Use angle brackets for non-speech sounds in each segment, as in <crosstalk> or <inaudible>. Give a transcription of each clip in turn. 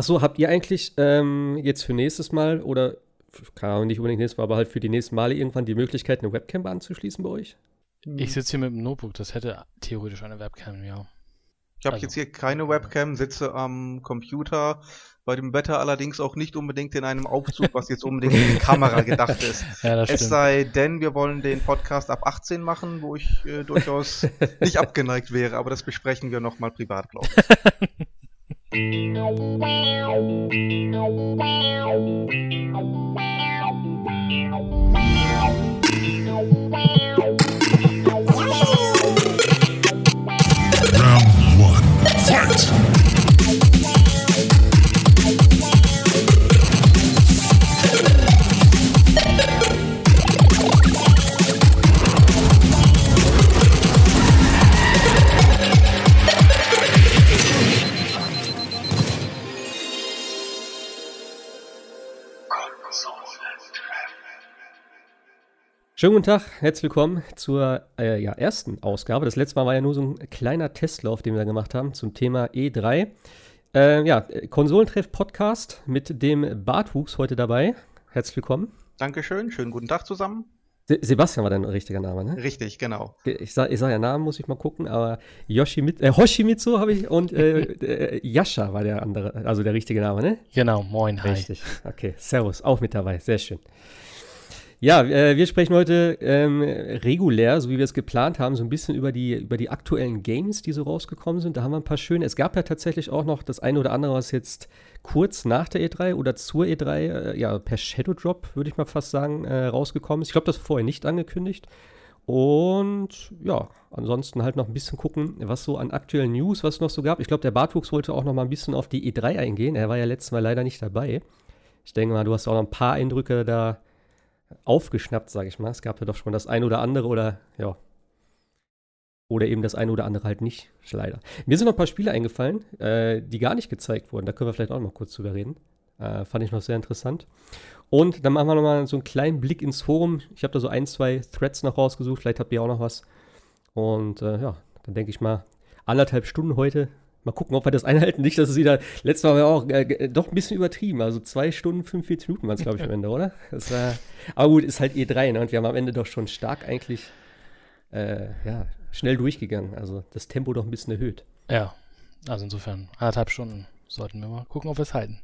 Achso, habt ihr eigentlich ähm, jetzt für nächstes Mal oder keine Ahnung, nicht unbedingt nächstes Mal, aber halt für die nächsten Male irgendwann die Möglichkeit, eine Webcam anzuschließen bei euch? Ich sitze hier mit dem Notebook, das hätte theoretisch eine Webcam, ja. Ich habe also. jetzt hier keine Webcam, sitze am Computer, bei dem Wetter allerdings auch nicht unbedingt in einem Aufzug, was jetzt unbedingt für die Kamera gedacht ist. <laughs> Ja, es sei denn, wir wollen den Podcast ab 18 machen, wo ich äh, durchaus nicht <laughs> abgeneigt wäre, aber das besprechen wir nochmal privat, glaube ich. <laughs> Música Schönen guten Tag, herzlich willkommen zur äh, ja, ersten Ausgabe. Das letzte Mal war ja nur so ein kleiner Testlauf, den wir da gemacht haben zum Thema E3. Äh, ja, Konsolentreff-Podcast mit dem Bartwuchs heute dabei. Herzlich willkommen. Dankeschön, schönen guten Tag zusammen. Se Sebastian war dein richtiger Name, ne? Richtig, genau. Ich sage ich sag ja Namen, muss ich mal gucken, aber Yoshimitsu, äh, Hoshimitsu habe ich und äh, <laughs> äh, Yasha war der andere, also der richtige Name, ne? Genau, moin, hi. Richtig, okay, servus, auch mit dabei, sehr schön. Ja, äh, wir sprechen heute ähm, regulär, so wie wir es geplant haben, so ein bisschen über die, über die aktuellen Games, die so rausgekommen sind. Da haben wir ein paar schöne. Es gab ja tatsächlich auch noch das eine oder andere, was jetzt kurz nach der E3 oder zur E3, äh, ja, per Shadow Drop, würde ich mal fast sagen, äh, rausgekommen ist. Ich glaube, das vorher nicht angekündigt. Und ja, ansonsten halt noch ein bisschen gucken, was so an aktuellen News, was es noch so gab. Ich glaube, der Bartwuchs wollte auch noch mal ein bisschen auf die E3 eingehen. Er war ja letztes Mal leider nicht dabei. Ich denke mal, du hast auch noch ein paar Eindrücke da aufgeschnappt, sage ich mal. Es gab ja doch schon das ein oder andere oder ja. Oder eben das eine oder andere halt nicht, leider. Mir sind noch ein paar Spiele eingefallen, äh, die gar nicht gezeigt wurden. Da können wir vielleicht auch noch mal kurz drüber reden. Äh, fand ich noch sehr interessant. Und dann machen wir noch mal so einen kleinen Blick ins Forum. Ich habe da so ein, zwei Threads noch rausgesucht. Vielleicht habt ihr auch noch was. Und äh, ja, dann denke ich mal, anderthalb Stunden heute Mal gucken, ob wir das einhalten. Nicht, dass es wieder. Letztes Mal war auch äh, doch ein bisschen übertrieben. Also zwei Stunden, 45 Minuten waren es, glaube ich, am Ende, oder? Das war, aber gut, ist halt E3, ne? Und wir haben am Ende doch schon stark eigentlich äh, ja, schnell durchgegangen. Also das Tempo doch ein bisschen erhöht. Ja, also insofern anderthalb Stunden sollten wir mal gucken, ob wir es halten.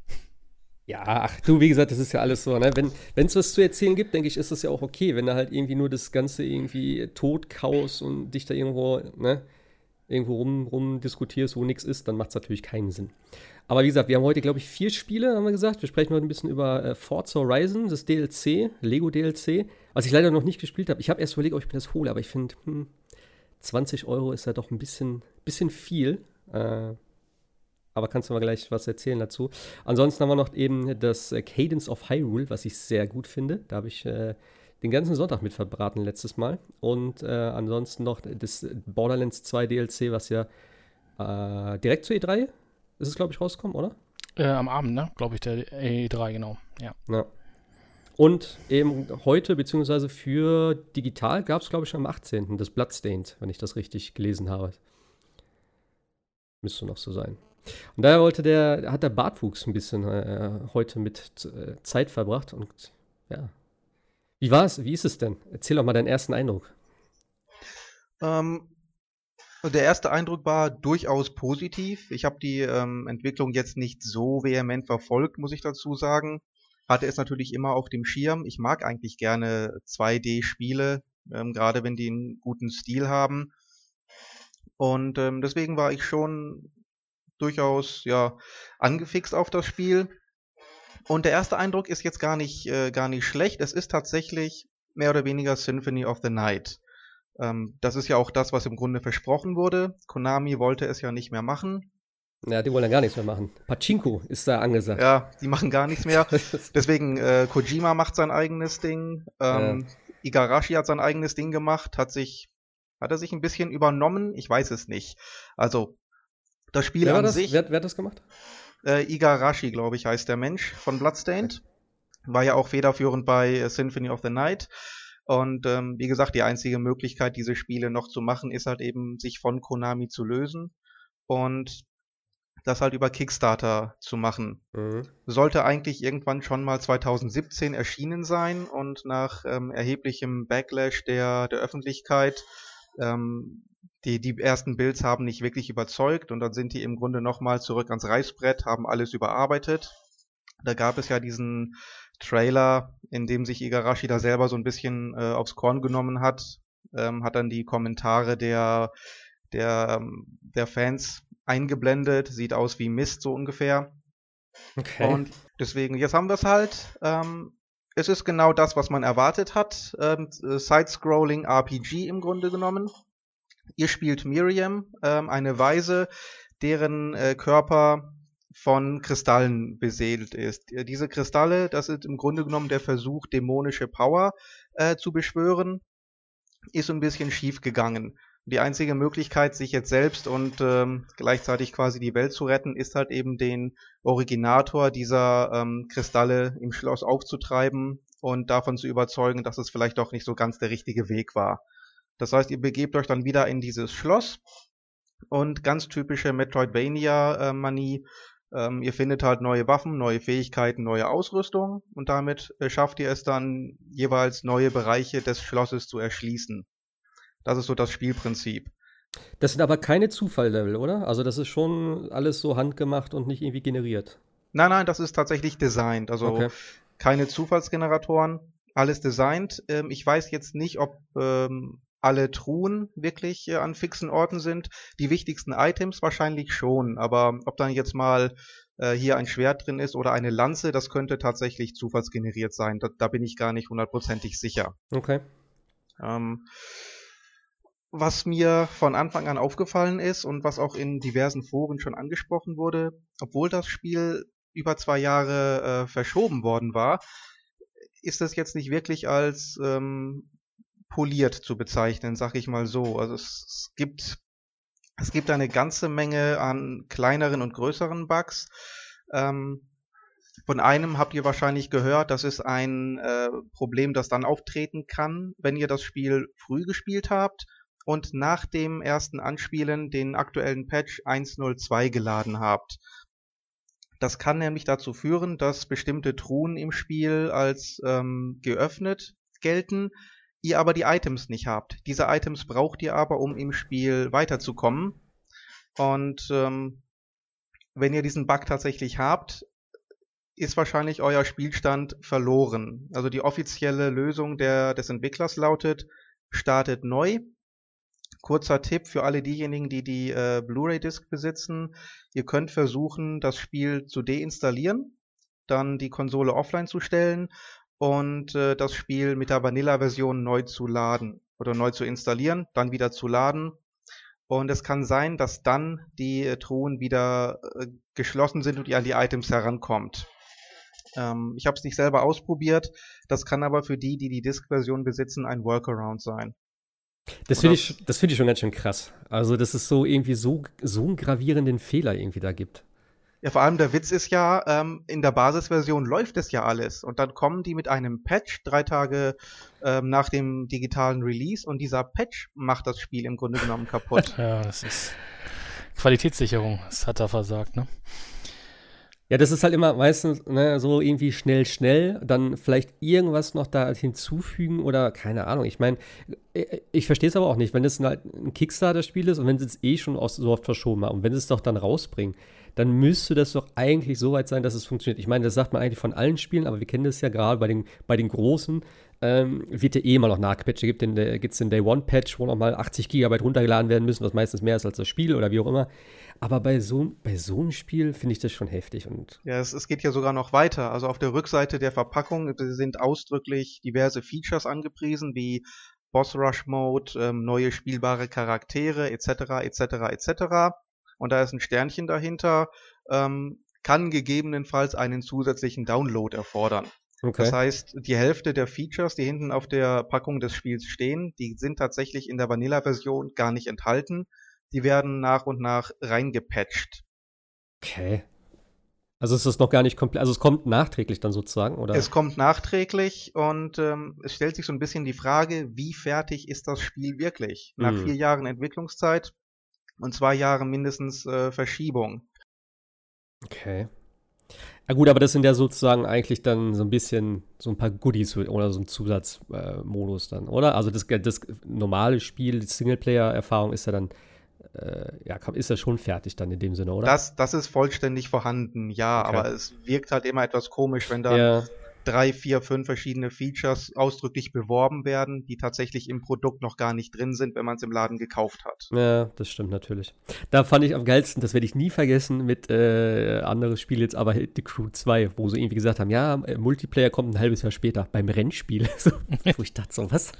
Ja, ach du, wie gesagt, das ist ja alles so, ne? Wenn es was zu erzählen gibt, denke ich, ist das ja auch okay, wenn da halt irgendwie nur das Ganze irgendwie Tod, Chaos und dich da irgendwo, ne? Irgendwo rum, rum diskutierst, wo nichts ist, dann macht es natürlich keinen Sinn. Aber wie gesagt, wir haben heute, glaube ich, vier Spiele, haben wir gesagt. Wir sprechen heute ein bisschen über äh, Forza Horizon, das DLC, Lego DLC, was ich leider noch nicht gespielt habe. Ich habe erst überlegt, ob ich mir das hole, aber ich finde, hm, 20 Euro ist ja doch ein bisschen, bisschen viel. Äh, aber kannst du mal gleich was erzählen dazu. Ansonsten haben wir noch eben das äh, Cadence of Hyrule, was ich sehr gut finde. Da habe ich äh, den ganzen Sonntag mit verbraten letztes Mal. Und äh, ansonsten noch das Borderlands 2 DLC, was ja äh, direkt zur E3 ist es, glaube ich, rausgekommen, oder? Äh, am Abend, ne? Glaube ich, der E3, genau. Ja. ja. Und eben heute, beziehungsweise für digital, gab es, glaube ich, am 18. das Bloodstained, wenn ich das richtig gelesen habe. Müsste noch so sein. Und daher wollte der, hat der Bartwuchs ein bisschen äh, heute mit äh, Zeit verbracht und ja, wie war es? Wie ist es denn? Erzähl doch mal deinen ersten Eindruck. Ähm, der erste Eindruck war durchaus positiv. Ich habe die ähm, Entwicklung jetzt nicht so vehement verfolgt, muss ich dazu sagen. Hatte es natürlich immer auf dem Schirm. Ich mag eigentlich gerne 2D-Spiele, ähm, gerade wenn die einen guten Stil haben. Und ähm, deswegen war ich schon durchaus ja angefixt auf das Spiel. Und der erste Eindruck ist jetzt gar nicht, äh, gar nicht schlecht. Es ist tatsächlich mehr oder weniger Symphony of the Night. Ähm, das ist ja auch das, was im Grunde versprochen wurde. Konami wollte es ja nicht mehr machen. Ja, die wollen ja gar nichts mehr machen. Pachinko ist da angesagt. Ja, die machen gar nichts mehr. <laughs> Deswegen, äh, Kojima macht sein eigenes Ding. Ähm, ja. Igarashi hat sein eigenes Ding gemacht, hat sich, hat er sich ein bisschen übernommen? Ich weiß es nicht. Also, das Spiel wer an das? sich. Wer, wer hat das gemacht? Äh, Igarashi, glaube ich, heißt der Mensch von Bloodstained. War ja auch federführend bei äh, Symphony of the Night. Und ähm, wie gesagt, die einzige Möglichkeit, diese Spiele noch zu machen, ist halt eben, sich von Konami zu lösen. Und das halt über Kickstarter zu machen. Mhm. Sollte eigentlich irgendwann schon mal 2017 erschienen sein und nach ähm, erheblichem Backlash der, der Öffentlichkeit ähm, die, die ersten Builds haben nicht wirklich überzeugt und dann sind die im Grunde nochmal zurück ans Reißbrett, haben alles überarbeitet. Da gab es ja diesen Trailer, in dem sich Igarashi da selber so ein bisschen äh, aufs Korn genommen hat, ähm, hat dann die Kommentare der, der, ähm, der Fans eingeblendet, sieht aus wie Mist so ungefähr. Okay. Und deswegen, jetzt haben wir es halt. Ähm, es ist genau das, was man erwartet hat. Ähm, Side-Scrolling RPG im Grunde genommen. Ihr spielt Miriam, ähm, eine Weise, deren äh, Körper von Kristallen beseelt ist. Äh, diese Kristalle, das ist im Grunde genommen der Versuch, dämonische Power äh, zu beschwören, ist ein bisschen schief gegangen. Die einzige Möglichkeit, sich jetzt selbst und ähm, gleichzeitig quasi die Welt zu retten, ist halt eben den Originator dieser ähm, Kristalle im Schloss aufzutreiben und davon zu überzeugen, dass es vielleicht doch nicht so ganz der richtige Weg war. Das heißt, ihr begebt euch dann wieder in dieses Schloss und ganz typische Metroidvania-Manie. Ähm, ihr findet halt neue Waffen, neue Fähigkeiten, neue Ausrüstung und damit äh, schafft ihr es dann jeweils neue Bereiche des Schlosses zu erschließen. Das ist so das Spielprinzip. Das sind aber keine Zufalllevel, oder? Also das ist schon alles so handgemacht und nicht irgendwie generiert. Nein, nein, das ist tatsächlich designt. Also okay. keine Zufallsgeneratoren, alles designt. Ähm, ich weiß jetzt nicht, ob ähm, alle Truhen wirklich äh, an fixen Orten sind. Die wichtigsten Items wahrscheinlich schon, aber ob dann jetzt mal äh, hier ein Schwert drin ist oder eine Lanze, das könnte tatsächlich zufallsgeneriert sein. Da, da bin ich gar nicht hundertprozentig sicher. Okay. Ähm, was mir von Anfang an aufgefallen ist und was auch in diversen Foren schon angesprochen wurde, obwohl das Spiel über zwei Jahre äh, verschoben worden war, ist es jetzt nicht wirklich als ähm, poliert zu bezeichnen, sag ich mal so. Also es, es gibt es gibt eine ganze Menge an kleineren und größeren Bugs. Ähm, von einem habt ihr wahrscheinlich gehört, das ist ein äh, Problem, das dann auftreten kann, wenn ihr das Spiel früh gespielt habt und nach dem ersten Anspielen den aktuellen Patch 1.02 geladen habt. Das kann nämlich dazu führen, dass bestimmte Truhen im Spiel als ähm, geöffnet gelten, ihr aber die Items nicht habt. Diese Items braucht ihr aber, um im Spiel weiterzukommen. Und ähm, wenn ihr diesen Bug tatsächlich habt, ist wahrscheinlich euer Spielstand verloren. Also die offizielle Lösung der, des Entwicklers lautet, startet neu Kurzer Tipp für alle diejenigen, die die äh, Blu-ray-Disc besitzen. Ihr könnt versuchen, das Spiel zu deinstallieren, dann die Konsole offline zu stellen und äh, das Spiel mit der Vanilla-Version neu zu laden oder neu zu installieren, dann wieder zu laden. Und es kann sein, dass dann die äh, Truhen wieder äh, geschlossen sind und ihr an die Items herankommt. Ähm, ich habe es nicht selber ausprobiert, das kann aber für die, die die Disk-Version besitzen, ein Workaround sein. Das finde ich, das find ich schon ganz schön krass. Also, dass es so irgendwie so, so einen gravierenden Fehler irgendwie da gibt. Ja, vor allem der Witz ist ja, ähm, in der Basisversion läuft es ja alles. Und dann kommen die mit einem Patch drei Tage ähm, nach dem digitalen Release und dieser Patch macht das Spiel im Grunde genommen kaputt. <laughs> ja, das ist Qualitätssicherung. Das hat er versagt, ne? Ja, das ist halt immer meistens ne, so irgendwie schnell, schnell, dann vielleicht irgendwas noch da hinzufügen oder keine Ahnung. Ich meine, ich, ich verstehe es aber auch nicht, wenn es halt ein Kickstarter-Spiel ist und wenn sie es eh schon so oft verschoben haben und wenn sie es doch dann rausbringen, dann müsste das doch eigentlich so weit sein, dass es funktioniert. Ich meine, das sagt man eigentlich von allen Spielen, aber wir kennen das ja gerade bei den, bei den großen, ähm, wird ja eh immer noch nachgepatcht. Da gibt es den Day One Patch, wo nochmal 80 GB runtergeladen werden müssen, was meistens mehr ist als das Spiel oder wie auch immer. Aber bei so, bei so einem Spiel finde ich das schon heftig. Und ja, es, es geht ja sogar noch weiter. Also auf der Rückseite der Verpackung sind ausdrücklich diverse Features angepriesen, wie Boss Rush Mode, ähm, neue spielbare Charaktere etc. etc. etc. Und da ist ein Sternchen dahinter, ähm, kann gegebenenfalls einen zusätzlichen Download erfordern. Okay. Das heißt, die Hälfte der Features, die hinten auf der Packung des Spiels stehen, die sind tatsächlich in der Vanilla-Version gar nicht enthalten. Die werden nach und nach reingepatcht. Okay. Also ist das noch gar nicht komplett, also es kommt nachträglich dann sozusagen, oder? Es kommt nachträglich und ähm, es stellt sich so ein bisschen die Frage, wie fertig ist das Spiel wirklich? Nach mm. vier Jahren Entwicklungszeit und zwei Jahren mindestens äh, Verschiebung. Okay. Ja gut, aber das sind ja sozusagen eigentlich dann so ein bisschen so ein paar Goodies oder so ein Zusatzmodus äh, dann, oder? Also das, das normale Spiel, die Singleplayer-Erfahrung ist ja dann, äh, ja, ist ja schon fertig dann in dem Sinne, oder? Das, das ist vollständig vorhanden, ja, okay. aber es wirkt halt immer etwas komisch, wenn da ja drei, vier, fünf verschiedene Features ausdrücklich beworben werden, die tatsächlich im Produkt noch gar nicht drin sind, wenn man es im Laden gekauft hat. Ja, das stimmt natürlich. Da fand ich am geilsten, das werde ich nie vergessen, mit äh, anderes Spiel jetzt, aber The Crew 2, wo sie irgendwie gesagt haben, ja, äh, Multiplayer kommt ein halbes Jahr später beim Rennspiel. <laughs> so, wo ich dachte, so was,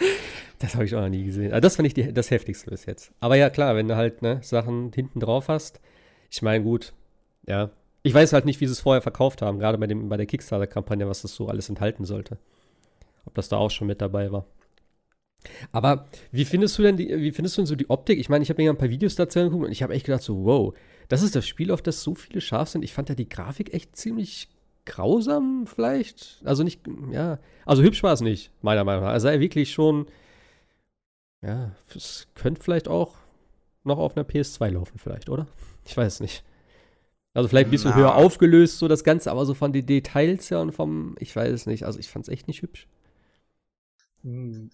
das habe ich auch noch nie gesehen. Also das fand ich die, das heftigste bis jetzt. Aber ja, klar, wenn du halt ne, Sachen hinten drauf hast, ich meine, gut, ja, ich weiß halt nicht, wie sie es vorher verkauft haben, gerade bei, dem, bei der Kickstarter-Kampagne, was das so alles enthalten sollte. Ob das da auch schon mit dabei war. Aber wie findest du denn die, wie findest du denn so die Optik? Ich meine, ich habe mir ein paar Videos dazu angeguckt und ich habe echt gedacht, so, wow, das ist das Spiel, auf das so viele scharf sind. Ich fand ja die Grafik echt ziemlich grausam, vielleicht. Also nicht, ja, also hübsch war es nicht, meiner Meinung nach. Also wirklich schon, ja, es könnte vielleicht auch noch auf einer PS2 laufen, vielleicht, oder? Ich weiß nicht. Also vielleicht ein bisschen Na. höher aufgelöst, so das Ganze, aber so von den Details her und vom, ich weiß es nicht, also ich fand es echt nicht hübsch. Hm.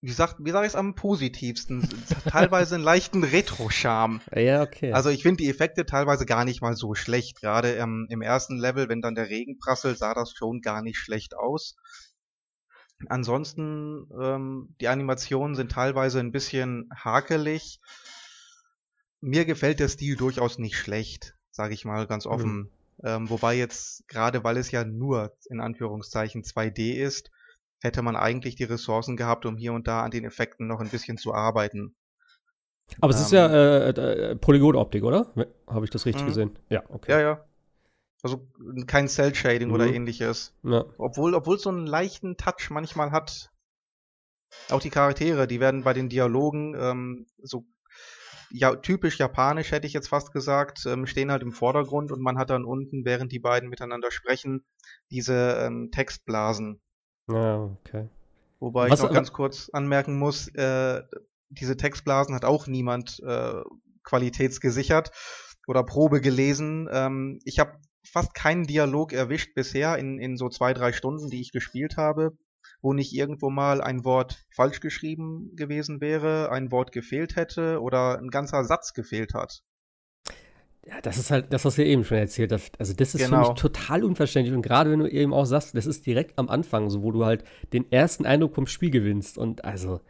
Wie, sagt, wie sage ich es am positivsten? <laughs> teilweise einen leichten Retro-Charme. Ja, okay. Also ich finde die Effekte teilweise gar nicht mal so schlecht. Gerade ähm, im ersten Level, wenn dann der Regen prasselt, sah das schon gar nicht schlecht aus. Ansonsten, ähm, die Animationen sind teilweise ein bisschen hakelig. Mir gefällt der Stil durchaus nicht schlecht sage ich mal ganz offen. Mhm. Ähm, wobei jetzt, gerade weil es ja nur in Anführungszeichen 2D ist, hätte man eigentlich die Ressourcen gehabt, um hier und da an den Effekten noch ein bisschen zu arbeiten. Aber es ist ja ähm. äh, äh, Polygonoptik, oder? Habe ich das richtig mhm. gesehen? Ja, okay. Ja, ja. Also kein Cell-Shading mhm. oder ähnliches. Ja. Obwohl, obwohl es so einen leichten Touch manchmal hat. Auch die Charaktere, die werden bei den Dialogen ähm, so ja, typisch japanisch, hätte ich jetzt fast gesagt, ähm, stehen halt im Vordergrund und man hat dann unten, während die beiden miteinander sprechen, diese ähm, Textblasen. Ja, okay. Wobei Was, ich noch ganz kurz anmerken muss, äh, diese Textblasen hat auch niemand äh, qualitätsgesichert oder Probe gelesen. Ähm, ich habe fast keinen Dialog erwischt bisher in, in so zwei, drei Stunden, die ich gespielt habe wo nicht irgendwo mal ein Wort falsch geschrieben gewesen wäre, ein Wort gefehlt hätte oder ein ganzer Satz gefehlt hat. Ja, das ist halt das, was wir eben schon erzählt haben. Also, das ist genau. für mich total unverständlich. Und gerade wenn du eben auch sagst, das ist direkt am Anfang, so wo du halt den ersten Eindruck vom Spiel gewinnst. Und also,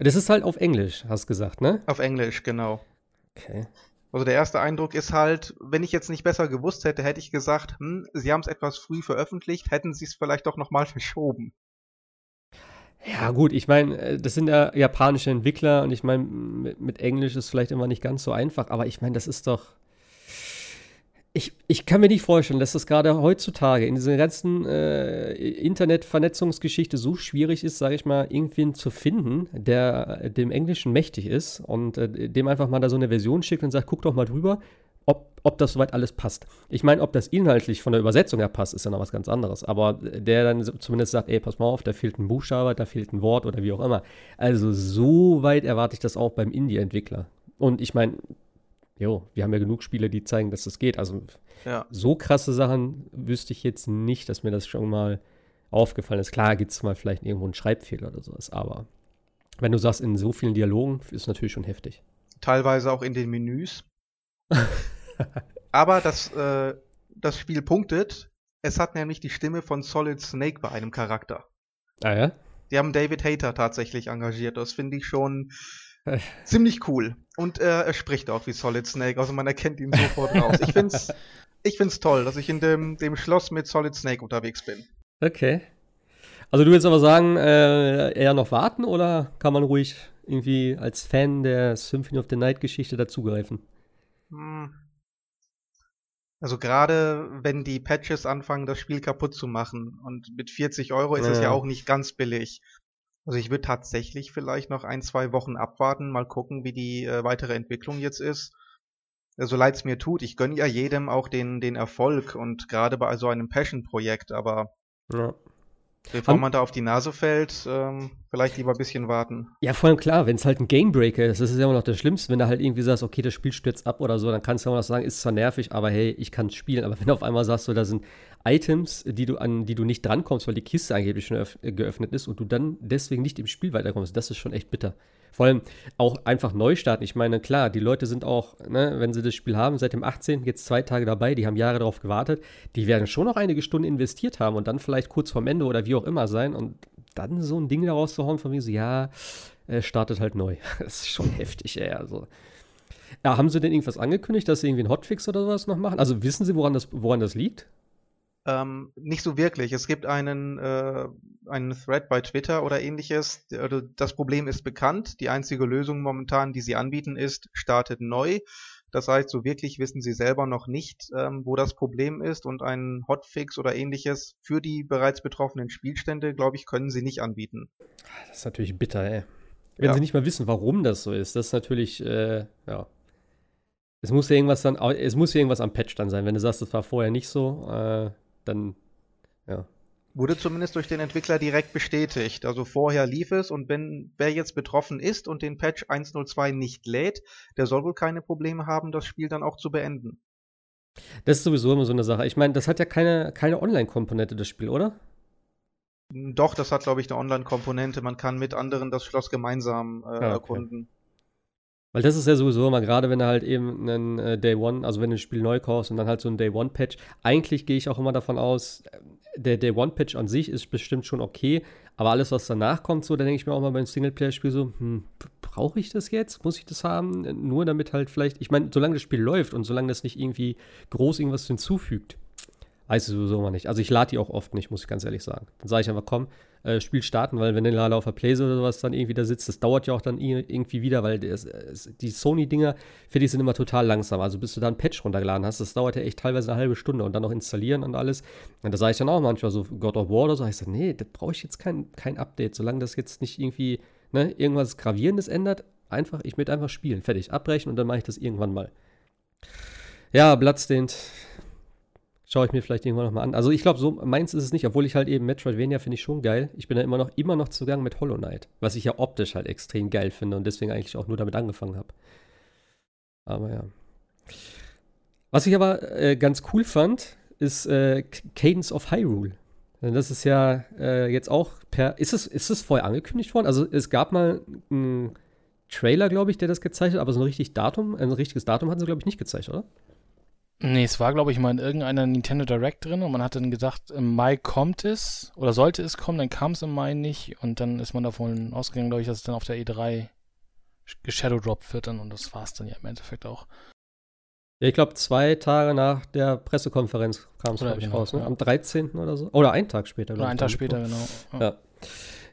das ist halt auf Englisch, hast du gesagt, ne? Auf Englisch, genau. Okay. Also der erste Eindruck ist halt, wenn ich jetzt nicht besser gewusst hätte, hätte ich gesagt, hm, sie haben es etwas früh veröffentlicht, hätten sie es vielleicht doch nochmal <laughs> verschoben. Ja, gut, ich meine, äh, das sind ja japanische Entwickler und ich meine, mit, mit, Englisch ist vielleicht immer nicht ganz so einfach, aber ich meine, das ist doch ich, ich kann mir nicht vorstellen, dass das gerade heutzutage in dieser ganzen äh, Internetvernetzungsgeschichte so schwierig ist, sage ich mal, irgendwen zu finden, der dem Englischen mächtig ist und äh, dem einfach mal da so eine Version schickt und sagt, guck doch mal drüber, ob, ob das soweit alles passt. Ich meine, ob das inhaltlich von der Übersetzung her passt, ist ja noch was ganz anderes. Aber der dann zumindest sagt, ey, pass mal auf, da fehlt ein Buchstabe, da fehlt ein Wort oder wie auch immer. Also so weit erwarte ich das auch beim Indie-Entwickler. Und ich meine, jo, wir haben ja genug Spiele, die zeigen, dass das geht. Also ja. so krasse Sachen wüsste ich jetzt nicht, dass mir das schon mal aufgefallen ist. Klar gibt es mal vielleicht irgendwo einen Schreibfehler oder sowas, aber wenn du sagst, in so vielen Dialogen, ist natürlich schon heftig. Teilweise auch in den Menüs. <laughs> aber das, äh, das Spiel punktet. Es hat nämlich die Stimme von Solid Snake bei einem Charakter. Ah ja? Die haben David Hater tatsächlich engagiert. Das finde ich schon <laughs> Ziemlich cool. Und äh, er spricht auch wie Solid Snake, also man erkennt ihn sofort raus. Ich find's, <laughs> ich find's toll, dass ich in dem, dem Schloss mit Solid Snake unterwegs bin. Okay. Also du willst aber sagen, äh, eher noch warten oder kann man ruhig irgendwie als Fan der Symphony of the Night Geschichte dazugreifen? Hm. Also gerade wenn die Patches anfangen, das Spiel kaputt zu machen und mit 40 Euro ist es ja. ja auch nicht ganz billig. Also ich würde tatsächlich vielleicht noch ein, zwei Wochen abwarten, mal gucken, wie die äh, weitere Entwicklung jetzt ist. So also leid es mir tut, ich gönne ja jedem auch den, den Erfolg und gerade bei so einem Passion-Projekt, aber ja. Bevor man da auf die Nase fällt, ähm, vielleicht lieber ein bisschen warten. Ja, vor allem klar, wenn es halt ein Gamebreaker ist, das ist ja immer noch das Schlimmste, wenn du halt irgendwie sagst, okay, das Spiel stürzt ab oder so, dann kannst du auch noch sagen, ist zwar nervig, aber hey, ich kann es spielen. Aber <laughs> wenn du auf einmal sagst, so, da sind Items, die du an die du nicht drankommst, weil die Kiste angeblich schon geöffnet ist und du dann deswegen nicht im Spiel weiterkommst, das ist schon echt bitter. Vor allem auch einfach neu starten. Ich meine, klar, die Leute sind auch, ne, wenn sie das Spiel haben, seit dem 18. jetzt zwei Tage dabei, die haben Jahre darauf gewartet, die werden schon noch einige Stunden investiert haben und dann vielleicht kurz vorm Ende oder wie auch immer sein und dann so ein Ding daraus zu hauen, von mir so, ja, äh, startet halt neu. <laughs> Das ist schon heftig, ey, also. Ja, haben sie denn irgendwas angekündigt, dass sie irgendwie einen Hotfix oder sowas noch machen? Also wissen sie, woran das, woran das liegt? Ähm, nicht so wirklich. Es gibt einen, äh, einen Thread bei Twitter oder ähnliches. Also das Problem ist bekannt. Die einzige Lösung momentan, die sie anbieten, ist, startet neu. Das heißt, so wirklich wissen sie selber noch nicht, ähm, wo das Problem ist und einen Hotfix oder ähnliches für die bereits betroffenen Spielstände, glaube ich, können sie nicht anbieten. Das ist natürlich bitter, ey. Wenn ja. sie nicht mal wissen, warum das so ist, das ist natürlich, äh, ja. Es muss ja irgendwas dann, es muss ja irgendwas am Patch dann sein. Wenn du sagst, das war vorher nicht so, äh, dann, ja. Wurde zumindest durch den Entwickler direkt bestätigt. Also vorher lief es und wenn wer jetzt betroffen ist und den Patch 1.02 nicht lädt, der soll wohl keine Probleme haben, das Spiel dann auch zu beenden. Das ist sowieso immer so eine Sache. Ich meine, das hat ja keine, keine Online-Komponente, das Spiel, oder? Doch, das hat, glaube ich, eine Online-Komponente. Man kann mit anderen das Schloss gemeinsam äh, ah, okay. erkunden. Weil das ist ja sowieso immer, gerade wenn du halt eben einen äh, Day One, also wenn du ein Spiel neu kaufst und dann halt so ein Day One Patch, eigentlich gehe ich auch immer davon aus, der Day One Patch an sich ist bestimmt schon okay, aber alles, was danach kommt, so, da denke ich mir auch mal beim Singleplayer-Spiel so, hm, brauche ich das jetzt? Muss ich das haben? Nur damit halt vielleicht, ich meine, solange das Spiel läuft und solange das nicht irgendwie groß irgendwas hinzufügt, weiß ich sowieso immer nicht. Also ich lade die auch oft nicht, muss ich ganz ehrlich sagen. Dann sage ich einfach, komm, äh, Spiel starten, weil wenn du gerade auf der Playsee oder sowas dann irgendwie da sitzt, das dauert ja auch dann irgendwie wieder, weil das, die Sony-Dinger, finde ich, sind immer total langsam. Also bis du da ein Patch runtergeladen hast, das dauert ja echt teilweise eine halbe Stunde und dann noch installieren und alles. Und da sage ich dann auch manchmal so God of War oder so, ich sage, nee, das brauche ich jetzt kein, kein Update, solange das jetzt nicht irgendwie ne, irgendwas Gravierendes ändert. Einfach, ich möchte einfach spielen, fertig, abbrechen und dann mache ich das irgendwann mal. Ja, Bloodstained Schaue ich mir vielleicht irgendwann nochmal an. Also ich glaube, so meins ist es nicht, obwohl ich halt eben Metroidvania finde ich schon geil. Ich bin da immer noch, immer noch zugange mit Hollow Knight, was ich ja optisch halt extrem geil finde und deswegen eigentlich auch nur damit angefangen habe. Aber ja. Was ich aber äh, ganz cool fand, ist äh, Cadence of Hyrule. Das ist ja äh, jetzt auch per. Ist es, ist es vorher angekündigt worden? Also es gab mal einen Trailer, glaube ich, der das gezeigt hat, aber so ein richtig Datum, ein richtiges Datum hatten sie, glaube ich, nicht gezeigt, oder? Nee, es war, glaube ich, mal in irgendeiner Nintendo Direct drin und man hat dann gedacht, im Mai kommt es oder sollte es kommen, dann kam es im Mai nicht und dann ist man davon ausgegangen, glaube ich, dass es dann auf der E3 geshadowdropped wird dann und das war es dann ja im Endeffekt auch. Ja, ich glaube, zwei Tage nach der Pressekonferenz kam es, glaube ich, genau, raus, ne? Ja. Am 13. oder so. Oder einen Tag später, Oder einen Tag später, genau. Ja. ja.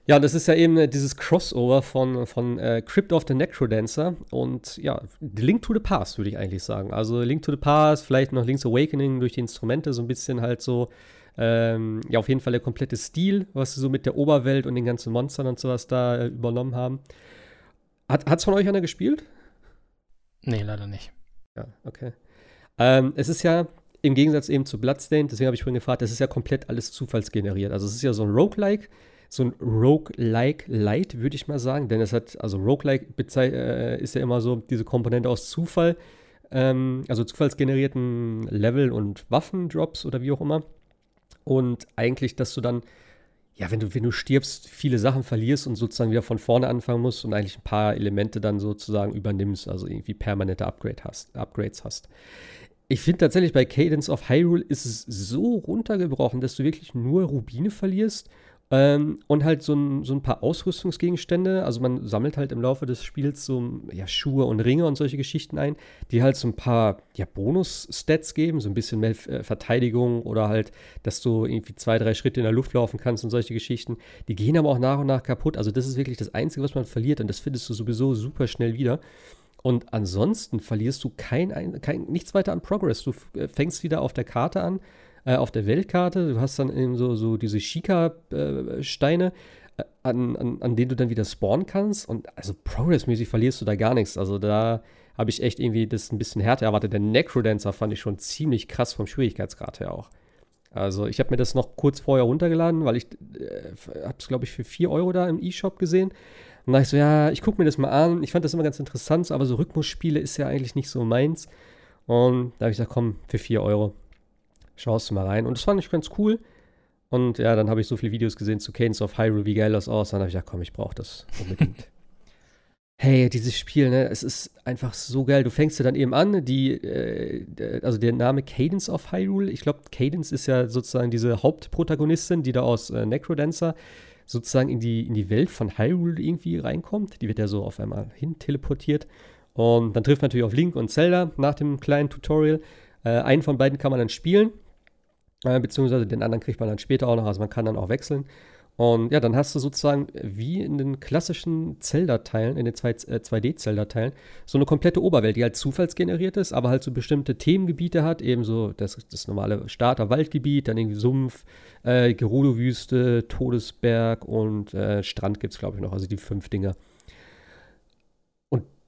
Ja, das ist ja eben äh, dieses Crossover von, von äh, Crypt of the Necrodancer und ja, Link to the Past, würde ich eigentlich sagen. Also Link to the Past, vielleicht noch Link's Awakening durch die Instrumente, so ein bisschen halt so, ähm, ja, auf jeden Fall der komplette Stil, was sie so mit der Oberwelt und den ganzen Monstern und sowas da äh, übernommen haben. Hat es von euch einer gespielt? Nee, leider nicht. Ja, okay. Ähm, es ist ja im Gegensatz eben zu Bloodstained, deswegen habe ich vorhin gefragt, das ist ja komplett alles zufallsgeneriert. Also es ist ja so ein Roguelike, so ein Roguelike Light, würde ich mal sagen. Denn es hat, also Roguelike äh, ist ja immer so diese Komponente aus Zufall, ähm, also zufallsgenerierten Level- und Waffendrops oder wie auch immer. Und eigentlich, dass du dann, ja, wenn du, wenn du stirbst, viele Sachen verlierst und sozusagen wieder von vorne anfangen musst und eigentlich ein paar Elemente dann sozusagen übernimmst, also irgendwie permanente Upgrade hast, Upgrades hast. Ich finde tatsächlich bei Cadence of Hyrule ist es so runtergebrochen, dass du wirklich nur Rubine verlierst ähm, und halt so ein, so ein paar Ausrüstungsgegenstände. Also man sammelt halt im Laufe des Spiels so ja, Schuhe und Ringe und solche Geschichten ein, die halt so ein paar ja, Bonus-Stats geben, so ein bisschen mehr äh, Verteidigung oder halt, dass du irgendwie zwei, drei Schritte in der Luft laufen kannst und solche Geschichten. Die gehen aber auch nach und nach kaputt. Also das ist wirklich das Einzige, was man verliert und das findest du sowieso super schnell wieder. Und ansonsten verlierst du kein, kein, nichts weiter an Progress. Du äh, fängst wieder auf der Karte an, äh, auf der Weltkarte. Du hast dann eben so, so diese Shika-Steine, äh, an, an, an denen du dann wieder spawnen kannst. Und also progressmäßig verlierst du da gar nichts. Also da habe ich echt irgendwie das ein bisschen härter erwartet. Der Necrodancer fand ich schon ziemlich krass vom Schwierigkeitsgrad her auch. Also ich habe mir das noch kurz vorher runtergeladen, weil ich äh, habe es, glaube ich, für 4 Euro da im E-Shop gesehen. Und da ich so, ja, ich gucke mir das mal an. Ich fand das immer ganz interessant, aber so Rhythmusspiele ist ja eigentlich nicht so meins. Und da habe ich gesagt, komm, für 4 Euro schaust du mal rein. Und das fand ich ganz cool. Und ja, dann habe ich so viele Videos gesehen zu Canes of Hyrule, wie geil das aussah. Dann habe ich gesagt, komm, ich brauche das unbedingt. <laughs> hey, dieses Spiel, ne, es ist einfach so geil. Du fängst ja dann eben an, die, äh, also der Name Cadence of Hyrule, ich glaube, Cadence ist ja sozusagen diese Hauptprotagonistin, die da aus äh, Necrodancer sozusagen in die, in die Welt von Hyrule irgendwie reinkommt. Die wird ja so auf einmal hin teleportiert. Und dann trifft man natürlich auf Link und Zelda nach dem kleinen Tutorial. Äh, einen von beiden kann man dann spielen, äh, beziehungsweise den anderen kriegt man dann später auch noch, also man kann dann auch wechseln. Und ja, dann hast du sozusagen wie in den klassischen Zelda-Teilen, in den 2D-Zelda-Teilen, äh, so eine komplette Oberwelt, die halt zufallsgeneriert ist, aber halt so bestimmte Themengebiete hat, ebenso das, das normale Starter-Waldgebiet, dann irgendwie Sumpf, äh, Gerudo-Wüste, Todesberg und äh, Strand gibt es, glaube ich, noch, also die fünf Dinger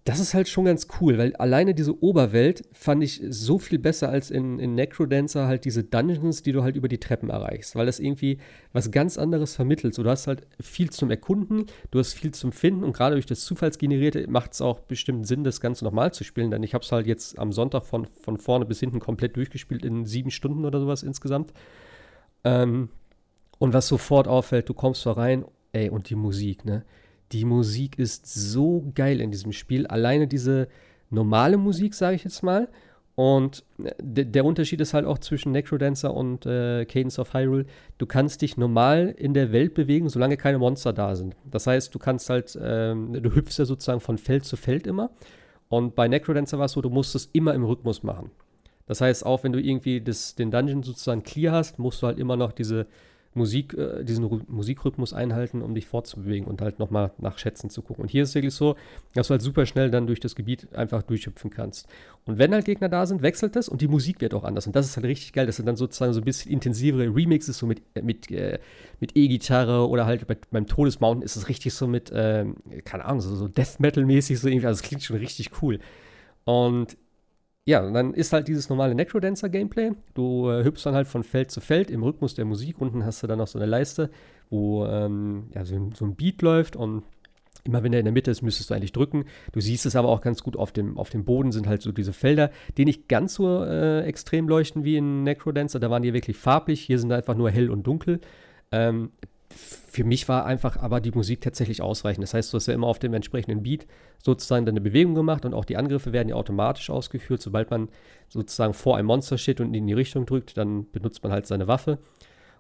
das ist halt schon ganz cool, weil alleine diese Oberwelt fand ich so viel besser als in, in Necrodancer halt diese Dungeons, die du halt über die Treppen erreichst, weil das irgendwie was ganz anderes vermittelt. So, du hast halt viel zum Erkunden, du hast viel zum Finden und gerade durch das Zufallsgenerierte macht es auch bestimmt Sinn, das Ganze nochmal zu spielen, denn ich habe es halt jetzt am Sonntag von, von vorne bis hinten komplett durchgespielt in sieben Stunden oder sowas insgesamt. Ähm, und was sofort auffällt, du kommst da rein, ey, und die Musik, ne? Die Musik ist so geil in diesem Spiel. Alleine diese normale Musik, sage ich jetzt mal. Und äh, der Unterschied ist halt auch zwischen Necrodancer und äh, Cadence of Hyrule. Du kannst dich normal in der Welt bewegen, solange keine Monster da sind. Das heißt, du kannst halt, ähm, du hüpfst ja sozusagen von Feld zu Feld immer. Und bei Necrodancer war es so, du musst es immer im Rhythmus machen. Das heißt, auch wenn du irgendwie das, den Dungeon sozusagen clear hast, musst du halt immer noch diese Musik, äh, diesen Ru Musikrhythmus einhalten, um dich fortzubewegen und halt nochmal nach Schätzen zu gucken. Und hier ist es wirklich so, dass du halt super schnell dann durch das Gebiet einfach durchhüpfen kannst. Und wenn halt Gegner da sind, wechselt das und die Musik wird auch anders. Und das ist halt richtig geil. Das sind dann sozusagen so ein bisschen intensivere Remixes, so mit, äh, mit, äh, mit E-Gitarre oder halt bei, beim Todesmountain ist es richtig so mit, äh, keine Ahnung, so, so Death Metal-mäßig, so irgendwie. Also es klingt schon richtig cool. Und ja, dann ist halt dieses normale Necrodancer-Gameplay. Du äh, hüpfst dann halt von Feld zu Feld im Rhythmus der Musik. Unten hast du dann noch so eine Leiste, wo ähm, ja, so, so, ein Beat läuft und immer wenn der in der Mitte ist, müsstest du eigentlich drücken. Du siehst es aber auch ganz gut auf dem, auf dem Boden sind halt so diese Felder, die nicht ganz so äh, extrem leuchten wie in Necrodancer. Da waren die wirklich farblich. Hier sind einfach nur hell und dunkel. Ähm, für mich war einfach aber die Musik tatsächlich ausreichend. Das heißt, du hast ja immer auf dem entsprechenden Beat sozusagen deine Bewegung gemacht und auch die Angriffe werden ja automatisch ausgeführt. Sobald man sozusagen vor einem Monster steht und in die Richtung drückt, dann benutzt man halt seine Waffe.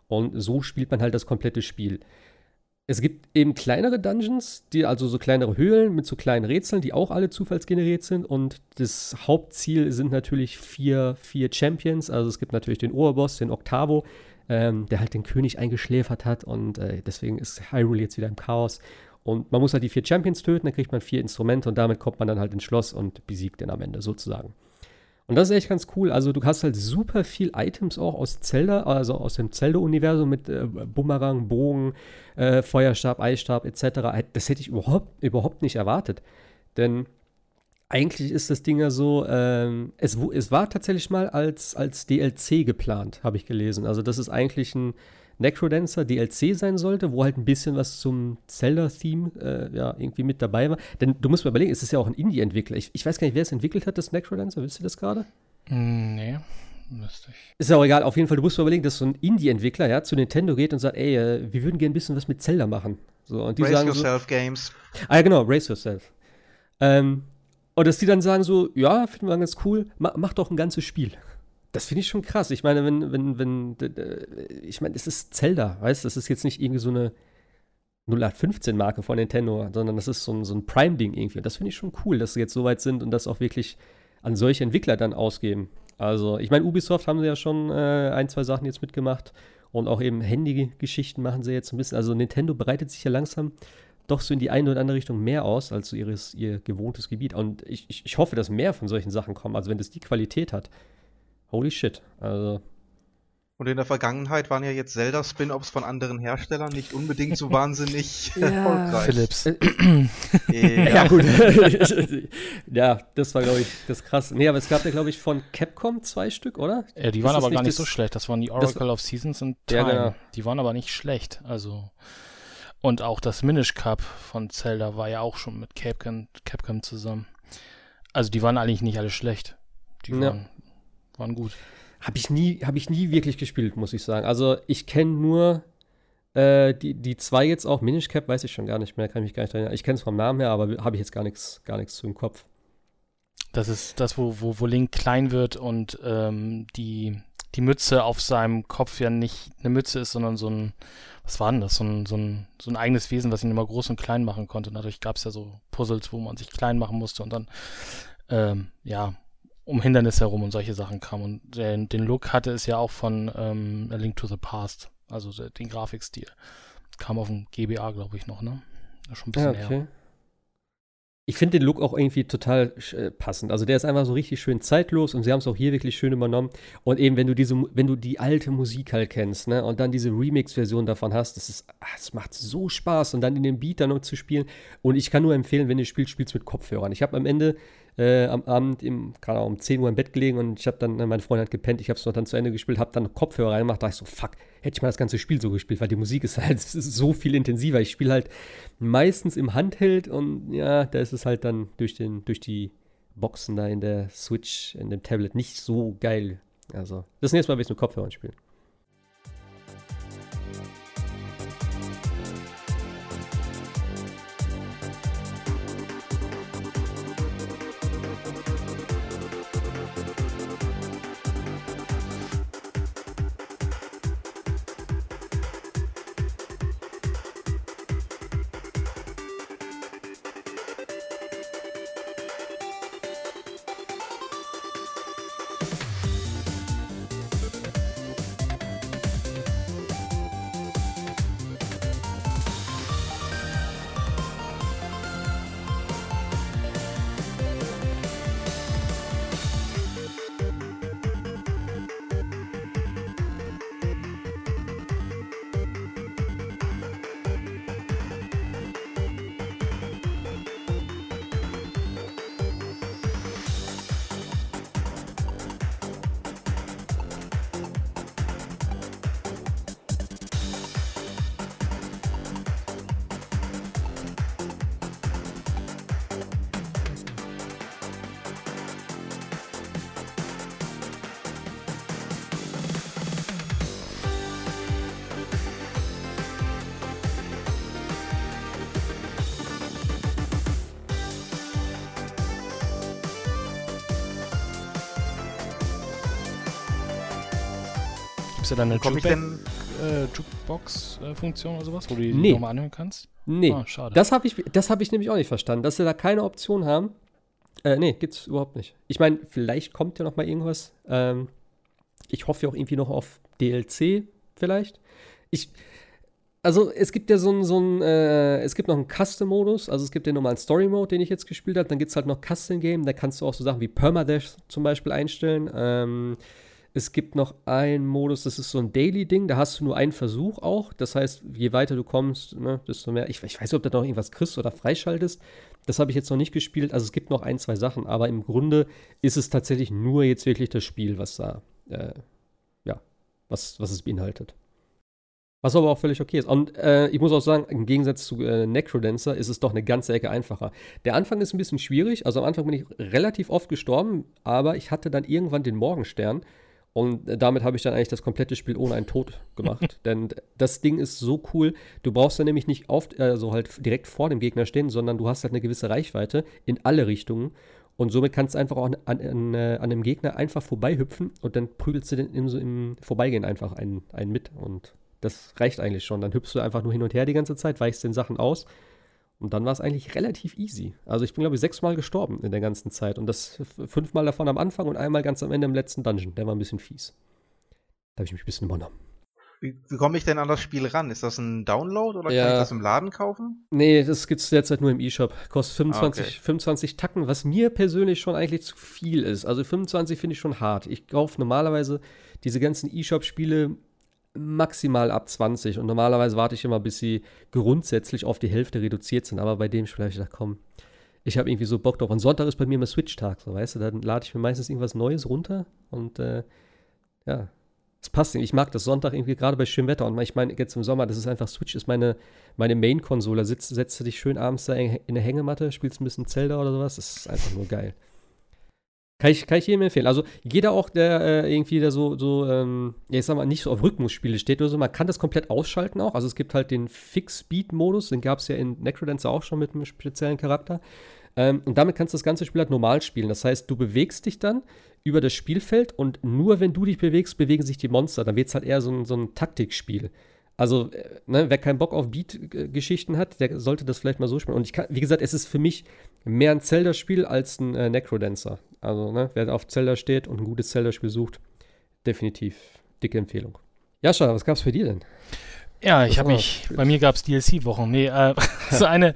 Und so spielt man halt das komplette Spiel. Es gibt eben kleinere Dungeons, die also so kleinere Höhlen mit so kleinen Rätseln, die auch alle zufallsgeneriert sind. Und das Hauptziel sind natürlich vier, vier Champions. Also es gibt natürlich den Oberboss, den Octavo, ähm, der halt den König eingeschläfert hat und äh, deswegen ist Hyrule jetzt wieder im Chaos. Und man muss halt die vier Champions töten, dann kriegt man vier Instrumente und damit kommt man dann halt ins Schloss und besiegt den am Ende sozusagen. Und das ist echt ganz cool. Also du hast halt super viel Items auch aus Zelda, also aus dem Zelda-Universum mit äh, Bumerang, Bogen, äh, Feuerstab, Eisstab etc. Das hätte ich überhaupt, überhaupt nicht erwartet. Denn eigentlich ist das Ding ja so, ähm, es, es war tatsächlich mal als, als DLC geplant, habe ich gelesen. Also, dass es eigentlich ein Necrodancer DLC sein sollte, wo halt ein bisschen was zum Zelda-Theme äh, ja, irgendwie mit dabei war. Denn du musst mal überlegen, es ist ja auch ein Indie-Entwickler. Ich, ich weiß gar nicht, wer es entwickelt hat, das Necrodancer. Wisst ihr das gerade? Mm, nee. Müsste ich. Ist ja auch egal, auf jeden Fall, du musst mal überlegen, dass so ein Indie-Entwickler ja, zu Nintendo geht und sagt, ey, äh, wir würden gerne ein bisschen was mit Zelda machen. So, und die Race sagen Yourself so, Games. Ah ja, genau, Race Yourself. Ähm, und dass die dann sagen so, ja, finden wir ganz cool, mach, mach doch ein ganzes Spiel. Das finde ich schon krass. Ich meine, wenn, wenn, wenn, ich meine, es ist Zelda, weißt du, das ist jetzt nicht irgendwie so eine 0815-Marke von Nintendo, sondern das ist so ein, so ein Prime-Ding irgendwie. Und das finde ich schon cool, dass sie jetzt so weit sind und das auch wirklich an solche Entwickler dann ausgeben. Also, ich meine, Ubisoft haben sie ja schon äh, ein, zwei Sachen jetzt mitgemacht und auch eben Handy-Geschichten machen sie jetzt ein bisschen. Also, Nintendo bereitet sich ja langsam doch so in die eine oder andere Richtung mehr aus als so ihres, ihr gewohntes Gebiet. Und ich, ich, ich hoffe, dass mehr von solchen Sachen kommen. Also wenn das die Qualität hat, holy shit. Also. Und in der Vergangenheit waren ja jetzt Zelda-Spin-Offs von anderen Herstellern nicht unbedingt so <laughs> wahnsinnig ja. erfolgreich. Philips. <clears throat> ja. <laughs> ja, gut. <laughs> ja, das war, glaube ich, das krass. Nee, aber es gab ja, glaube ich, von Capcom zwei Stück, oder? Ja, die waren aber gar nicht so schlecht. Das waren die Oracle of Seasons und Time. Ja, genau. Die waren aber nicht schlecht. Also. Und auch das Minish Cup von Zelda war ja auch schon mit Capcom, Capcom zusammen. Also die waren eigentlich nicht alle schlecht. Die waren, ja. waren gut. Habe ich, nie, hab ich nie wirklich gespielt, muss ich sagen. Also ich kenne nur äh, die, die zwei jetzt auch. Minish Cap weiß ich schon gar nicht mehr, kann ich mich gar nicht erinnern. Ich kenne es vom Namen her, aber habe ich jetzt gar nichts gar zu im Kopf. Das ist das, wo, wo, wo Link klein wird und ähm, die, die Mütze auf seinem Kopf ja nicht eine Mütze ist, sondern so ein, was war denn das? So ein, so ein, so ein eigenes Wesen, was ihn immer groß und klein machen konnte. Und dadurch gab es ja so Puzzles, wo man sich klein machen musste und dann, ähm, ja, um Hindernisse herum und solche Sachen kam. Und den, den Look hatte es ja auch von ähm, A Link to the Past, also den Grafikstil. Kam auf dem GBA, glaube ich, noch, ne? Schon ein bisschen ja, okay. her. Ich finde den Look auch irgendwie total äh, passend. Also der ist einfach so richtig schön zeitlos und sie haben es auch hier wirklich schön übernommen. Und eben, wenn du diese, wenn du die alte Musik halt kennst, ne, und dann diese Remix-Version davon hast, das ist, ach, macht so Spaß und dann in dem Beat dann noch zu spielen. Und ich kann nur empfehlen, wenn ihr spielt, spielt mit Kopfhörern. Ich habe am Ende äh, am Abend im, gerade um 10 Uhr im Bett gelegen und ich habe dann, meine Freundin hat gepennt, ich habe es noch dann zu Ende gespielt, habe dann Kopfhörer reingemacht, da ich so, fuck, hätte ich mal das ganze Spiel so gespielt, weil die Musik ist halt <laughs> ist so viel intensiver. Ich spiele halt meistens im Handheld und ja, da ist es halt dann durch, den, durch die Boxen da in der Switch, in dem Tablet nicht so geil. Also, das nächste Mal will ich mit Kopfhörern spielen. Du dann eine äh, Jukebox-Funktion oder sowas, wo du die nee. nochmal anhören kannst? Nee, ah, schade. Das habe ich, hab ich nämlich auch nicht verstanden, dass sie da keine Option haben. Äh, nee, gibt's überhaupt nicht. Ich meine, vielleicht kommt ja noch mal irgendwas. Ähm, ich hoffe ja auch irgendwie noch auf DLC, vielleicht. Ich, also es gibt ja so ein, so ein äh, es gibt noch einen Custom-Modus, also es gibt den normalen Story-Mode, den ich jetzt gespielt habe. Dann gibt es halt noch Custom-Game, da kannst du auch so Sachen wie Permadeath zum Beispiel einstellen. Ähm, es gibt noch einen Modus, das ist so ein Daily-Ding, da hast du nur einen Versuch auch. Das heißt, je weiter du kommst, ne, desto mehr. Ich, ich weiß nicht, ob du da noch irgendwas kriegst oder freischaltest. Das habe ich jetzt noch nicht gespielt. Also es gibt noch ein, zwei Sachen, aber im Grunde ist es tatsächlich nur jetzt wirklich das Spiel, was da, äh, ja, was, was es beinhaltet. Was aber auch völlig okay ist. Und äh, ich muss auch sagen, im Gegensatz zu äh, Necrodancer ist es doch eine ganze Ecke einfacher. Der Anfang ist ein bisschen schwierig. Also am Anfang bin ich relativ oft gestorben, aber ich hatte dann irgendwann den Morgenstern. Und damit habe ich dann eigentlich das komplette Spiel ohne einen Tod gemacht. <laughs> Denn das Ding ist so cool. Du brauchst dann nämlich nicht auf, also halt direkt vor dem Gegner stehen, sondern du hast halt eine gewisse Reichweite in alle Richtungen. Und somit kannst du einfach auch an, an, an dem Gegner einfach vorbeihüpfen und dann prügelst du den im, im Vorbeigehen einfach einen, einen mit. Und das reicht eigentlich schon. Dann hüpfst du einfach nur hin und her die ganze Zeit, weichst den Sachen aus und dann war es eigentlich relativ easy. Also ich bin, glaube ich, sechsmal gestorben in der ganzen Zeit. Und das fünfmal davon am Anfang und einmal ganz am Ende im letzten Dungeon. Der war ein bisschen fies. Da habe ich mich ein bisschen übernommen. Wie, wie komme ich denn an das Spiel ran? Ist das ein Download oder Ja. kann ich das im Laden kaufen? Nee, das gibt's derzeit nur im E-Shop. Kostet 25, Ah, okay. 25 Tacken, was mir persönlich schon eigentlich zu viel ist. Also 25 finde ich schon hart. Ich kaufe normalerweise diese ganzen E-Shop-Spiele maximal ab 20 und normalerweise warte ich immer, bis sie grundsätzlich auf die Hälfte reduziert sind. Aber bei dem Spiel habe ich gedacht, komm, ich habe irgendwie so Bock drauf. Und Sonntag ist bei mir immer Switch-Tag, so weißt du, dann lade ich mir meistens irgendwas Neues runter und äh, ja, es passt irgendwie. Ich mag das Sonntag irgendwie gerade bei schönem Wetter. Und ich meine, jetzt im Sommer, das ist einfach, Switch ist meine, meine Main-Konsole. Da sitzt, setzt du dich schön abends da in, in der Hängematte, spielst ein bisschen Zelda oder sowas. Das ist einfach nur geil. Kann ich, kann ich jedem empfehlen. Also jeder auch, der äh, irgendwie da so, so ähm, ja, ich sag mal, nicht so auf Rhythmusspiele steht oder so, man kann das komplett ausschalten auch. Also es gibt halt den Fix-Speed-Modus, den gab es ja in Necrodancer auch schon mit einem speziellen Charakter. Ähm, und damit kannst du das ganze Spiel halt normal spielen. Das heißt, du bewegst dich dann über das Spielfeld und nur wenn du dich bewegst, bewegen sich die Monster. Dann wird es halt eher so so ein Taktikspiel. Also, äh, ne, wer keinen Bock auf Beat-Geschichten hat, der sollte das vielleicht mal so spielen. Und ich kann, wie gesagt, es ist für mich mehr ein Zelda-Spiel als ein äh, Necrodancer. Also, ne, wer auf Zelda steht und ein gutes Zelda-Spiel sucht, definitiv dicke Empfehlung. Jascha, was gab's für dir denn? Ja, ich habe mich, bei mir gab es DLC-Wochen. Nee, äh, <laughs> so eine,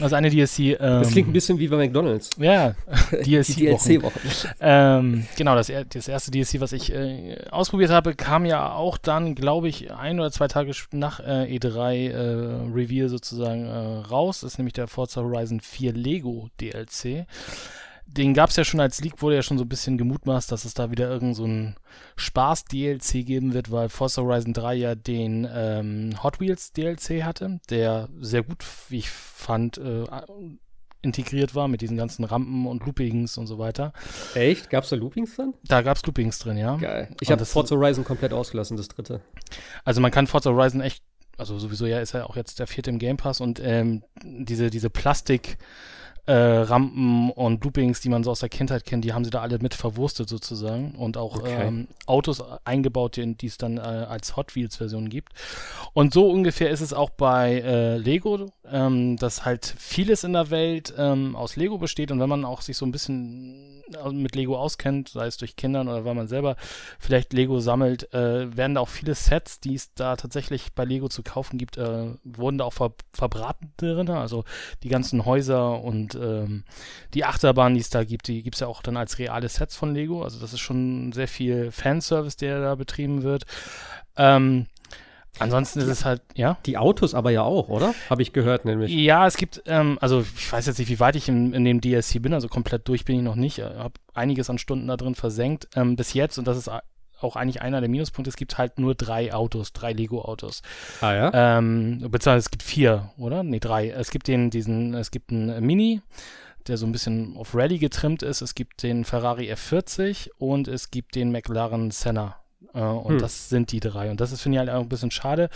also eine DLC. Ähm, Das klingt ein bisschen wie bei McDonalds. Ja, <laughs> DLC-Wochen. DLC-Woche. Ähm, genau, das, das erste DLC, was ich äh, ausprobiert habe, kam ja auch dann, glaube ich, ein oder zwei Tage nach äh, E3 äh, Reveal sozusagen äh, raus. Das ist nämlich der Forza Horizon 4 Lego DLC. Den gab es ja schon als Leak, wurde ja schon so ein bisschen gemutmaßt, dass es da wieder irgend so ein Spaß-DLC geben wird, weil Forza Horizon 3 ja den ähm, Hot Wheels DLC hatte, der sehr gut, wie ich fand, äh, integriert war mit diesen ganzen Rampen und Loopings und so weiter. Echt? Gab's da Loopings dann? Da gab es Loopings drin, ja. Geil. Ich habe Forza Horizon komplett ausgelassen, das dritte. Also man kann Forza Horizon echt, also sowieso ja ist ja auch jetzt der vierte im Game Pass und ähm, diese, diese Plastik äh, Rampen und Loopings, die man so aus der Kindheit kennt, die haben sie da alle mit verwurstet sozusagen und auch Okay. ähm, Autos eingebaut, die, die es dann äh, als Hot Wheels Version gibt. Und so ungefähr ist es auch bei äh, Lego, ähm, dass halt vieles in der Welt ähm, aus Lego besteht und wenn man auch sich so ein bisschen äh, mit Lego auskennt, sei es durch Kindern oder weil man selber vielleicht Lego sammelt, äh, werden da auch viele Sets, die es da tatsächlich bei Lego zu kaufen gibt, äh, wurden da auch ver verbraten drin. Also die ganzen Häuser und ähm, die Achterbahn, die es da gibt, die gibt es ja auch dann als reale Sets von Lego. Also das ist schon sehr viel Fanservice, der da betrieben wird. Ähm, ansonsten ist es halt, ja. Die Autos aber ja auch, oder? Habe ich gehört, nämlich. Ja, es gibt, ähm, also ich weiß jetzt nicht, wie weit ich in, in dem DLC bin, also komplett durch bin ich noch nicht. Ich habe einiges an Stunden da drin versenkt. Ähm, bis jetzt, und das ist auch eigentlich einer der Minuspunkte, es gibt halt nur drei Autos, drei Lego-Autos. Ah ja? Ähm, beziehungsweise es gibt vier, oder? Nee, drei. Es gibt den, diesen, es gibt einen Mini, der so ein bisschen auf Rallye getrimmt ist. Es gibt den Ferrari F40 und es gibt den McLaren Senna. Äh, und Hm. das sind die drei. Und das ist, finde ich, halt auch ein bisschen schade,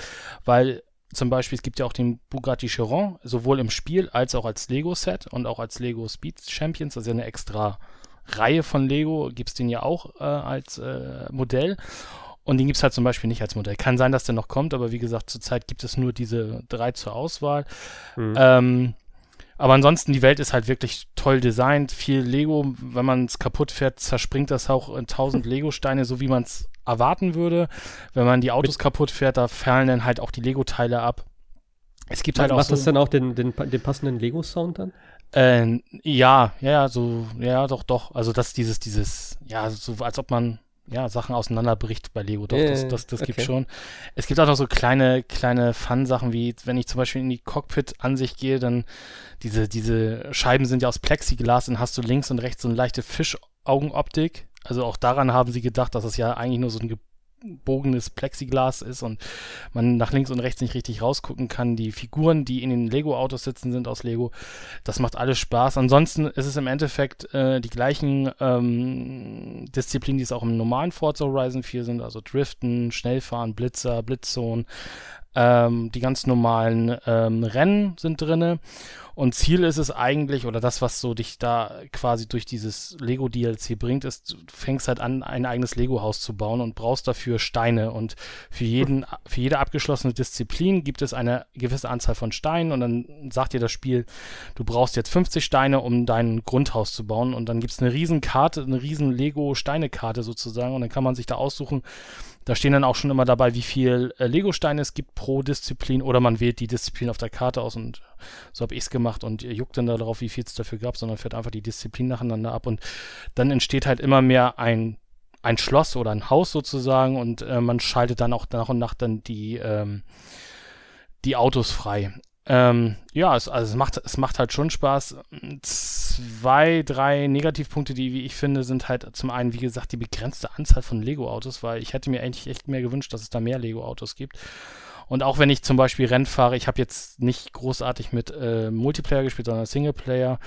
weil zum Beispiel, es gibt ja auch den Bugatti Chiron, sowohl im Spiel als auch als Lego-Set und auch als Lego Speed Champions. Das ist ja eine extra Reihe von Lego, gibt es den ja auch äh, als äh, Modell. Und den gibt es halt zum Beispiel nicht als Modell. Kann sein, dass der noch kommt, aber wie gesagt, zurzeit gibt es nur diese drei zur Auswahl. Hm. Ähm, aber ansonsten, die Welt ist halt wirklich toll designt, viel Lego. Wenn man es kaputt fährt, zerspringt das auch in tausend <laughs> Lego-Steine, so wie man es erwarten würde. Wenn man die Autos kaputt fährt, da fallen dann halt auch die Lego-Teile ab. Es gibt halt auch Macht so, das dann auch den, den, den passenden Lego-Sound dann? Äh, ja, ja, so, ja, doch, doch. Also das dieses, dieses, ja, so als ob man ja Sachen auseinanderbricht bei Lego. Doch, Ja, das, das, das okay. gibt schon. Es gibt auch noch so kleine, kleine Fun-Sachen wie, wenn ich zum Beispiel in die Cockpit-Ansicht gehe, dann diese, diese Scheiben sind ja aus Plexiglas, dann hast du links und rechts so eine leichte Fischaugenoptik. Also auch daran haben sie gedacht, dass es ja eigentlich nur so ein gebogenes Plexiglas ist und man nach links und rechts nicht richtig rausgucken kann. Die Figuren, die in den Lego-Autos sitzen, sind aus Lego. Das macht alles Spaß. Ansonsten ist es im Endeffekt äh, die gleichen ähm, Disziplinen, die es auch im normalen Forza Horizon 4 sind, also Driften, Schnellfahren, Blitzer, Blitzzone. Ähm, die ganz normalen ähm, Rennen sind drinne. Und Ziel ist es eigentlich, oder das, was so dich da quasi durch dieses Lego-DLC bringt, ist, du fängst halt an, ein eigenes Lego-Haus zu bauen und brauchst dafür Steine. Und für jeden, <laughs> für jede abgeschlossene Disziplin gibt es eine gewisse Anzahl von Steinen und dann sagt dir das Spiel, du brauchst jetzt 50 Steine, um dein Grundhaus zu bauen. Und dann gibt es eine riesen Karte, eine riesen Lego-Steine-Karte sozusagen. Und dann kann man sich da aussuchen, Da stehen dann auch schon immer dabei, wie viel äh, Lego-Steine es gibt pro Disziplin oder man wählt die Disziplin auf der Karte aus und so habe ich es gemacht und juckt dann darauf, wie viel es dafür gab, sondern fährt einfach die Disziplin nacheinander ab und dann entsteht halt immer mehr ein, ein Schloss oder ein Haus sozusagen und äh, man schaltet dann auch nach und nach dann die, ähm, die Autos frei. Ähm, ja, es, also es, macht, es macht halt schon Spaß. Zwei, drei Negativpunkte, die, wie ich finde, sind halt zum einen, wie gesagt, die begrenzte Anzahl von Lego-Autos, weil ich hätte mir eigentlich echt mehr gewünscht, dass es da mehr Lego-Autos gibt. Und auch wenn ich zum Beispiel Rennen fahre, ich habe jetzt nicht großartig mit äh, Multiplayer gespielt, sondern Singleplayer,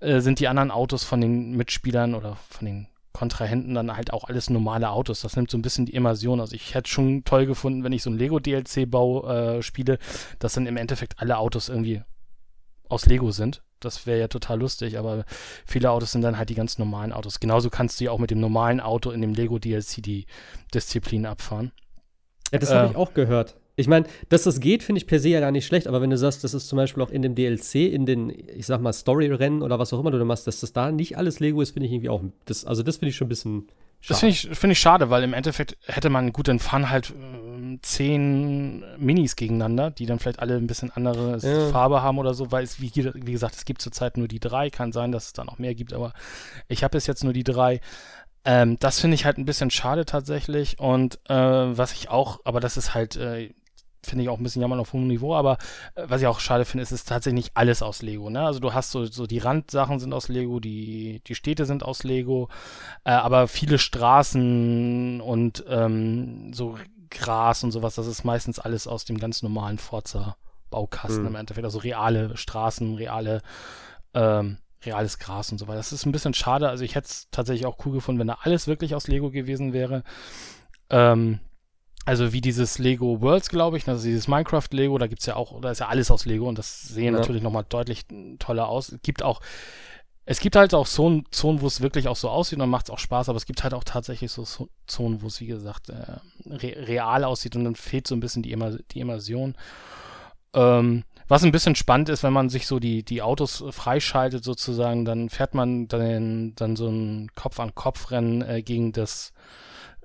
äh, sind die anderen Autos von den Mitspielern oder von den Kontrahenten dann halt auch alles normale Autos. Das nimmt so ein bisschen die Immersion. Also ich hätte schon toll gefunden, wenn ich so ein Lego-DLC-Bau äh, spiele, dass dann im Endeffekt alle Autos irgendwie aus Lego sind. Das wäre ja total lustig, aber viele Autos sind dann halt die ganz normalen Autos. Genauso kannst du ja auch mit dem normalen Auto in dem Lego DLC die Disziplin abfahren. Ja, das äh, habe ich auch gehört. Ich meine, dass das geht, finde ich per se ja gar nicht schlecht, aber wenn du sagst, das ist zum Beispiel auch in dem DLC, in den, ich sag mal, Story-Rennen oder was auch immer du da machst, dass das da nicht alles Lego ist, finde ich irgendwie auch. Das, also, das finde ich schon ein bisschen. Schade. Das finde ich, find ich schade, weil im Endeffekt hätte man gut, dann fahren halt äh, zehn Minis gegeneinander, die dann vielleicht alle ein bisschen andere ja. Farbe haben oder so, weil es, wie, wie gesagt, es gibt zurzeit nur die drei. Kann sein, dass es da noch mehr gibt, aber ich habe bis jetzt nur die drei. Ähm, das finde ich halt ein bisschen schade tatsächlich. Und äh, was ich auch, aber das ist halt, äh, finde ich auch ein bisschen jammern auf hohem Niveau, aber äh, was ich auch schade finde, ist, es ist tatsächlich nicht alles aus Lego. Ne? Also du hast so, so die Randsachen sind aus Lego, die, die Städte sind aus Lego, äh, aber viele Straßen und ähm, so Gras und sowas, das ist meistens alles aus dem ganz normalen Forza-Baukasten mhm. im Endeffekt. Also reale Straßen, reale ähm, reales Gras und so weiter. Das ist ein bisschen schade. Also ich hätte es tatsächlich auch cool gefunden, wenn da alles wirklich aus Lego gewesen wäre. Ähm, also wie dieses Lego Worlds, glaube ich, also dieses Minecraft Lego, da gibt es ja auch, da ist ja alles aus Lego und das sehen ja. natürlich nochmal deutlich toller aus. Es gibt auch, es gibt halt auch Zonen, Zonen wo es wirklich auch so aussieht und dann macht es auch Spaß, aber es gibt halt auch tatsächlich so Zonen, wo es, wie gesagt, äh, re real aussieht und dann fehlt so ein bisschen die, Immer die Immersion. Ähm, was ein bisschen spannend ist, wenn man sich so die, die Autos freischaltet sozusagen, dann fährt man dann, dann so ein Kopf-an-Kopf-Rennen äh, gegen das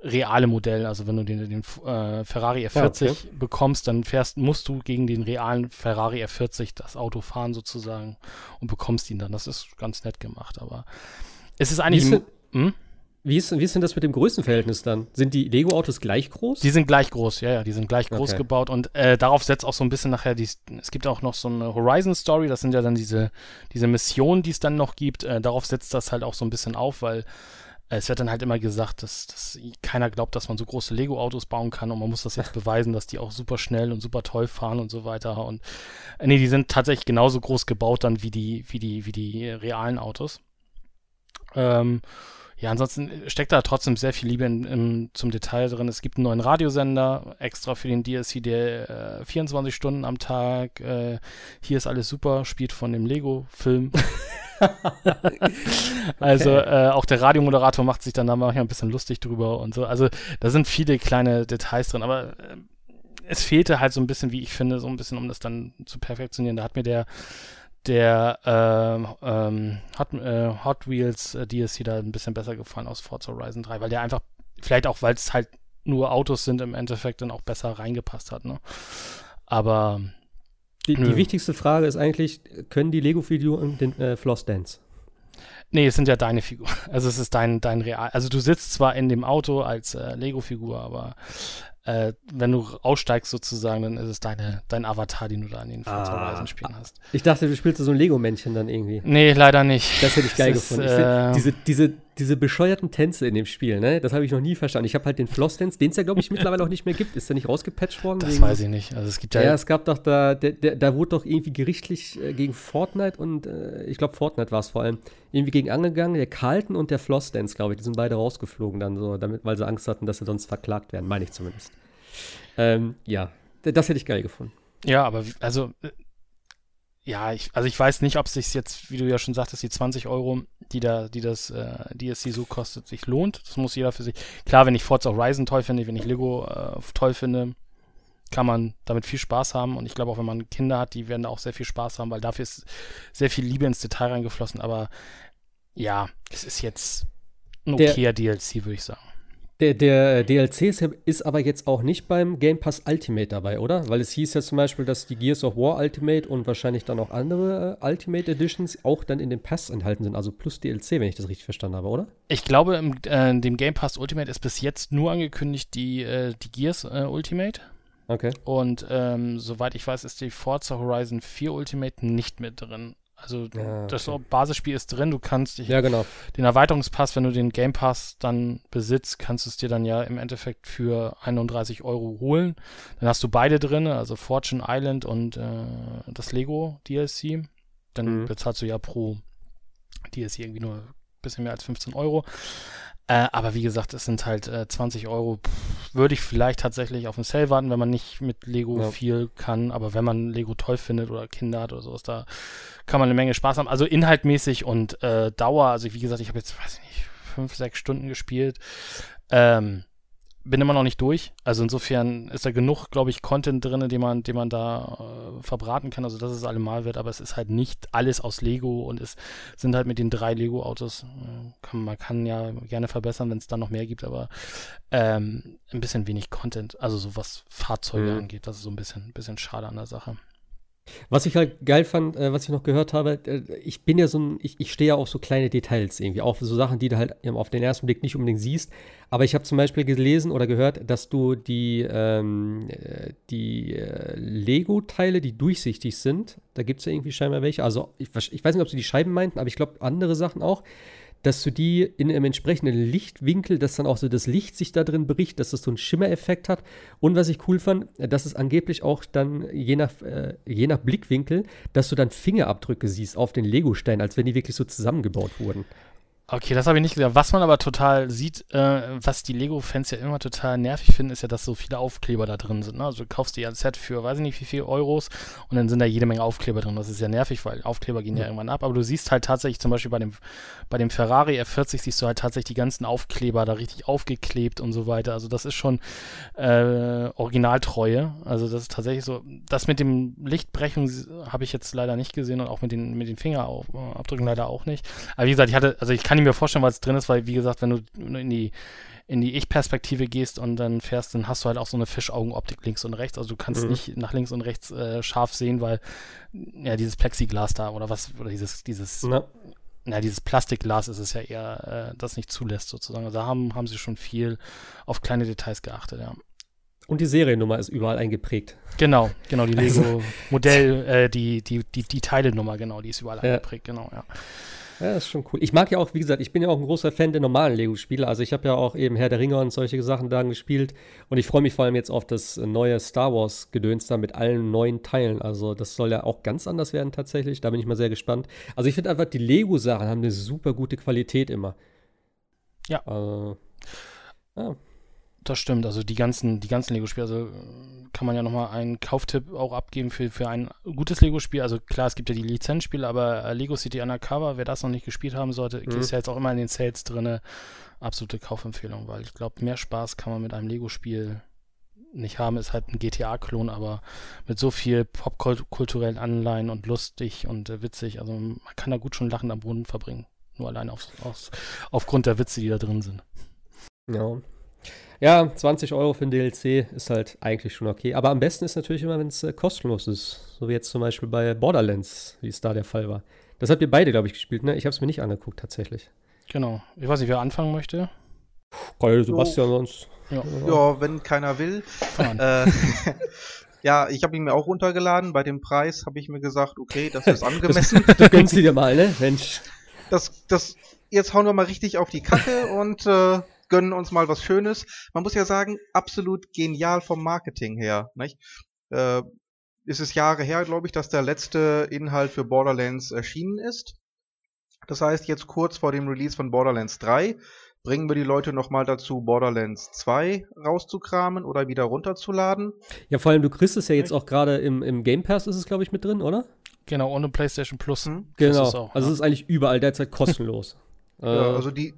reale Modell. Also wenn du den, den äh, Ferrari F40 ja, okay. bekommst, dann fährst, musst du gegen den realen Ferrari F40 das Auto fahren sozusagen und bekommst ihn dann. Das ist ganz nett gemacht, aber es ist eigentlich. Wie ist, hm? wie ist, wie ist denn das mit dem Größenverhältnis dann? Sind die Lego-Autos gleich groß? Die sind gleich groß, ja, ja, die sind gleich groß okay. gebaut und äh, darauf setzt auch so ein bisschen nachher die, es gibt auch noch so eine Horizon-Story, das sind ja dann diese, diese Missionen, die es dann noch gibt, äh, darauf setzt das halt auch so ein bisschen auf, weil es wird dann halt immer gesagt, dass, dass keiner glaubt, dass man so große Lego-Autos bauen kann und man muss das jetzt <laughs> beweisen, dass die auch super schnell und super toll fahren und so weiter. Und äh, nee, die sind tatsächlich genauso groß gebaut dann wie die, wie die, wie die realen Autos. Ähm, ja, ansonsten steckt da trotzdem sehr viel Liebe in, in, zum Detail drin. Es gibt einen neuen Radiosender extra für den DSC, der äh, 24 Stunden am Tag, äh, hier ist alles super, spielt von dem Lego-Film. <laughs> <laughs> also okay. äh, auch der Radiomoderator macht sich dann da manchmal ein bisschen lustig drüber und so. Also da sind viele kleine Details drin, aber äh, es fehlte halt so ein bisschen, wie ich finde, so ein bisschen, um das dann zu perfektionieren. Da hat mir der der äh, ähm, Hot, äh, Hot, Wheels äh, DSC da ein bisschen besser gefallen aus Forza Horizon 3, weil der einfach, vielleicht auch, weil es halt nur Autos sind, im Endeffekt dann auch besser reingepasst hat. Ne? Aber die, die, wichtigste Frage ist eigentlich, können die Lego-Figuren den äh, Floss Dance? Nee, es sind ja deine Figuren. <laughs> Also es ist dein, dein Real. Also du sitzt zwar in dem Auto als äh, Lego-Figur, aber äh, wenn du aussteigst sozusagen, dann ist es deine, dein Avatar, den du da in den Forza ah, Horizon Spielen hast. Ich dachte, du spielst so ein Lego-Männchen dann irgendwie. Nee, leider nicht. Das hätte ich geil das gefunden. Ist, äh, diese, diese, diese bescheuerten Tänze in dem Spiel, ne? Das habe ich noch nie verstanden. Ich habe halt den Floss-Dance, den es ja, glaube ich, mittlerweile auch nicht mehr gibt. Ist der nicht rausgepatcht worden? Das weiß ich nicht. Also es gibt ja. Ja, es gab doch da, der, der, da wurde doch irgendwie gerichtlich äh, gegen Fortnite und äh, ich glaube Fortnite war es vor allem, irgendwie gegen angegangen. Der Carlton und der Floss-Dance, glaube ich, die sind beide rausgeflogen dann so, damit, weil sie Angst hatten, dass sie sonst verklagt werden, meine ich zumindest. Ähm, ja, das hätte ich geil gefunden. Ja, aber also äh, ja, ich, also ich weiß nicht, ob es sich jetzt, wie du ja schon sagtest, die 20 Euro, die da, die das äh, DSC so kostet, sich lohnt. Das muss jeder für sich. Klar, wenn ich Forza Horizon toll finde, wenn ich Lego äh, toll finde, kann man damit viel Spaß haben. Und ich glaube auch, wenn man Kinder hat, die werden da auch sehr viel Spaß haben, weil dafür ist sehr viel Liebe ins Detail reingeflossen. Aber ja, es ist jetzt ein okayer DLC, würde ich sagen Der, der DLC ist, aber jetzt auch nicht beim Game Pass Ultimate dabei, oder? Weil es hieß ja zum Beispiel, dass die Gears of War Ultimate und wahrscheinlich dann auch andere äh, Ultimate Editions auch dann in dem Pass enthalten sind, also plus DLC, wenn ich das richtig verstanden habe, oder? Ich glaube, im äh, dem Game Pass Ultimate ist bis jetzt nur angekündigt die, äh, die Gears äh, Ultimate. Okay. Und ähm, soweit ich weiß, ist die Forza Horizon 4 Ultimate nicht mit drin. Also Ja, das okay. Basisspiel ist drin, du kannst dich Ja, genau. den Erweiterungspass, wenn du den Game Pass dann besitzt, kannst du es dir dann ja im Endeffekt für 31 Euro holen. Dann hast du beide drin, also Fortune Island und äh, das Lego DLC. Dann Mhm. bezahlst du ja pro DLC irgendwie nur ein bisschen mehr als 15 Euro. Äh, aber wie gesagt, es sind halt äh, 20 Euro. Pff, Würde ich vielleicht tatsächlich auf den Sale warten, wenn man nicht mit Lego Ja. viel kann. Aber wenn man Lego toll findet oder Kinder hat oder sowas, da kann man eine Menge Spaß haben. Also inhaltmäßig und äh, Dauer. Also wie gesagt, ich habe jetzt, weiß ich nicht, fünf, sechs Stunden gespielt. Ähm, bin immer noch nicht durch. Also insofern ist da genug, glaube ich, Content drin, den man, den man da äh, verbraten kann. Also dass es allemal wird, aber es ist halt nicht alles aus Lego und es sind halt mit den drei Lego-Autos, äh, kann, man kann ja gerne verbessern, wenn es da noch mehr gibt, aber ähm, ein bisschen wenig Content, also so was Fahrzeuge Mhm. angeht, das ist so ein bisschen, ein bisschen schade an der Sache. Was ich halt geil fand, äh, was ich noch gehört habe, äh, ich bin ja so ein, ich, ich stehe ja auf so kleine Details irgendwie, auch so Sachen, die du halt auf den ersten Blick nicht unbedingt siehst. Aber ich habe zum Beispiel gelesen oder gehört, dass du die, ähm, äh, die äh, Lego-Teile, die durchsichtig sind, da gibt es ja irgendwie scheinbar welche, also ich, ich weiß nicht, ob sie die Scheiben meinten, aber ich glaube andere Sachen auch, dass du die in einem entsprechenden Lichtwinkel, dass dann auch so das Licht sich da drin bricht, dass das so einen Schimmereffekt hat. Und was ich cool fand, dass es angeblich auch dann je nach, äh, je nach Blickwinkel, dass du dann Fingerabdrücke siehst auf den Lego-Steinen, als wenn die wirklich so zusammengebaut wurden. Okay, das habe ich nicht gesehen. Was man aber total sieht, äh, was die Lego-Fans ja immer total nervig finden, ist ja, dass so viele Aufkleber da drin sind. Ne? Also du kaufst dir ein Set für, weiß ich nicht, wie viel Euros und dann sind da jede Menge Aufkleber drin. Das ist ja nervig, weil Aufkleber gehen ja Ja. irgendwann ab. Aber du siehst halt tatsächlich, zum Beispiel bei dem, bei dem Ferrari F40 siehst du halt tatsächlich die ganzen Aufkleber da richtig aufgeklebt und so weiter. Also das ist schon äh, Originaltreue. Also das ist tatsächlich so. Das mit dem Lichtbrechung habe ich jetzt leider nicht gesehen und auch mit den, mit den Fingerabdrücken leider auch nicht. Aber wie gesagt, ich hatte, also ich kann mir vorstellen, was drin ist, weil wie gesagt, wenn du in die in die Ich-Perspektive gehst und dann fährst, dann hast du halt auch so eine Fischaugenoptik links und rechts. Also du kannst Mhm. nicht nach links und rechts äh, scharf sehen, weil ja dieses Plexiglas da oder was oder dieses dieses Na, na, dieses Plastikglas ist es ja eher, äh, das nicht zulässt sozusagen. Also da haben, haben sie schon viel auf kleine Details geachtet, ja. und die Seriennummer ist überall eingeprägt. Genau, genau, die Also- Lego-Modell, äh, die, die, die, die Teilenummer, genau, die ist überall Ja. eingeprägt, genau, ja. Ja, das ist schon cool. Ich mag ja auch, wie gesagt, ich bin ja auch ein großer Fan der normalen Lego-Spiele. Also ich habe ja auch eben Herr der Ringe und solche Sachen da gespielt. Und ich freue mich vor allem jetzt auf das neue Star Wars-Gedöns da mit allen neuen Teilen. Also das soll ja auch ganz anders werden tatsächlich. Da bin ich mal sehr gespannt. Also ich finde einfach, die Lego-Sachen haben eine super gute Qualität immer. Ja. Also, ja. Das stimmt, also die ganzen, die ganzen Lego-Spiele, also äh, kann man ja nochmal einen Kauftipp auch abgeben für, für ein gutes Lego-Spiel. Also klar, es gibt ja die Lizenzspiele, aber äh, Lego City Undercover, wer das noch nicht gespielt haben sollte, Mhm. ist ja jetzt auch immer in den Sales drin. Absolute Kaufempfehlung, weil ich glaube, mehr Spaß kann man mit einem Lego-Spiel nicht haben. Ist halt ein GTA-Klon, aber mit so viel popkulturellen Anleihen und lustig und äh, witzig. Also man kann da gut schon lachend am Boden verbringen. Nur allein auf, aus, aufgrund der Witze, die da drin sind. Ja. Ja, 20 Euro für ein DLC ist halt eigentlich schon okay. Aber am besten ist natürlich immer, wenn es äh, kostenlos ist. So wie jetzt zum Beispiel bei Borderlands, wie es da der Fall war. Das habt ihr beide, glaube ich, gespielt, ne? Ich habe es mir nicht angeguckt, tatsächlich. Genau. Ich weiß nicht, wer anfangen möchte. Geil, Sebastian sonst. Ja. Ja, wenn keiner will. Äh, <laughs> ja, ich habe ihn mir auch runtergeladen. Bei dem Preis habe ich mir gesagt, okay, das ist <laughs> angemessen. Du gönnst sie dir mal, ne? Mensch. das, das, jetzt hauen wir mal richtig auf die Kacke und äh, gönnen uns mal was Schönes. Man muss ja sagen, absolut genial vom Marketing her. Nicht? Äh, ist es Jahre her, glaube ich, dass der letzte Inhalt für Borderlands erschienen ist. Das heißt, jetzt kurz vor dem Release von Borderlands 3 bringen wir die Leute nochmal dazu, Borderlands 2 rauszukramen oder wieder runterzuladen. Ja, vor allem, du kriegst es ja jetzt auch gerade im, im Game Pass, ist es, glaube ich, mit drin, oder? Genau, ohne PlayStation Plus. Hm? Genau. auch, also ja. es ist eigentlich überall derzeit kostenlos. <laughs> Ja, Äh, also die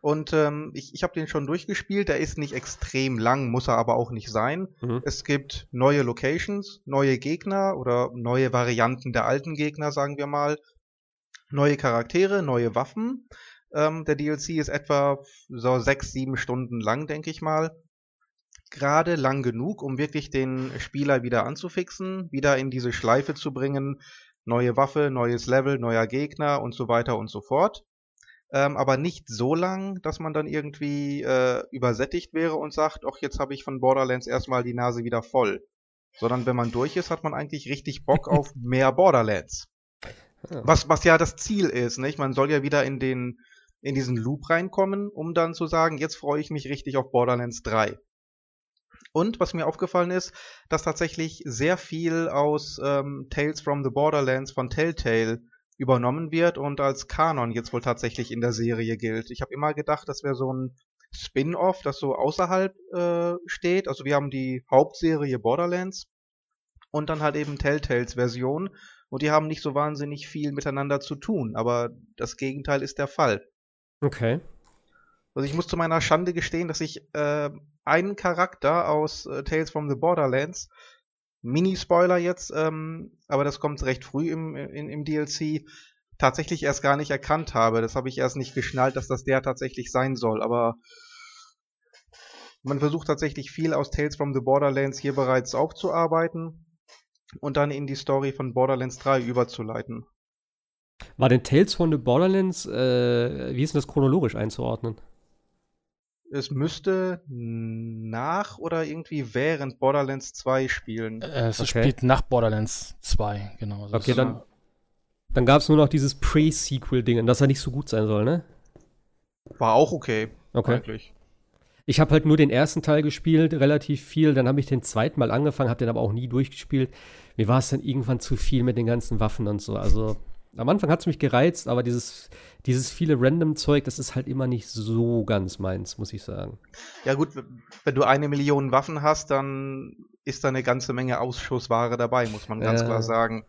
und ähm, ich, ich habe den schon durchgespielt. Der ist nicht extrem lang, muss er aber auch nicht sein. mhm. Es gibt neue Locations, neue Gegner oder neue Varianten der alten Gegner, sagen wir mal. Neue Charaktere, neue Waffen. Ähm, der DLC ist etwa so sechs, sieben Stunden lang, denke ich mal. Gerade lang genug, um wirklich den Spieler wieder anzufixen, wieder in diese Schleife zu bringen. Neue Waffe, neues Level, neuer Gegner und so weiter und so fort. Ähm, aber nicht so lang, dass man dann irgendwie äh, übersättigt wäre und sagt, ach, jetzt habe ich von Borderlands erstmal die Nase wieder voll. Sondern wenn man durch ist, hat man eigentlich richtig Bock <laughs> auf mehr Borderlands. Ja. Was, was ja das Ziel ist, nicht? Man soll ja wieder in den, in diesen Loop reinkommen, um dann zu sagen, jetzt freue ich mich richtig auf Borderlands 3. Und was mir aufgefallen ist, dass tatsächlich sehr viel aus ähm, Tales from the Borderlands von Telltale übernommen wird und als Kanon jetzt wohl tatsächlich in der Serie gilt. Ich habe immer gedacht, das wäre so ein Spin-off, das so außerhalb äh, steht. Also wir haben die Hauptserie Borderlands und dann halt eben Telltales Version und die haben nicht so wahnsinnig viel miteinander zu tun, aber das Gegenteil ist der Fall. Okay. Also ich muss zu meiner Schande gestehen, dass ich äh, einen Charakter aus äh, Tales from the Borderlands, Mini-Spoiler jetzt, ähm, aber das kommt recht früh im, in, im DLC, tatsächlich erst gar nicht erkannt habe. Das habe ich erst nicht geschnallt, dass das der tatsächlich sein soll, aber man versucht tatsächlich viel aus Tales from the Borderlands hier bereits aufzuarbeiten und dann in die Story von Borderlands 3 überzuleiten. War denn Tales von the Borderlands, äh, wie ist denn das chronologisch einzuordnen? Es müsste nach oder irgendwie während Borderlands 2 spielen. Äh, es Okay. spielt nach Borderlands 2, genau. Also Okay, dann, dann gab es nur noch dieses Pre-Sequel-Ding, dass er nicht so gut sein soll, ne? War auch okay, Okay. eigentlich. Ich habe halt nur den ersten Teil gespielt, relativ viel. Dann habe ich den zweiten Mal angefangen, habe den aber auch nie durchgespielt. Mir war es dann irgendwann zu viel mit den ganzen Waffen und so. Also am Anfang hat es mich gereizt, aber dieses, dieses viele Random-Zeug, das ist halt immer nicht so ganz meins, muss ich sagen. Ja gut, wenn du eine Million Waffen hast, dann ist da eine ganze Menge Ausschussware dabei, muss man ganz Äh. klar sagen.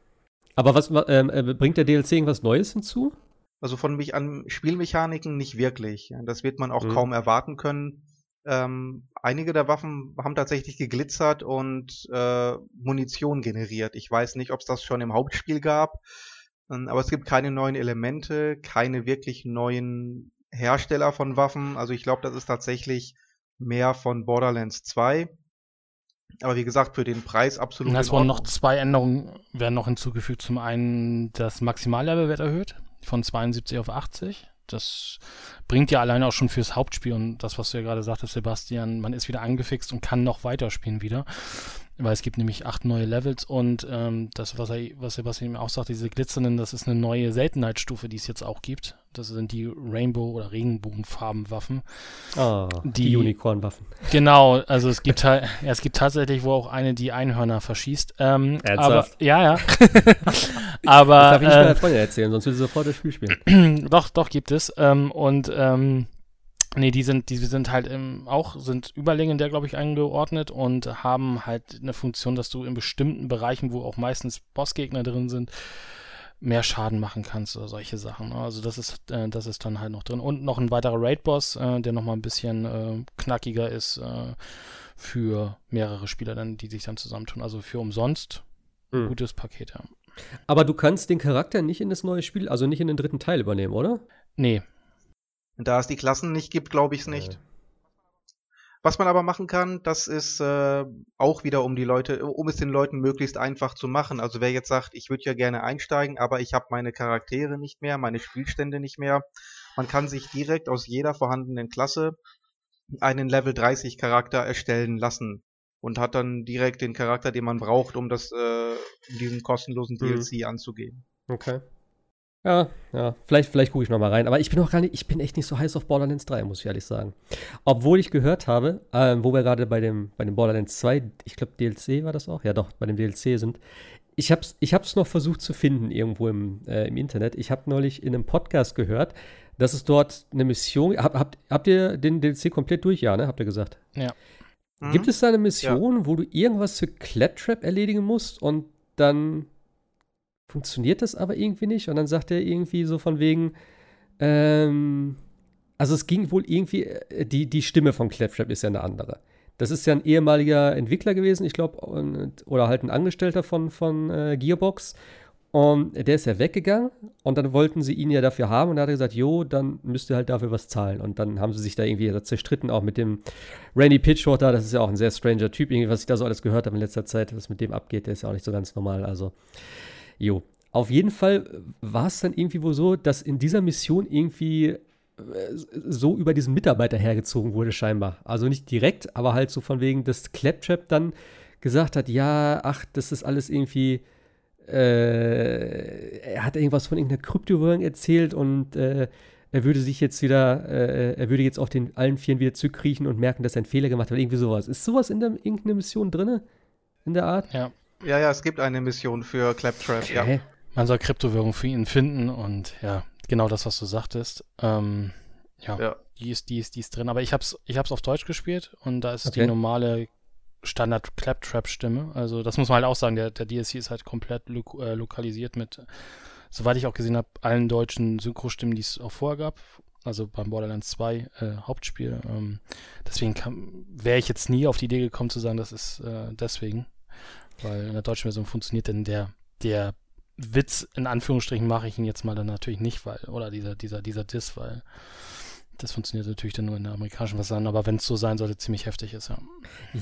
Aber was wa- ähm, äh, bringt der DLC irgendwas Neues hinzu? Also von mich an Spielmechaniken nicht wirklich. Das wird man auch Mhm. kaum erwarten können. Ähm, einige der Waffen haben tatsächlich geglitzert und äh, Munition generiert. Ich weiß nicht, ob es das schon im Hauptspiel gab, aber es gibt keine neuen Elemente, keine wirklich neuen Hersteller von Waffen. Also ich glaube, das ist tatsächlich mehr von Borderlands 2. Aber wie gesagt, für den Preis absolut. Es wurden noch zwei Änderungen werden noch hinzugefügt. Zum einen das Maximallevel wird erhöht von 72 auf 80. Das bringt ja alleine auch schon fürs Hauptspiel und das, was du ja gerade sagtest, Sebastian, man ist wieder angefixt und kann noch weiterspielen wieder. Weil es gibt nämlich acht neue Levels und ähm, das, was, er, was Sebastian eben auch sagt, diese glitzernden, das ist eine neue Seltenheitsstufe, die es jetzt auch gibt. Das sind die Rainbow- oder Regenbogenfarbenwaffen. Ah, die, Die- Unicorn-Waffen. Genau, also es gibt halt, <laughs> ja, es gibt tatsächlich wo auch eine, die Einhörner verschießt. Ähm, aber, Ernsthaft? ja, ja. <laughs> Das aber darf ich nicht meiner äh, Freundin erzählen, sonst will sie sofort das Spiel spielen. <clears throat> doch, doch gibt es. Ähm, und ähm, nee, die sind, die sind halt im, auch, sind überlegendär, glaube ich, eingeordnet und haben halt eine Funktion, dass du in bestimmten Bereichen, wo auch meistens Bossgegner drin sind, mehr Schaden machen kannst oder solche Sachen. ne? Also das ist, äh, das ist dann halt noch drin. Und noch ein weiterer Raid-Boss, äh, der nochmal ein bisschen äh, knackiger ist äh, für mehrere Spieler, dann, die sich dann zusammentun. Also für umsonst Mhm. gutes Paket, ja. Aber du kannst den Charakter nicht in das neue Spiel, also nicht in den dritten Teil übernehmen, oder? Nee, Da es die Klassen nicht gibt, glaube ich es nicht. Äh. Was man aber machen kann, das ist äh, auch wieder um die Leute, um es den Leuten möglichst einfach zu machen. Also wer jetzt sagt, ich würde ja gerne einsteigen, aber ich habe meine Charaktere nicht mehr, meine Spielstände nicht mehr, man kann sich direkt aus jeder vorhandenen Klasse einen Level 30 Charakter erstellen lassen und hat dann direkt den Charakter, den man braucht, um das äh, um diesen kostenlosen Mhm. DLC anzugehen. Okay. Ja, ja, vielleicht, vielleicht gucke ich noch mal rein. Aber ich bin auch gar nicht, ich bin echt nicht so heiß auf Borderlands 3, muss ich ehrlich sagen. Obwohl ich gehört habe, ähm, wo wir gerade bei dem, bei dem Borderlands 2, ich glaube DLC war das auch, ja doch, bei dem DLC sind. Ich hab's, ich hab's noch versucht zu finden irgendwo im, äh, im Internet. Ich habe neulich in einem Podcast gehört, dass es dort eine Mission, hab, habt, habt ihr den DLC komplett durch? Ja, ne? Habt ihr gesagt? ja. Mhm. Gibt es da eine Mission, wo du irgendwas für Claptrap erledigen musst und dann funktioniert das aber irgendwie nicht? Und dann sagt er irgendwie so von wegen, ähm, also es ging wohl irgendwie, äh, die, die Stimme von Claptrap ist ja eine andere. Das ist ja ein ehemaliger Entwickler gewesen, ich glaube, oder halt ein Angestellter von, von äh, Gearbox. Und der ist ja weggegangen und dann wollten sie ihn ja dafür haben und dann hat er gesagt, jo, dann müsst ihr halt dafür was zahlen. Und dann haben sie sich da irgendwie zerstritten, auch mit dem Randy Pitchford da, das ist ja auch ein sehr stranger Typ, irgendwie, was ich da so alles gehört habe in letzter Zeit, was mit dem abgeht, der ist ja auch nicht so ganz normal. Also, jo. Auf jeden Fall war es dann irgendwie wohl so, dass in dieser Mission irgendwie äh, so über diesen Mitarbeiter hergezogen wurde, scheinbar. Also nicht direkt, aber halt so von wegen, dass Claptrap dann gesagt hat, ja, ach, das ist alles irgendwie äh, er hat irgendwas von irgendeiner Kryptowährung erzählt und äh, er würde sich jetzt wieder, äh, er würde jetzt auf den allen Vieren wieder zurückkriechen und merken, dass er einen Fehler gemacht hat. Irgendwie sowas. Ist sowas in der irgendeiner Mission drin? In der Art? Ja. Ja, ja, es gibt eine Mission für Claptrap, okay. ja. Man soll Kryptowährung für ihn finden und ja, genau das, was du sagtest. Ähm, ja, ja, die ist, die ist, die ist drin. Aber ich hab's, ich hab's auf Deutsch gespielt und da ist okay. die normale Standard Claptrap-Stimme. Also das muss man halt auch sagen, der, der DSC ist halt komplett lo äh, lokalisiert mit, soweit ich auch gesehen habe, allen deutschen Synchrostimmen, die es auch vorher gab. Also beim Borderlands 2 äh, Hauptspiel. Ähm, deswegen wäre ich jetzt nie auf die Idee gekommen zu sagen, das ist äh, deswegen. Weil in der deutschen Version funktioniert denn der, der Witz, in Anführungsstrichen mache ich ihn jetzt mal dann natürlich nicht, weil, oder dieser, dieser, dieser Diss, weil das funktioniert natürlich dann nur in der amerikanischen Version, aber wenn es so sein sollte, ziemlich heftig ist, ja.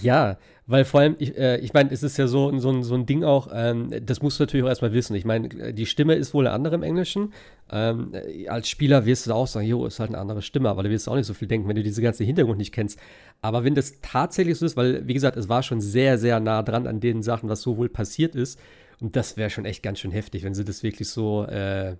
Ja, weil vor allem, ich, äh, ich meine, es ist ja so, so, so ein Ding auch, ähm, das musst du natürlich auch erstmal wissen. Ich meine, die Stimme ist wohl eine andere im Englischen. Ähm, als Spieler wirst du auch sagen, jo, ist halt eine andere Stimme, aber da wirst du auch nicht so viel denken, wenn du diese ganze Hintergrund nicht kennst. Aber wenn das tatsächlich so ist, weil, wie gesagt, es war schon sehr, sehr nah dran an den Sachen, was so wohl passiert ist. Und das wäre schon echt ganz schön heftig, wenn sie das wirklich so äh,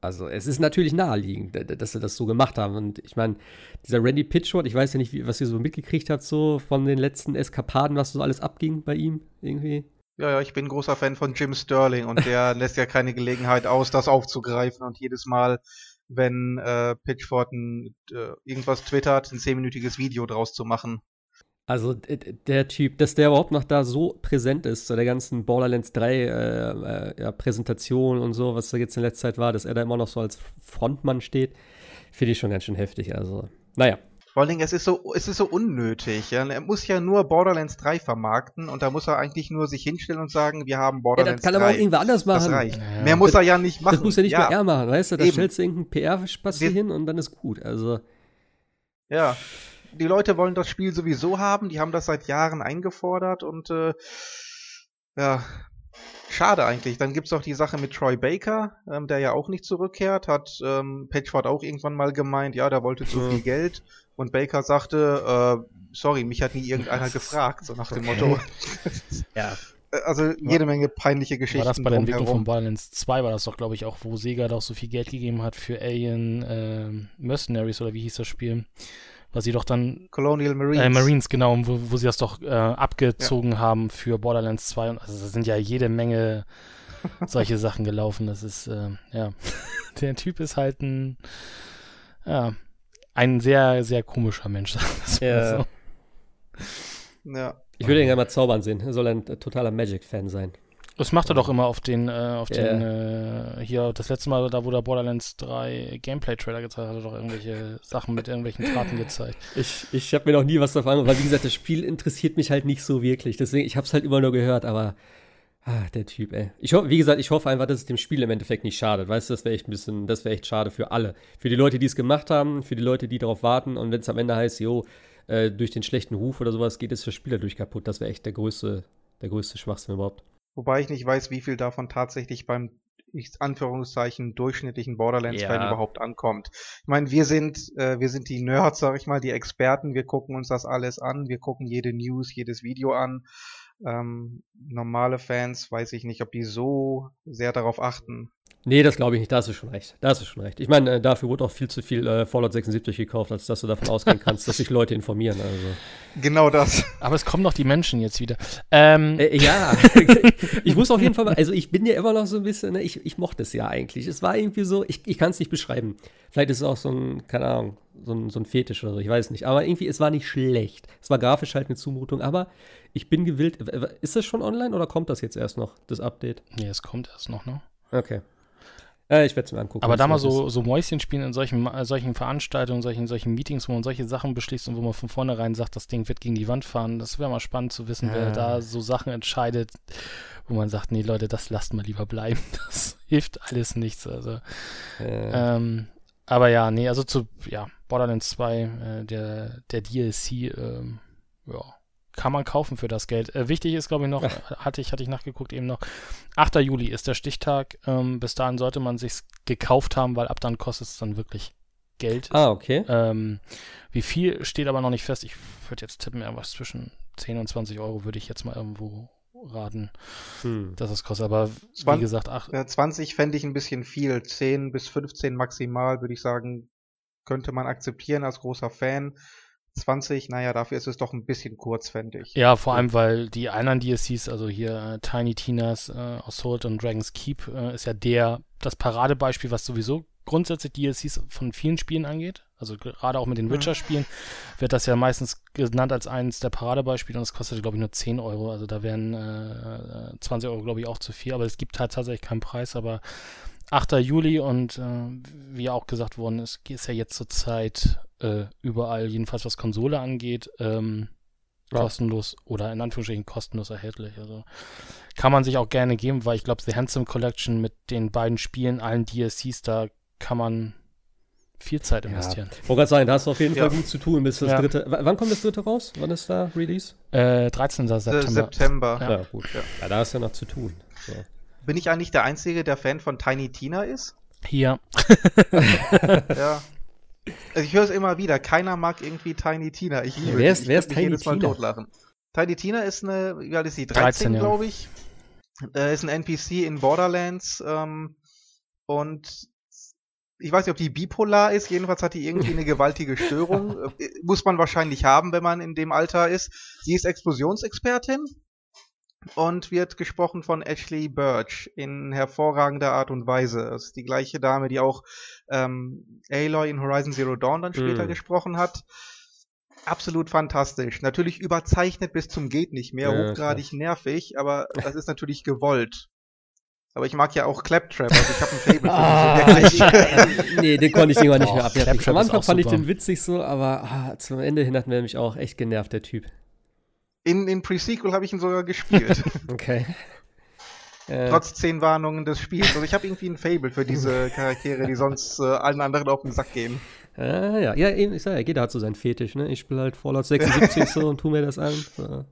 also es ist natürlich naheliegend, dass sie das so gemacht haben. Und ich meine, dieser Randy Pitchford, ich weiß ja nicht, wie, was ihr so mitgekriegt habt, so von den letzten Eskapaden, was so alles abging bei ihm irgendwie. Ja, ja, ich bin großer Fan von Jim Sterling und der <laughs> lässt ja keine Gelegenheit aus, das aufzugreifen und jedes Mal, wenn äh, Pitchford ein, äh, irgendwas twittert, ein zehnminütiges Video draus zu machen. Also der Typ, dass der überhaupt noch da so präsent ist, zu der ganzen Borderlands 3 äh, äh, ja, Präsentation und so, was da jetzt in letzter Zeit war, dass er da immer noch so als Frontmann steht, finde ich schon ganz schön heftig. Also, naja. Vor allen Dingen, es ist so, es ist so unnötig. Ja? Er muss ja nur Borderlands 3 vermarkten und da muss er eigentlich nur sich hinstellen und sagen, wir haben Borderlands 3. Ja, das kann 3. er aber auch irgendwer anders machen. Das reicht. Ja. Mehr muss er ja nicht machen. Das muss er nicht ja. mehr er machen, weißt du? Da Eben. stellst du irgendeinen PR-Spaß hin und dann ist gut. Also. Ja die Leute wollen das Spiel sowieso haben, die haben das seit Jahren eingefordert und äh, ja, schade eigentlich. Dann gibt's auch die Sache mit Troy Baker, ähm, der ja auch nicht zurückkehrt, hat ähm, Patchford auch irgendwann mal gemeint, ja, der wollte zu viel Geld und Baker sagte, äh, sorry, mich hat nie irgendeiner <laughs> gefragt, so nach dem okay. Motto. ja. <laughs> Also jede Menge peinliche Geschichten. War das bei der Entwicklung von Balance 2 war das doch, glaube ich, auch, wo Sega doch so viel Geld gegeben hat für Alien äh, Mercenaries oder wie hieß das Spiel? Was sie doch dann. Colonial Marines. Äh, Marines, genau, wo, wo sie das doch äh, abgezogen ja. haben für Borderlands 2. Und, also, da sind ja jede Menge <laughs> solche Sachen gelaufen. Das ist, äh, ja. <laughs> Der Typ ist halt ein, ja, ein sehr, sehr komischer Mensch, <laughs> ja. So. Ja. Ich würde ihn gerne mal zaubern sehen. Er soll ein totaler Magic-Fan sein. Das macht er doch immer auf den, äh, auf yeah. den, äh, hier, das letzte Mal, da wo der Borderlands 3 Gameplay-Trailer gezeigt hat, hat er doch irgendwelche Sachen mit irgendwelchen Taten gezeigt. Ich, ich habe mir noch nie was davon, weil wie gesagt, das Spiel interessiert mich halt nicht so wirklich. Deswegen, ich habe es halt immer nur gehört, aber ah, der Typ, ey. Ich hoffe, wie gesagt, ich hoffe einfach, dass es dem Spiel im Endeffekt nicht schadet. Weißt du, das wäre echt ein bisschen, das wäre echt schade für alle. Für die Leute, die es gemacht haben, für die Leute, die darauf warten und wenn es am Ende heißt, jo, äh, durch den schlechten Ruf oder sowas geht es für Spieler durch kaputt. Das wäre echt der größte, der größte Schwachsinn überhaupt. Wobei ich nicht weiß, wie viel davon tatsächlich beim ich Anführungszeichen durchschnittlichen Borderlands-Fan ja. überhaupt ankommt. Ich meine, wir sind, äh, wir sind die Nerds, sag ich mal, die Experten, wir gucken uns das alles an, wir gucken jede News, jedes Video an. Ähm, normale Fans weiß ich nicht, ob die so sehr darauf achten. Nee, das glaube ich nicht. Da hast du schon recht. Da hast du schon recht. Ich meine, äh, dafür wurde auch viel zu viel äh, Fallout 76 gekauft, als dass du davon ausgehen kannst, dass sich Leute informieren. Also. <laughs> Genau das. Aber es kommen noch die Menschen jetzt wieder. Ähm. Äh, ja, <laughs> ich muss auf jeden Fall also ich bin ja immer noch so ein bisschen, ne, ich, ich mochte es ja eigentlich. Es war irgendwie so, ich, ich kann es nicht beschreiben. Vielleicht ist es auch so ein, keine Ahnung, so ein, so ein Fetisch oder so, ich weiß nicht. Aber irgendwie, es war nicht schlecht. Es war grafisch halt eine Zumutung, aber ich bin gewillt. Ist das schon online oder kommt das jetzt erst noch, das Update? Nee, es kommt erst noch, ne? Okay. Äh, ich werde es mir angucken. Aber da mal so, so Mäuschen spielen in solchen, äh, solchen Veranstaltungen, solchen, solchen Meetings, wo man solche Sachen beschließt und wo man von vornherein sagt, das Ding wird gegen die Wand fahren, das wäre mal spannend zu wissen, ja. wer da so Sachen entscheidet, wo man sagt, nee Leute, das lasst mal lieber bleiben. <laughs> Das hilft alles nichts. Also, Äh, ähm, aber ja, nee, also zu ja, Borderlands 2, äh, der, der DLC, ähm, ja, kann man kaufen für das Geld. Äh, wichtig ist, glaube ich, noch, hatte ich, hatte ich nachgeguckt eben noch, 8. Juli ist der Stichtag. Ähm, bis dahin sollte man sich gekauft haben, weil ab dann kostet es dann wirklich Geld. ah, okay. Ähm, wie viel steht aber noch nicht fest. Ich würde jetzt tippen, irgendwas zwischen 10 und 20 Euro würde ich jetzt mal irgendwo raten, Hm. dass es kostet. Aber wie Zwan- gesagt, ach, Ja, 20 fände ich ein bisschen viel. 10 bis 15 maximal, würde ich sagen, könnte man akzeptieren als großer Fan. 20, naja, dafür ist es doch ein bisschen kurz, fände ich. Ja, vor allem, weil die anderen DLCs, also hier äh, Tiny Tinas, äh, Assault und Dragon's Keep, äh, ist ja der, das Paradebeispiel, was sowieso grundsätzlich DLCs von vielen Spielen angeht. Also gerade auch mit den Mhm. Witcher-Spielen wird das ja meistens genannt als eines der Paradebeispiele und das kostet, glaube ich, nur 10 Euro. Also da wären äh, äh, 20 Euro, glaube ich, auch zu viel. Aber es gibt halt tatsächlich keinen Preis. Aber 8. Juli und äh, wie ja auch gesagt worden ist, ist ja jetzt zurzeit äh, überall, jedenfalls was Konsole angeht, ähm, Ja. kostenlos oder in Anführungsstrichen kostenlos erhältlich. Also kann man sich auch gerne geben, weil ich glaube, The Handsome Collection mit den beiden Spielen, allen DLCs, da kann man viel Zeit Ja. investieren. Wollte gerade sagen, da hast du auf jeden Ja. Fall gut zu tun, bis das Ja. dritte. Wann kommt das dritte raus? Wann ist da Release? Äh, 13. Äh, September. September. Ja. Ja, gut. Ja. Ja, da ist ja noch zu tun. So. Bin ich eigentlich der Einzige, der Fan von Tiny Tina ist? Hier. <laughs> ja. Also ich höre es immer wieder. Keiner mag irgendwie Tiny Tina. Ich liebe Wer ist- ich wer ist Tiny jedes Mal Tina? totlachen. Tiny Tina ist eine, wie alt ist sie? 13, 13, ja. glaube ich. Äh, ist ein NPC in Borderlands. Ähm, und ich weiß nicht, ob die bipolar ist. Jedenfalls hat die irgendwie eine gewaltige Störung. <laughs> Äh, Muss man wahrscheinlich haben, wenn man in dem Alter ist. Sie ist Explosionsexpertin und wird gesprochen von Ashley Birch in hervorragender Art und Weise. Das ist die gleiche Dame, die auch ähm, Aloy in Horizon Zero Dawn dann später Mm. gesprochen hat. Absolut fantastisch. Natürlich überzeichnet bis zum geht nicht mehr, Ja, hochgradig nervig, aber das ist natürlich gewollt. Aber ich mag ja auch Claptrap, also ich habe ein Fable für Ah, wirklich. <laughs> nee, den konnte ich irgendwann nicht mehr abwerfen. Claptrap Am Anfang fand ich super. den witzig so, aber ah, zum Ende hin hat mir mich auch echt genervt, der Typ. In, in Pre-Sequel habe ich ihn sogar gespielt. <laughs> Okay. Äh, Trotz zehn Warnungen des Spiels. Also ich habe irgendwie ein Fable für diese Charaktere, die sonst äh, allen anderen auf den Sack gehen. Ah, ja, ja, eben, ich sag ja, jeder hat so seinen Fetisch, ne? Ich spiele halt Fallout 76 so und tu mir das an. So.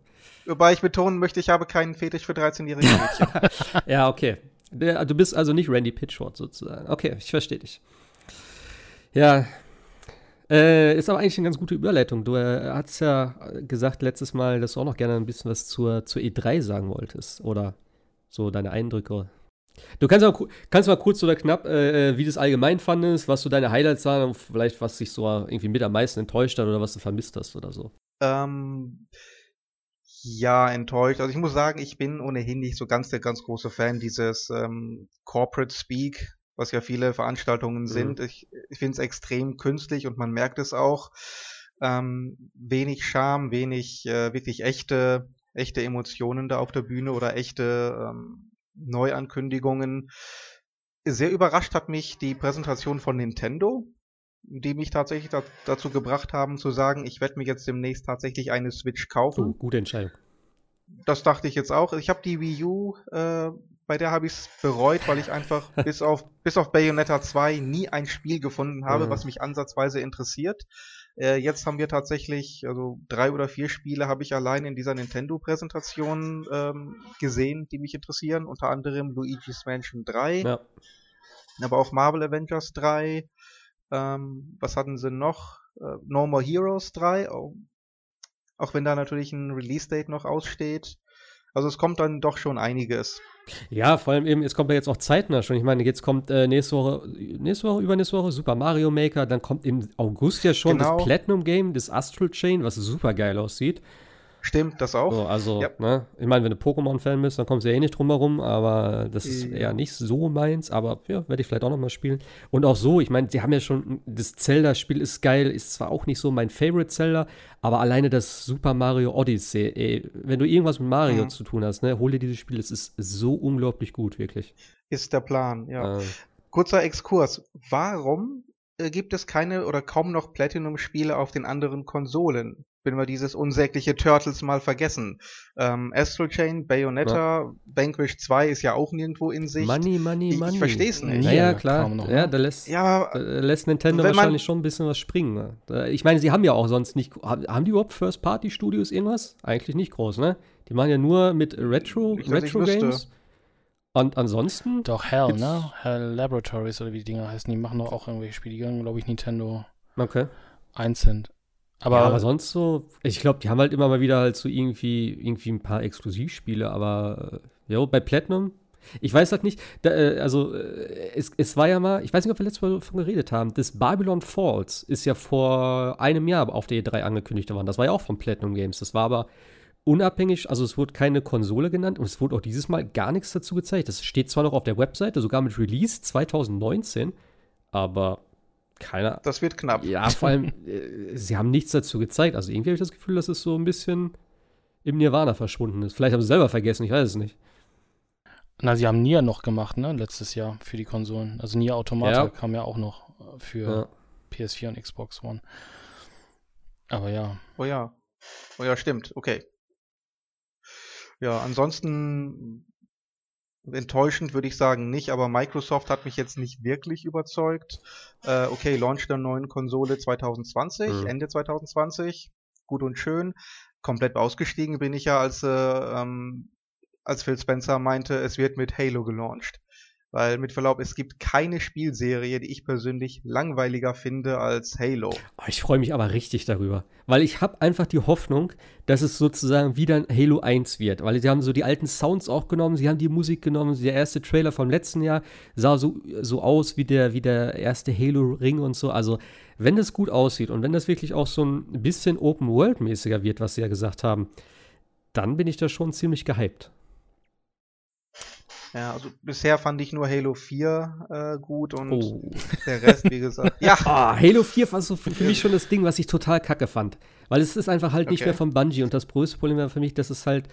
Wobei ich betonen möchte, ich habe keinen Fetisch für 13-jährige Mädchen. <laughs> Ja, okay. Du bist also nicht Randy Pitchford sozusagen. Okay, ich verstehe dich. Ja. Äh, ist aber eigentlich eine ganz gute Überleitung. Du äh, hast ja gesagt letztes Mal, dass du auch noch gerne ein bisschen was zur, zur E3 sagen wolltest. Oder so deine Eindrücke. Du kannst mal, ku- kannst mal kurz oder knapp, äh, äh, wie du es allgemein fandest, was so deine Highlights waren und vielleicht was dich so irgendwie mit am meisten enttäuscht hat oder was du vermisst hast oder so. ähm, ja, enttäuscht. Also ich muss sagen, ich bin ohnehin nicht so ganz der ganz große Fan dieses ähm, Corporate Speak, was ja viele Veranstaltungen sind. Ich, ich finde es extrem künstlich und man merkt es auch. Ähm, wenig Charme, wenig äh, wirklich echte, echte Emotionen da auf der Bühne oder echte ähm, Neuankündigungen. Sehr überrascht hat mich die Präsentation von Nintendo, die mich tatsächlich da, dazu gebracht haben zu sagen, ich werde mir jetzt demnächst tatsächlich eine Switch kaufen. Oh, gute Entscheidung. Das dachte ich jetzt auch. Ich habe die Wii U, äh, bei der habe ich es bereut, weil ich einfach <laughs> bis auf bis auf Bayonetta 2 nie ein Spiel gefunden habe, Mhm. was mich ansatzweise interessiert. Äh, jetzt haben wir tatsächlich, also drei oder vier Spiele habe ich allein in dieser Nintendo-Präsentation ähm, gesehen, die mich interessieren. Unter anderem Luigi's Mansion 3, Ja. aber auch Marvel Avengers 3. Ähm, was hatten sie noch? Äh, no More Heroes 3, auch, auch wenn da natürlich ein Release-Date noch aussteht. Also es kommt dann doch schon einiges. Ja, vor allem eben, es kommt ja jetzt auch zeitnah schon. Ich meine, jetzt kommt äh, nächste Woche, nächste Woche, übernächste Woche Super Mario Maker, dann kommt im August ja schon Genau. das Platinum Game, das Astral Chain, was super geil aussieht. Stimmt, das auch. So, also, Ja. ne, ich meine, wenn du Pokémon-Fan bist, dann kommst du ja eh nicht drum herum, aber das ist Ja. eher nicht so meins, aber ja, werde ich vielleicht auch noch mal spielen. Und auch so, ich meine, die haben ja schon, das Zelda-Spiel ist geil, ist zwar auch nicht so mein Favorite Zelda, aber alleine das Super Mario Odyssey, ey, wenn du irgendwas mit Mario Mhm. zu tun hast, ne, hol dir dieses Spiel, es ist so unglaublich gut, wirklich. Ist der Plan, ja. Äh, Kurzer Exkurs. Warum äh, gibt es keine oder kaum noch Platinum-Spiele auf den anderen Konsolen? Wenn wir dieses unsägliche Turtles mal vergessen. Ähm, Astral Chain, Bayonetta, ja. Vanquish 2 ist ja auch nirgendwo in Sicht. Money, money, ich, money. Ich verstehe es nicht. Naja, ja, klar. Ja, ne? da lässt, ja, da lässt Nintendo wahrscheinlich schon ein bisschen was springen. Ne? Ich meine, sie haben ja auch sonst nicht. Haben die überhaupt First-Party-Studios irgendwas? Eigentlich nicht groß, ne? Die machen ja nur mit Retro, Retro-Games. Und ansonsten? Doch, Hell, ne? Hell Laboratories oder wie die Dinger heißen, die machen doch auch irgendwelche Spiele. Die glaube ich, Nintendo. Okay. Eins sind. Aber, ja, aber sonst so, ich glaube, die haben halt immer mal wieder halt so irgendwie, irgendwie ein paar Exklusivspiele, aber äh, ja, bei Platinum, ich weiß halt nicht, da, äh, also äh, es, es war ja mal, ich weiß nicht, ob wir letztes Mal davon geredet haben, das Babylon Falls ist ja vor einem Jahr auf der E3 angekündigt worden. Das war ja auch von Platinum Games. Das war aber unabhängig, also es wurde keine Konsole genannt und es wurde auch dieses Mal gar nichts dazu gezeigt. Das steht zwar noch auf der Webseite, sogar mit Release 2019, aber keiner. Das wird knapp. Ja, vor allem, <laughs> äh, sie haben nichts dazu gezeigt. Also irgendwie habe ich das Gefühl, dass es so ein bisschen im Nirvana verschwunden ist. Vielleicht haben sie selber vergessen, ich weiß es nicht. Na, sie haben Nier noch gemacht, ne, letztes Jahr für die Konsolen. Also Nier Automata ja. kam ja auch noch äh, für ja. PS4 und Xbox One. Aber ja. Oh ja. Oh ja, stimmt. Okay. Ja, ansonsten enttäuschend würde ich sagen nicht, aber Microsoft hat mich jetzt nicht wirklich überzeugt. Äh, okay, Launch der neuen Konsole 2020, mhm. Ende 2020, gut und schön. Komplett ausgestiegen bin ich ja, als, äh, ähm, als Phil Spencer meinte, es wird mit Halo gelauncht. Weil mit Verlaub, es gibt keine Spielserie, die ich persönlich langweiliger finde als Halo. Oh, ich freue mich aber richtig darüber. Weil ich habe einfach die Hoffnung, dass es sozusagen wieder ein Halo 1 wird. Weil sie haben so die alten Sounds auch genommen, sie haben die Musik genommen. Der erste Trailer vom letzten Jahr sah so, so aus wie der, wie der erste Halo-Ring und so. Also, wenn das gut aussieht und wenn das wirklich auch so ein bisschen Open-World-mäßiger wird, was sie ja gesagt haben, dann bin ich da schon ziemlich gehypt. Ja, also bisher fand ich nur Halo 4 äh, gut und oh. der Rest, wie gesagt. <laughs> ja. Oh, Halo 4 war so für, für, mich schon das Ding, was ich total kacke fand. Weil es ist einfach halt okay. nicht mehr von Bungie und das größte Problem war für mich, dass es halt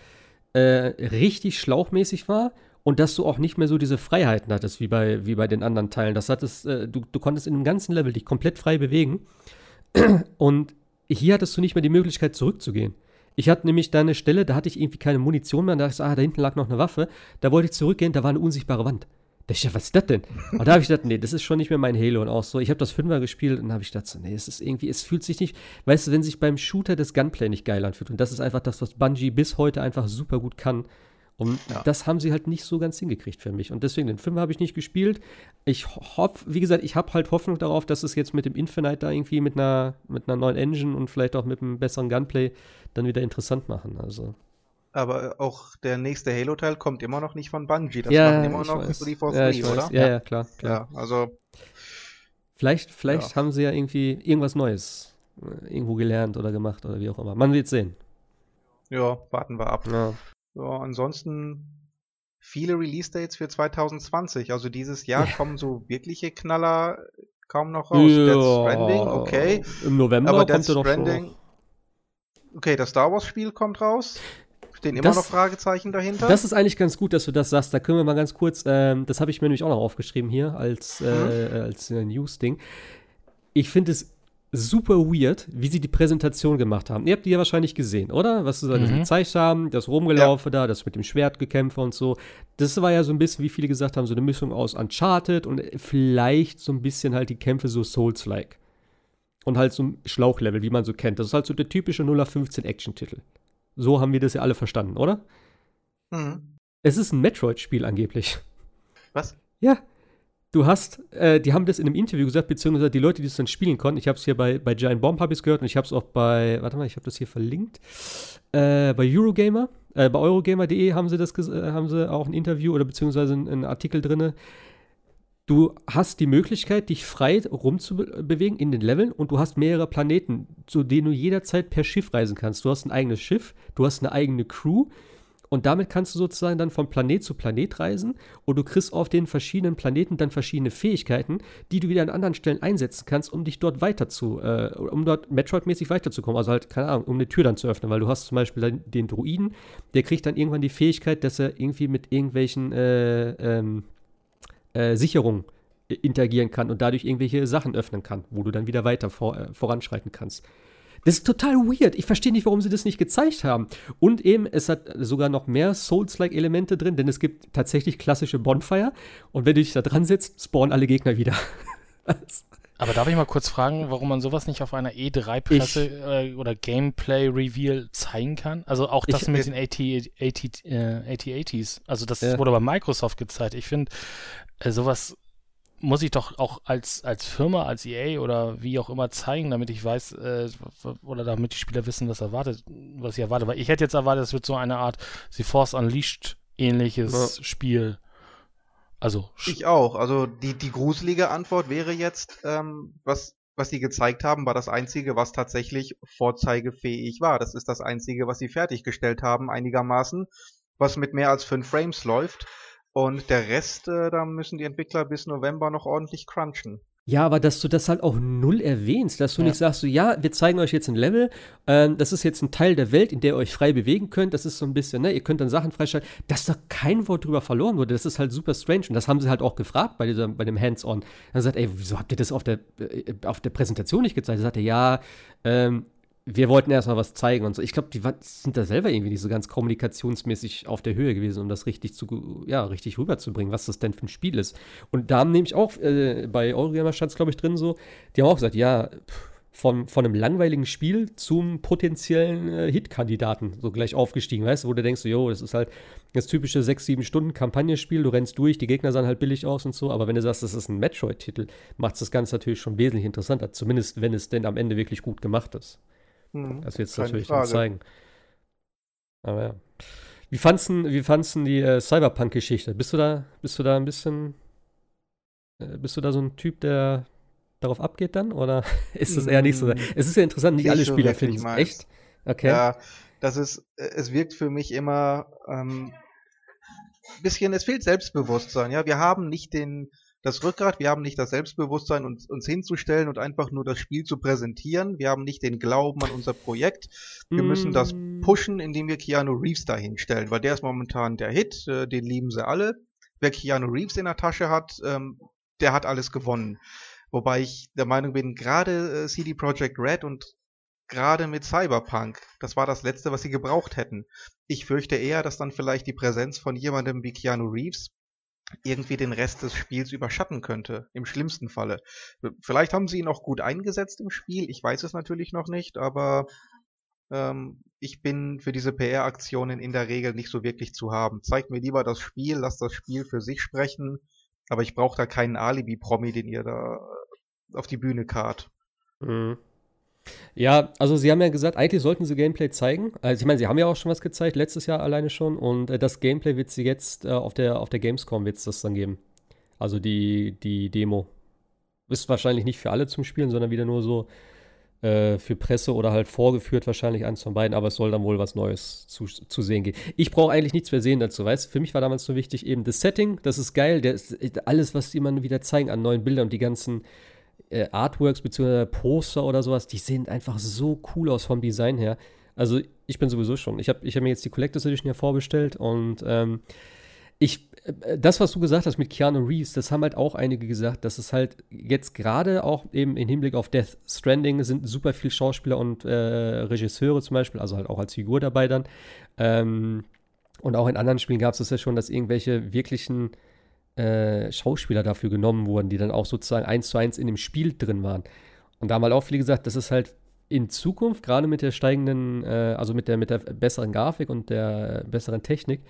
äh, richtig schlauchmäßig war und dass du auch nicht mehr so diese Freiheiten hattest wie bei, wie bei den anderen Teilen. Das hattest, äh, du, du konntest in dem ganzen Level dich komplett frei bewegen <clears throat> und hier hattest du nicht mehr die Möglichkeit zurückzugehen. Ich hatte nämlich da eine Stelle, da hatte ich irgendwie keine Munition mehr. Und da dachte ich, ah, da hinten lag noch eine Waffe. Da wollte ich zurückgehen, da war eine unsichtbare Wand. Da ich ja, was ist das denn? Und da habe ich gedacht, nee, das ist schon nicht mehr mein Halo. Und auch so, ich habe das Fünfer gespielt und dann habe ich gedacht, nee, es ist irgendwie, es fühlt sich nicht, weißt du, wenn sich beim Shooter das Gunplay nicht geil anfühlt. Und das ist einfach das, was Bungie bis heute einfach super gut kann. Und ja. das haben sie halt nicht so ganz hingekriegt für mich. Und deswegen, den Film habe ich nicht gespielt. Ich hoffe, wie gesagt, ich habe halt Hoffnung darauf, dass es jetzt mit dem Infinite da irgendwie mit einer, mit einer neuen Engine und vielleicht auch mit einem besseren Gunplay dann wieder interessant machen. Also. Aber auch der nächste Halo-Teil kommt immer noch nicht von Bungie. Das ja, machen immer noch 343, ja, oder? Ja, ja, klar, klar. Ja, also. Vielleicht, vielleicht haben sie ja irgendwie irgendwas Neues äh, irgendwo gelernt oder gemacht oder wie auch immer. Man wird sehen. Ja, warten wir ab. Ja. Ja, ansonsten viele Release-Dates für 2020. Also dieses Jahr ja. kommen so wirkliche Knaller kaum noch raus. Ja, Death Stranding, okay. Im November Aber kommt Death Stranding, Okay, das Star Wars-Spiel kommt raus. Stehen immer das, noch Fragezeichen dahinter. Das ist eigentlich ganz gut, dass du das sagst. Da können wir mal ganz kurz, ähm, das habe ich mir nämlich auch noch aufgeschrieben hier als, äh, mhm. als äh, News-Ding. Ich finde es super weird, wie sie die Präsentation gemacht haben. Ihr habt die ja wahrscheinlich gesehen, oder? Was sie da mhm. gezeigt haben, das Rumgelaufe ja. da, das mit dem Schwertgekämpfe und so. Das war ja so ein bisschen, wie viele gesagt haben, so eine Mischung aus Uncharted und vielleicht so ein bisschen halt die Kämpfe so Souls-like. Und halt so ein Schlauchlevel, wie man so kennt. Das ist halt so der typische 0815 Action-Titel. So haben wir das ja alle verstanden, oder? Mhm. Es ist ein Metroid-Spiel angeblich. Was? Ja, du hast, äh, die haben das in einem Interview gesagt, beziehungsweise die Leute, die es dann spielen konnten. Ich habe es hier bei, bei Giant Bomb habe gehört und ich habe es auch bei, warte mal, ich habe das hier verlinkt, äh, bei Eurogamer, äh, bei Eurogamer.de haben sie das, äh, haben sie auch ein Interview oder beziehungsweise einen Artikel drin. Du hast die Möglichkeit, dich frei rumzubewegen in den Leveln und du hast mehrere Planeten, zu denen du jederzeit per Schiff reisen kannst. Du hast ein eigenes Schiff, du hast eine eigene Crew und damit kannst du sozusagen dann von Planet zu Planet reisen und du kriegst auf den verschiedenen Planeten dann verschiedene Fähigkeiten, die du wieder an anderen Stellen einsetzen kannst, um dich dort weiter zu, äh, um dort Metroid-mäßig weiterzukommen. Also halt, keine Ahnung, um eine Tür dann zu öffnen, weil du hast zum Beispiel den Druiden, der kriegt dann irgendwann die Fähigkeit, dass er irgendwie mit irgendwelchen äh, ähm, äh, Sicherungen interagieren kann und dadurch irgendwelche Sachen öffnen kann, wo du dann wieder weiter vor, äh, voranschreiten kannst. Das ist total weird. Ich verstehe nicht, warum sie das nicht gezeigt haben. Und eben, es hat sogar noch mehr Souls-like-Elemente drin, denn es gibt tatsächlich klassische Bonfire. Und wenn du dich da dran setzt, spawnen alle Gegner wieder. <laughs> Aber darf ich mal kurz fragen, warum man sowas nicht auf einer E3-Presse äh, oder Gameplay-Reveal zeigen kann? Also auch das Ich- mit den AT, AT, äh, AT-80s. Also das Ja. wurde bei Microsoft gezeigt. Ich finde, äh, sowas muss ich doch auch als, als Firma, als EA oder wie auch immer zeigen, damit ich weiß, äh, oder damit die Spieler wissen, was erwartet, was sie erwartet. Weil ich hätte jetzt erwartet, es wird so eine Art The Force Unleashed ähnliches Spiel. Also, Ich auch. Also die, die gruselige Antwort wäre jetzt, ähm, was, was sie gezeigt haben, war das Einzige, was tatsächlich vorzeigefähig war. Das ist das Einzige, was sie fertiggestellt haben, einigermaßen, was mit mehr als fünf Frames läuft. Und der Rest, äh, da müssen die Entwickler bis November noch ordentlich crunchen. Ja, aber dass du das halt auch null erwähnst, dass du Ja. nicht sagst, so, ja, wir zeigen euch jetzt ein Level, ähm, das ist jetzt ein Teil der Welt, in der ihr euch frei bewegen könnt, das ist so ein bisschen, ne, ihr könnt dann Sachen freischalten, dass da kein Wort drüber verloren wurde, das ist halt super strange und das haben sie halt auch gefragt bei, dieser, bei dem Hands-On. Dann sagt, ey, wieso habt ihr das auf der, äh, auf der Präsentation nicht gezeigt? Er sagte, ja, ähm, wir wollten erstmal was zeigen und so. Ich glaube, die sind da selber irgendwie nicht so ganz kommunikationsmäßig auf der Höhe gewesen, um das richtig zu, ja, richtig rüberzubringen, was das denn für ein Spiel ist. Und da haben nämlich auch, äh, bei Eurogamer stand es, glaube ich, drin so, die haben auch gesagt, ja, von, von einem langweiligen Spiel zum potenziellen äh, Hit-Kandidaten so gleich aufgestiegen, weißt du, wo du denkst, jo, das ist halt das typische 6-7 Stunden Kampagnenspiel, du rennst durch, die Gegner sahen halt billig aus und so, aber wenn du sagst, das ist ein Metroid-Titel, macht das Ganze natürlich schon wesentlich interessanter, zumindest wenn es denn am Ende wirklich gut gemacht ist. Hm, Das wird es natürlich dann Frage. zeigen. Aber ja. Wie fandst du wie fandst du die äh, Cyberpunk-Geschichte? Bist du da, bist du da ein bisschen, äh, bist du da so ein Typ, der darauf abgeht dann? Oder <laughs> ist das eher nicht so? Mm, Es ist ja interessant, nicht alle Spieler finden es. Echt? Okay. Ja, das ist, es wirkt für mich immer ähm, bisschen, es fehlt Selbstbewusstsein. Ja, wir haben nicht den, das Rückgrat, wir haben nicht das Selbstbewusstsein, uns, uns hinzustellen und einfach nur das Spiel zu präsentieren. Wir haben nicht den Glauben an unser Projekt. Wir müssen das Mm, pushen, indem wir Keanu Reeves da hinstellen, weil der ist momentan der Hit, äh, den lieben sie alle. Wer Keanu Reeves in der Tasche hat, ähm, der hat alles gewonnen. Wobei ich der Meinung bin, gerade äh, CD Projekt Red und gerade mit Cyberpunk, das war das letzte, was sie gebraucht hätten. Ich fürchte eher, dass dann vielleicht die Präsenz von jemandem wie Keanu Reeves irgendwie den Rest des Spiels überschatten könnte, im schlimmsten Falle. Vielleicht haben sie ihn auch gut eingesetzt im Spiel, ich weiß es natürlich noch nicht, aber ähm, ich bin für diese PR-Aktionen in der Regel nicht so wirklich zu haben. Zeigt mir lieber das Spiel, lasst das Spiel für sich sprechen, aber ich brauche da keinen Alibi-Promi, den ihr da äh, auf die Bühne karrt. Mhm. Ja, also sie haben ja gesagt, eigentlich sollten sie Gameplay zeigen. Also ich meine, sie haben ja auch schon was gezeigt, letztes Jahr alleine schon. Und äh, das Gameplay wird sie jetzt äh, auf der, auf der Gamescom wird das dann geben. Also die, die Demo. Ist wahrscheinlich nicht für alle zum Spielen, sondern wieder nur so äh, für Presse oder halt vorgeführt, wahrscheinlich eins von beiden, aber es soll dann wohl was Neues zu, zu sehen gehen. Ich brauche eigentlich nichts mehr sehen dazu, weißt? Für mich war damals so wichtig eben das Setting, das ist geil, der ist, alles, was die man wieder zeigen an neuen Bildern und die ganzen äh, Artworks bzw. Poster oder sowas, die sehen einfach so cool aus vom Design her. Also ich bin sowieso schon. Ich habe ich hab mir jetzt die Collectors Edition ja vorbestellt und ähm, ich, äh, das, was du gesagt hast mit Keanu Reeves, das haben halt auch einige gesagt, dass es halt jetzt gerade auch eben im Hinblick auf Death Stranding sind super viele Schauspieler und äh, Regisseure zum Beispiel, also halt auch als Figur dabei dann. Ähm, und auch in anderen Spielen gab es das ja schon, dass irgendwelche wirklichen äh, Schauspieler dafür genommen wurden, die dann auch sozusagen eins zu eins in dem Spiel drin waren. Und da haben halt auch viele gesagt, das ist halt in Zukunft, gerade mit der steigenden, äh, also mit der, mit der besseren Grafik und der besseren Technik,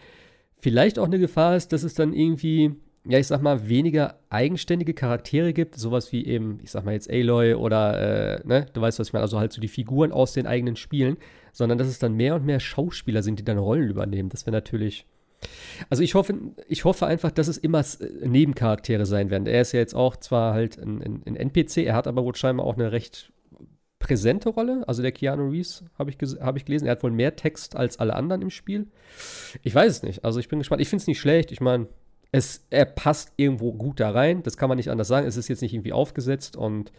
vielleicht auch eine Gefahr ist, dass es dann irgendwie, ja, ich sag mal, weniger eigenständige Charaktere gibt, sowas wie eben, ich sag mal jetzt Aloy oder, äh, ne, du weißt, was ich meine, also halt so die Figuren aus den eigenen Spielen, sondern dass es dann mehr und mehr Schauspieler sind, die dann Rollen übernehmen. Das wäre natürlich. Also ich hoffe, ich hoffe einfach, dass es immer äh, Nebencharaktere sein werden. Er ist ja jetzt auch zwar halt ein, ein, ein NPC, er hat aber wohl scheinbar auch eine recht präsente Rolle. Also der Keanu Reeves, habe ich, hab ich gelesen, er hat wohl mehr Text als alle anderen im Spiel. Ich weiß es nicht. Also ich bin gespannt. Ich finde es nicht schlecht. Ich meine, es, er passt irgendwo gut da rein. Das kann man nicht anders sagen. Es ist jetzt nicht irgendwie aufgesetzt und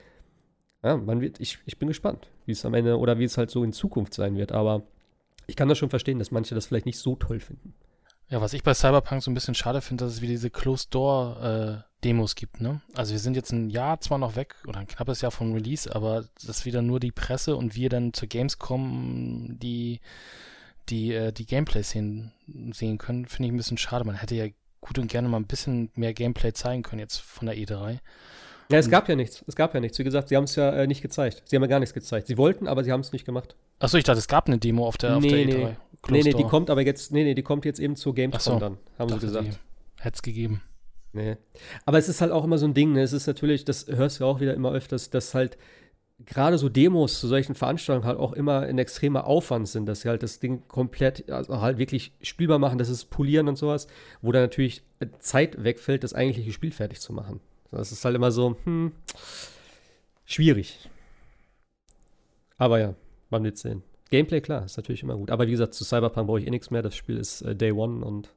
ja, man wird, ich, ich bin gespannt, wie es am Ende oder wie es halt so in Zukunft sein wird. Aber ich kann das schon verstehen, dass manche das vielleicht nicht so toll finden. Ja, was ich bei Cyberpunk so ein bisschen schade finde, dass es wieder diese Demos gibt, ne? Also wir sind jetzt ein Jahr zwar noch weg oder ein knappes Jahr vom Release, aber das ist wieder nur die Presse und wir dann zur Gamescom die die äh, die Gameplay sehen sehen können, finde ich ein bisschen schade. Man hätte ja gut und gerne mal ein bisschen mehr Gameplay zeigen können jetzt von der E3. Ja, es gab ja nichts. Es gab ja nichts. Wie gesagt, sie haben es ja äh, nicht gezeigt. Sie haben ja gar nichts gezeigt. Sie wollten, aber sie haben es nicht gemacht. Achso, ich dachte, es gab eine Demo auf der, auf nee, der nee. E3. Nee, nee, die kommt aber jetzt, nee, nee, die kommt jetzt eben zur Gamescom so. dann, haben sie gesagt. Hätte es gegeben. Nee. Aber es ist halt auch immer so ein Ding, ne? Es ist natürlich, das hörst du ja auch wieder immer öfters, dass halt gerade so Demos zu solchen Veranstaltungen halt auch immer ein extremer Aufwand sind, dass sie halt das Ding komplett, also halt wirklich spielbar machen, das ist polieren und sowas, wo dann natürlich Zeit wegfällt, das eigentliche Spiel fertig zu machen. Das ist halt immer so, hm, schwierig. Aber ja, man wird sehen. Gameplay, klar, ist natürlich immer gut. Aber wie gesagt, zu Cyberpunk brauche ich eh nichts mehr. Das Spiel ist äh, Day One und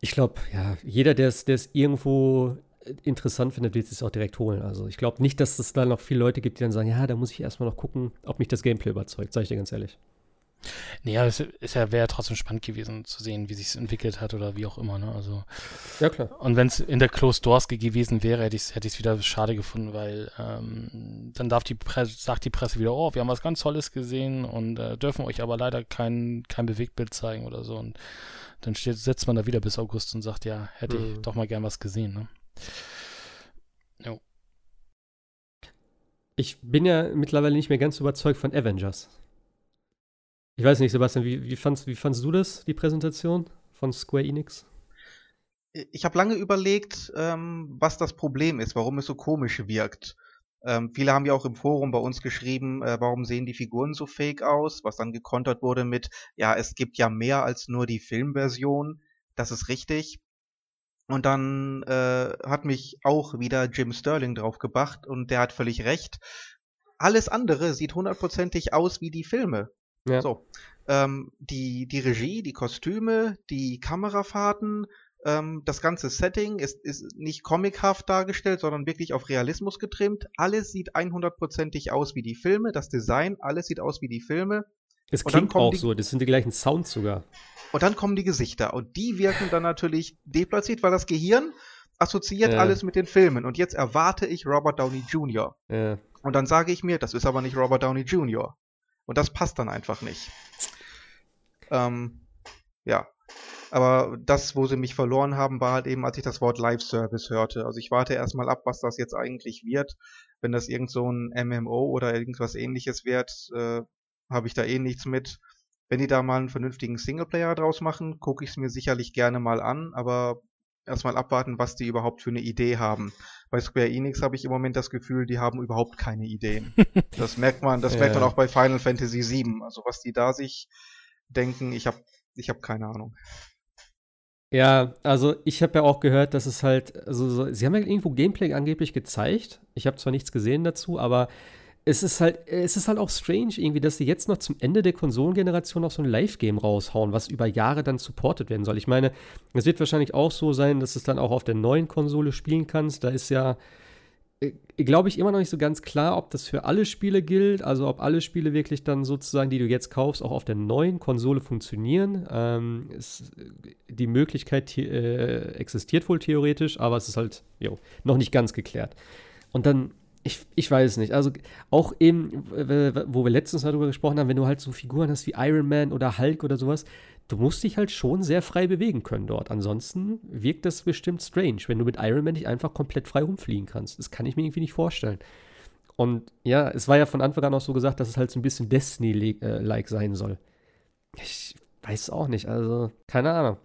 ich glaube, ja, jeder, der es irgendwo interessant findet, wird es auch direkt holen. Also ich glaube nicht, dass es da noch viele Leute gibt, die dann sagen, ja, da muss ich erstmal noch gucken, ob mich das Gameplay überzeugt, sage ich dir ganz ehrlich. Nee, aber es ist ja, wäre ja trotzdem spannend gewesen zu sehen, wie sich es entwickelt hat oder wie auch immer, ne? Also. Ja, klar. Und wenn es in der Closed Doors gewesen wäre, hätte ich es hätte wieder schade gefunden, weil ähm, dann darf die Presse, sagt die Presse wieder, oh, wir haben was ganz Tolles gesehen und äh, dürfen euch aber leider kein, kein Bewegtbild zeigen oder so. Und dann steht, sitzt man da wieder bis August und sagt, ja, hätte Mhm. ich doch mal gern was gesehen, ne? Jo. Ich bin ja mittlerweile nicht mehr ganz überzeugt von Avengers. Ich weiß nicht, Sebastian, wie, wie, fandst, wie fandst du das, die Präsentation von Square Enix? Ich habe lange überlegt, ähm, was das Problem ist, warum es so komisch wirkt. Ähm, viele haben ja auch im Forum bei uns geschrieben, äh, warum sehen die Figuren so fake aus, was dann gekontert wurde mit, ja, es gibt ja mehr als nur die Filmversion. Das ist richtig. Und dann äh, hat mich auch wieder Jim Sterling draufgebracht und der hat völlig recht. Alles andere sieht hundertprozentig aus wie die Filme. Ja. So, ähm, die, die Regie, die Kostüme, die Kamerafahrten, ähm, das ganze Setting ist, ist nicht comichaft dargestellt, sondern wirklich auf Realismus getrimmt. Alles sieht 100%ig aus wie die Filme. Das Design, alles sieht aus wie die Filme. Es klingt auch die- so, das sind die gleichen Sounds sogar. Und dann kommen die Gesichter. Und die wirken dann natürlich deplatziert, weil das Gehirn assoziiert Ja. alles mit den Filmen. Und jetzt erwarte ich Robert Downey Jr. Ja. Und dann sage ich mir, das ist aber nicht Robert Downey Jr. Und das passt dann einfach nicht. <laughs> Ähm, ja. Aber das, wo sie mich verloren haben, war halt eben, als ich das Wort Live-Service hörte. Also ich warte erstmal ab, was das jetzt eigentlich wird. Wenn das irgend so ein MMO oder irgendwas ähnliches wird, äh, habe ich da eh nichts mit. Wenn die da mal einen vernünftigen Singleplayer draus machen, gucke ich es mir sicherlich gerne mal an, aber erstmal abwarten, was die überhaupt für eine Idee haben. Bei Square Enix habe ich im Moment das Gefühl, die haben überhaupt keine Ideen. <laughs> Das merkt man, das merkt man Ja. auch bei Final Fantasy VII. Also was die da sich denken, ich habe ich hab keine Ahnung. Ja, also ich habe ja auch gehört, dass es halt, also so, sie haben ja irgendwo Gameplay angeblich gezeigt. Ich habe zwar nichts gesehen dazu, aber es ist halt, es ist halt auch strange irgendwie, dass sie jetzt noch zum Ende der Konsolengeneration noch so ein Live-Game raushauen, was über Jahre dann supported werden soll. Ich meine, es wird wahrscheinlich auch so sein, dass es dann auch auf der neuen Konsole spielen kannst. Da ist ja, äh, glaube ich, immer noch nicht so ganz klar, ob das für alle Spiele gilt, also ob alle Spiele wirklich dann sozusagen, die du jetzt kaufst, auch auf der neuen Konsole funktionieren. Ähm, es, die Möglichkeit äh, existiert wohl theoretisch, aber es ist halt jo, noch nicht ganz geklärt. Und dann, ich, ich weiß nicht, also auch eben, äh, wo wir letztens darüber gesprochen haben, wenn du halt so Figuren hast wie Iron Man oder Hulk oder sowas, du musst dich halt schon sehr frei bewegen können dort. Ansonsten wirkt das bestimmt strange, wenn du mit Iron Man nicht einfach komplett frei rumfliegen kannst. Das kann ich mir irgendwie nicht vorstellen. Und ja, es war ja von Anfang an auch so gesagt, dass es halt so ein bisschen Destiny-like sein soll. Ich weiß auch nicht, also keine Ahnung.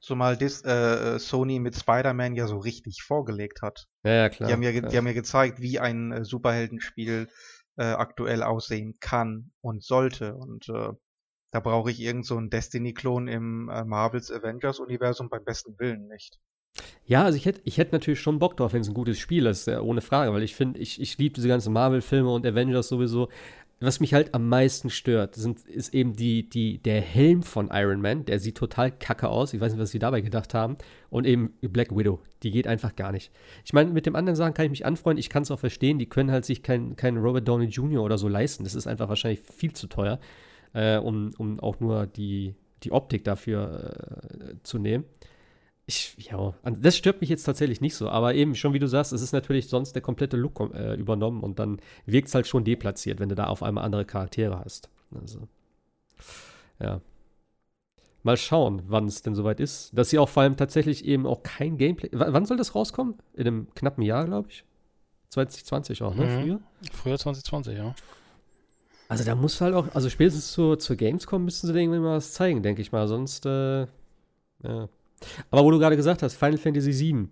Zumal Dis, äh, Sony mit Spider-Man ja so richtig vorgelegt hat. Ja, ja, klar. die, haben ja, klar. die haben ja gezeigt, wie ein äh, Superheldenspiel äh, aktuell aussehen kann und sollte. Und äh, da brauche ich irgend so einen Destiny-Klon im äh, Marvels Avengers-Universum beim besten Willen nicht. Ja, also ich hätte ich hätt natürlich schon Bock drauf, wenn es ein gutes Spiel ist, ja, ohne Frage, weil ich finde, ich, ich liebe diese ganzen Marvel-Filme und Avengers sowieso. Was mich halt am meisten stört, sind, ist eben die, die, der Helm von Iron Man. Der sieht total kacke aus. Ich weiß nicht, was sie dabei gedacht haben. Und eben Black Widow. Die geht einfach gar nicht. Ich meine, mit dem anderen Sachen kann ich mich anfreunden. Ich kann es auch verstehen. Die können halt sich keinen kein Robert Downey Jr. oder so leisten. Das ist einfach wahrscheinlich viel zu teuer, äh, um, um auch nur die, die Optik dafür äh, zu nehmen. Ich, ja, das stört mich jetzt tatsächlich nicht so, aber eben schon wie du sagst, es ist natürlich sonst der komplette Look äh, übernommen und dann wirkt es halt schon deplatziert, wenn du da auf einmal andere Charaktere hast. Also, ja. Mal schauen, wann es denn soweit ist. Dass sie auch vor allem tatsächlich eben auch kein Gameplay. W wann soll das rauskommen? In einem knappen Jahr, glaube ich. 2020 auch, ne? Mhm. Früher? Früher 2020, ja. Also da muss halt auch, also spätestens zur, zur Gamescom müssten sie irgendwie mal was zeigen, denke ich mal. Sonst, äh, ja. Aber wo du gerade gesagt hast, Final Fantasy VII.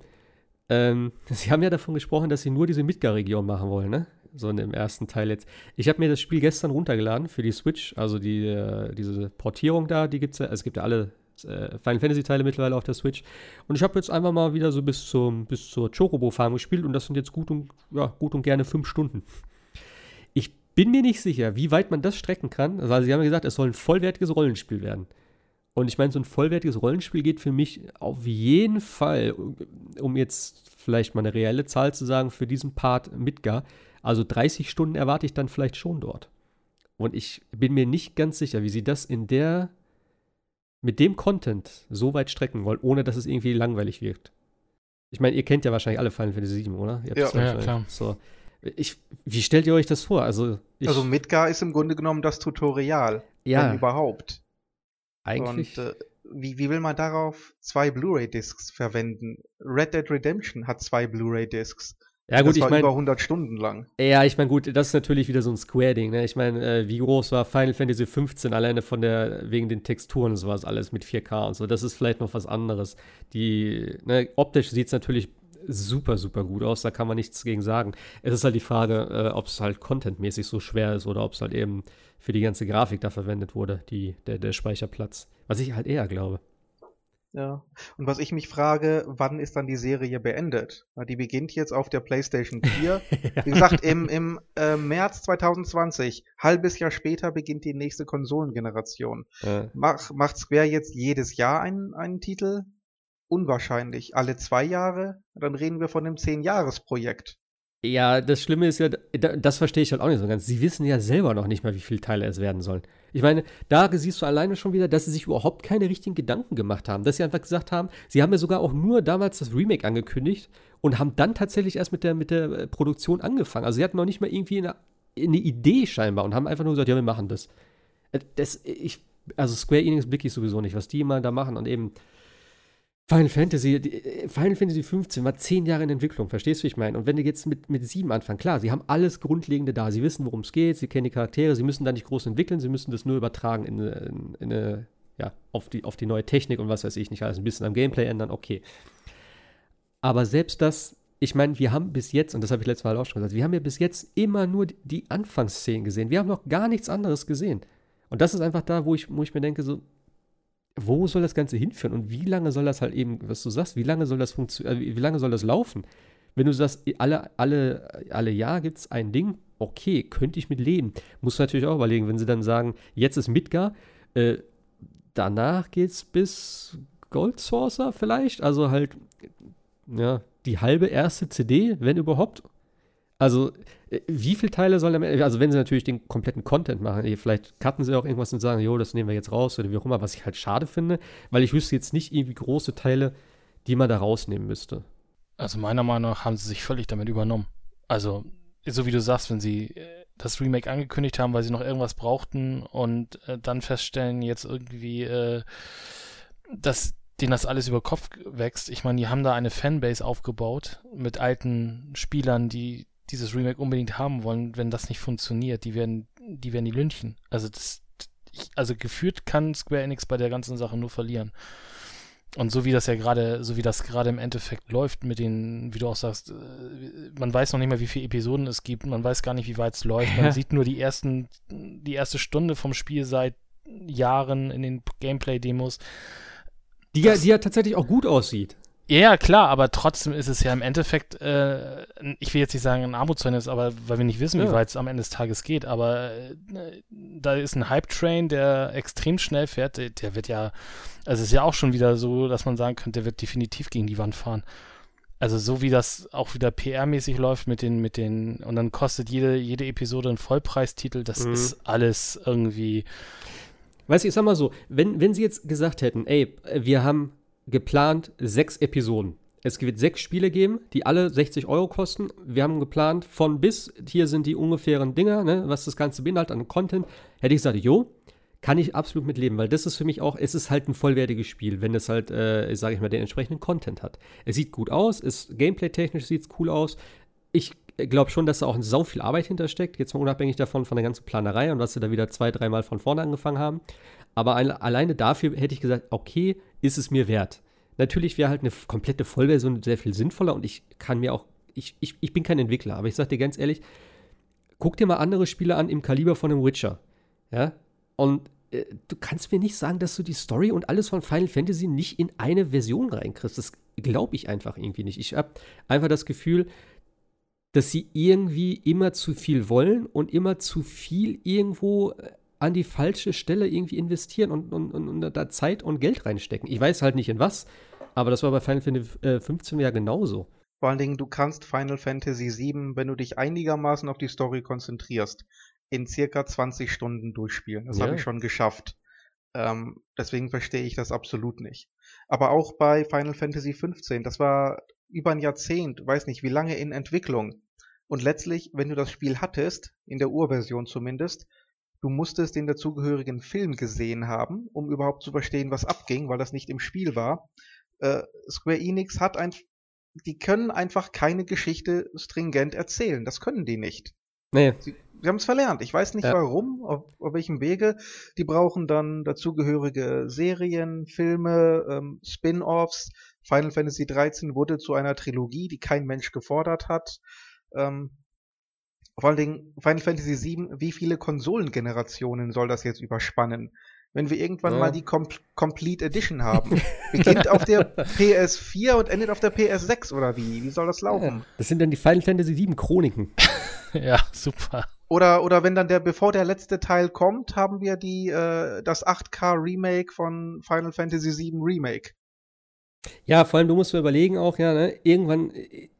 Ähm, <laughs> sie haben ja davon gesprochen, dass sie nur diese Midgar-Region machen wollen, ne? So in dem ersten Teil jetzt. Ich habe mir das Spiel gestern runtergeladen für die Switch, also die, äh, diese Portierung da, die gibt es ja, also es gibt ja alle äh, Final Fantasy-Teile mittlerweile auf der Switch. Und ich habe jetzt einfach mal wieder so bis, zum, bis zur Chocobo-Farm gespielt und das sind jetzt gut und, ja, gut und gerne fünf Stunden. Ich bin mir nicht sicher, wie weit man das strecken kann. Also, sie haben ja gesagt, es soll ein vollwertiges Rollenspiel werden. Und ich meine, so ein vollwertiges Rollenspiel geht für mich auf jeden Fall, um jetzt vielleicht mal eine reelle Zahl zu sagen, für diesen Part Midgar. Also 30 Stunden erwarte ich dann vielleicht schon dort. Und ich bin mir nicht ganz sicher, wie sie das in der, mit dem Content so weit strecken wollen, ohne dass es irgendwie langweilig wirkt. Ich meine, ihr kennt ja wahrscheinlich alle Final Fantasy 7, oder? Ja, ja klar. So. Ich, wie stellt ihr euch das vor? Also, ich, also Midgar ist im Grunde genommen das Tutorial, ja, wenn überhaupt. Eigentlich. Und äh, wie, wie will man darauf zwei Blu-ray-Discs verwenden? Red Dead Redemption hat zwei Blu-ray-Discs. ja, gut, das ich war über meine, 100 Stunden lang. ja, ich meine, gut, das ist natürlich wieder so ein Square-Ding, ne? Ich meine, äh, wie groß war Final Fantasy 15 alleine von der, wegen den Texturen und sowas alles mit 4K und so. Das ist vielleicht noch was anderes. Die, ne, optisch sieht es natürlich super, super gut aus, da kann man nichts gegen sagen. Es ist halt die Frage, äh, ob es halt contentmäßig so schwer ist oder ob es halt eben für die ganze Grafik da verwendet wurde, die, der, der Speicherplatz. Was ich halt eher glaube. Ja. Und was ich mich frage, wann ist dann die Serie beendet? Die beginnt jetzt auf der PlayStation 4. <laughs> Wie gesagt, im, im äh, März 2020, halbes Jahr später, beginnt die nächste Konsolengeneration. Äh, Mach, macht Square jetzt jedes Jahr einen, einen Titel? Unwahrscheinlich. Alle zwei Jahre? Dann reden wir von einem Zehn-Jahres-Projekt. Ja, das Schlimme ist ja, da- das verstehe ich halt auch nicht so ganz. Sie wissen ja selber noch nicht mal, wie viele Teile es werden sollen. Ich meine, da siehst du alleine schon wieder, dass sie sich überhaupt keine richtigen Gedanken gemacht haben. Dass sie einfach gesagt haben, sie haben ja sogar auch nur damals das Remake angekündigt und haben dann tatsächlich erst mit der, mit der äh, Produktion angefangen. Also sie hatten noch nicht mal irgendwie eine, eine Idee scheinbar und haben einfach nur gesagt, ja, wir machen das. Äh, das ich, also Square Enix blicke ich sowieso nicht, was die mal da machen und eben Final Fantasy, äh, Final Fantasy 15 war zehn Jahre in Entwicklung, verstehst du, wie ich meine? Und wenn du jetzt mit, mit sieben anfangen, klar, sie haben alles Grundlegende da, sie wissen, worum es geht, sie kennen die Charaktere, sie müssen da nicht groß entwickeln, sie müssen das nur übertragen in, in, in eine, ja, auf die, auf die neue Technik und was weiß ich nicht, alles ein bisschen am Gameplay ändern, okay. Aber selbst das, ich meine, wir haben bis jetzt, und das habe ich letztes Mal auch schon gesagt, wir haben ja bis jetzt immer nur die, die Anfangsszenen gesehen, wir haben noch gar nichts anderes gesehen. Und das ist einfach da, wo ich, wo ich mir denke, so, wo soll das Ganze hinführen und wie lange soll das halt eben, was du sagst, wie lange soll das funktionieren, wie lange soll das laufen? Wenn du sagst, alle, alle, alle Jahr gibt es ein Ding, okay, könnte ich mit leben. Musst natürlich auch überlegen, wenn sie dann sagen, jetzt ist Midgar, äh, danach geht's bis Gold Saucer vielleicht, also halt, ja, die halbe erste CD, wenn überhaupt. Also, äh, wie viele Teile sollen am also wenn sie natürlich den kompletten Content machen, eh, vielleicht cutten sie auch irgendwas und sagen, jo, das nehmen wir jetzt raus oder wie auch immer, was ich halt schade finde, weil ich wüsste jetzt nicht irgendwie große Teile, die man da rausnehmen müsste. Also meiner Meinung nach haben sie sich völlig damit übernommen. Also, so wie du sagst, wenn sie äh, das Remake angekündigt haben, weil sie noch irgendwas brauchten und äh, dann feststellen, jetzt irgendwie, äh, dass denen das alles über Kopf wächst. Ich meine, die haben da eine Fanbase aufgebaut mit alten Spielern, die dieses Remake unbedingt haben wollen. Wenn das nicht funktioniert, die werden, die werden die lynchen. Also das, ich, also geführt kann Square Enix bei der ganzen Sache nur verlieren. Und so wie das ja gerade, so wie das gerade im Endeffekt läuft mit den, wie du auch sagst, äh, man weiß noch nicht mal, wie viele Episoden es gibt, man weiß gar nicht, wie weit es läuft. Man Ja. sieht nur die ersten, die erste Stunde vom Spiel seit Jahren in den Gameplay-Demos. Die ja, die ja tatsächlich auch gut aussieht. Ja, ja, klar, aber trotzdem ist es ja im Endeffekt, äh, ich will jetzt nicht sagen ein Armutszeugnis, aber weil wir nicht wissen, Ja. wie weit es am Ende des Tages geht, aber äh, da ist ein Hype-Train, der extrem schnell fährt, der, der wird ja, also es ist ja auch schon wieder so, dass man sagen könnte, der wird definitiv gegen die Wand fahren. Also so wie das auch wieder PR-mäßig läuft mit den, mit den, und dann kostet jede, jede Episode einen Vollpreistitel, das Mhm. ist alles irgendwie, Weißt du, ich sag mal so, wenn, wenn sie jetzt gesagt hätten, ey, wir haben geplant sechs Episoden. Es wird sechs Spiele geben, die alle 60 Euro kosten. Wir haben geplant von bis, hier sind die ungefähren Dinger, ne, was das Ganze beinhaltet an Content. Hätte ich gesagt, jo, kann ich absolut mitleben, weil das ist für mich auch, es ist halt ein vollwertiges Spiel, wenn es halt, äh, sage ich mal, den entsprechenden Content hat. Es sieht gut aus, ist gameplay-technisch sieht es cool aus. Ich glaube schon, dass da auch sau viel Arbeit hintersteckt, jetzt mal unabhängig davon, von der ganzen Planerei und was sie da wieder zwei, dreimal von vorne angefangen haben. Aber ein, alleine dafür hätte ich gesagt, okay, ist es mir wert. Natürlich wäre halt eine komplette Vollversion sehr viel sinnvoller und ich kann mir auch, ich, ich, ich bin kein Entwickler, aber ich sag dir ganz ehrlich, guck dir mal andere Spiele an im Kaliber von einem Witcher. Ja, und äh, du kannst mir nicht sagen, dass du die Story und alles von Final Fantasy nicht in eine Version reinkriegst. Das glaube ich einfach irgendwie nicht. Ich habe einfach das Gefühl, dass sie irgendwie immer zu viel wollen und immer zu viel irgendwo äh, an die falsche Stelle irgendwie investieren und, und, und, und da Zeit und Geld reinstecken. Ich weiß halt nicht in was, aber das war bei Final Fantasy äh, 15 ja genauso. Vor allen Dingen, du kannst Final Fantasy VII, wenn du dich einigermaßen auf die Story konzentrierst, in circa 20 Stunden durchspielen. Das ja. habe ich schon geschafft. Ähm, deswegen verstehe ich das absolut nicht. Aber auch bei Final Fantasy 15, das war über ein Jahrzehnt, weiß nicht wie lange in Entwicklung. Und letztlich, wenn du das Spiel hattest, in der Urversion zumindest, du musstest den dazugehörigen Film gesehen haben, um überhaupt zu verstehen, was abging, weil das nicht im Spiel war. Äh, Square Enix hat ein, die können einfach keine Geschichte stringent erzählen. Das können die nicht. Nee. Sie, sie haben es verlernt. Ich weiß nicht ja. warum, auf, auf, welchem Wege. Die brauchen dann dazugehörige Serien, Filme, ähm, Spin-offs. Final Fantasy 13 wurde zu einer Trilogie, die kein Mensch gefordert hat. Ähm, vor allen Dingen Final Fantasy 7, wie viele Konsolengenerationen soll das jetzt überspannen? Wenn wir irgendwann ja. mal die Com Complete Edition haben. Beginnt auf der <laughs> PS4 und endet auf der PS6 oder wie? Wie soll das laufen? Das sind dann die Final Fantasy 7 Chroniken. <laughs> ja, super. Oder, oder wenn dann der, bevor der letzte Teil kommt, haben wir die, äh, das 8K Remake von Final Fantasy 7 Remake. Ja, vor allem, du musst mir überlegen auch, ja, ne, irgendwann,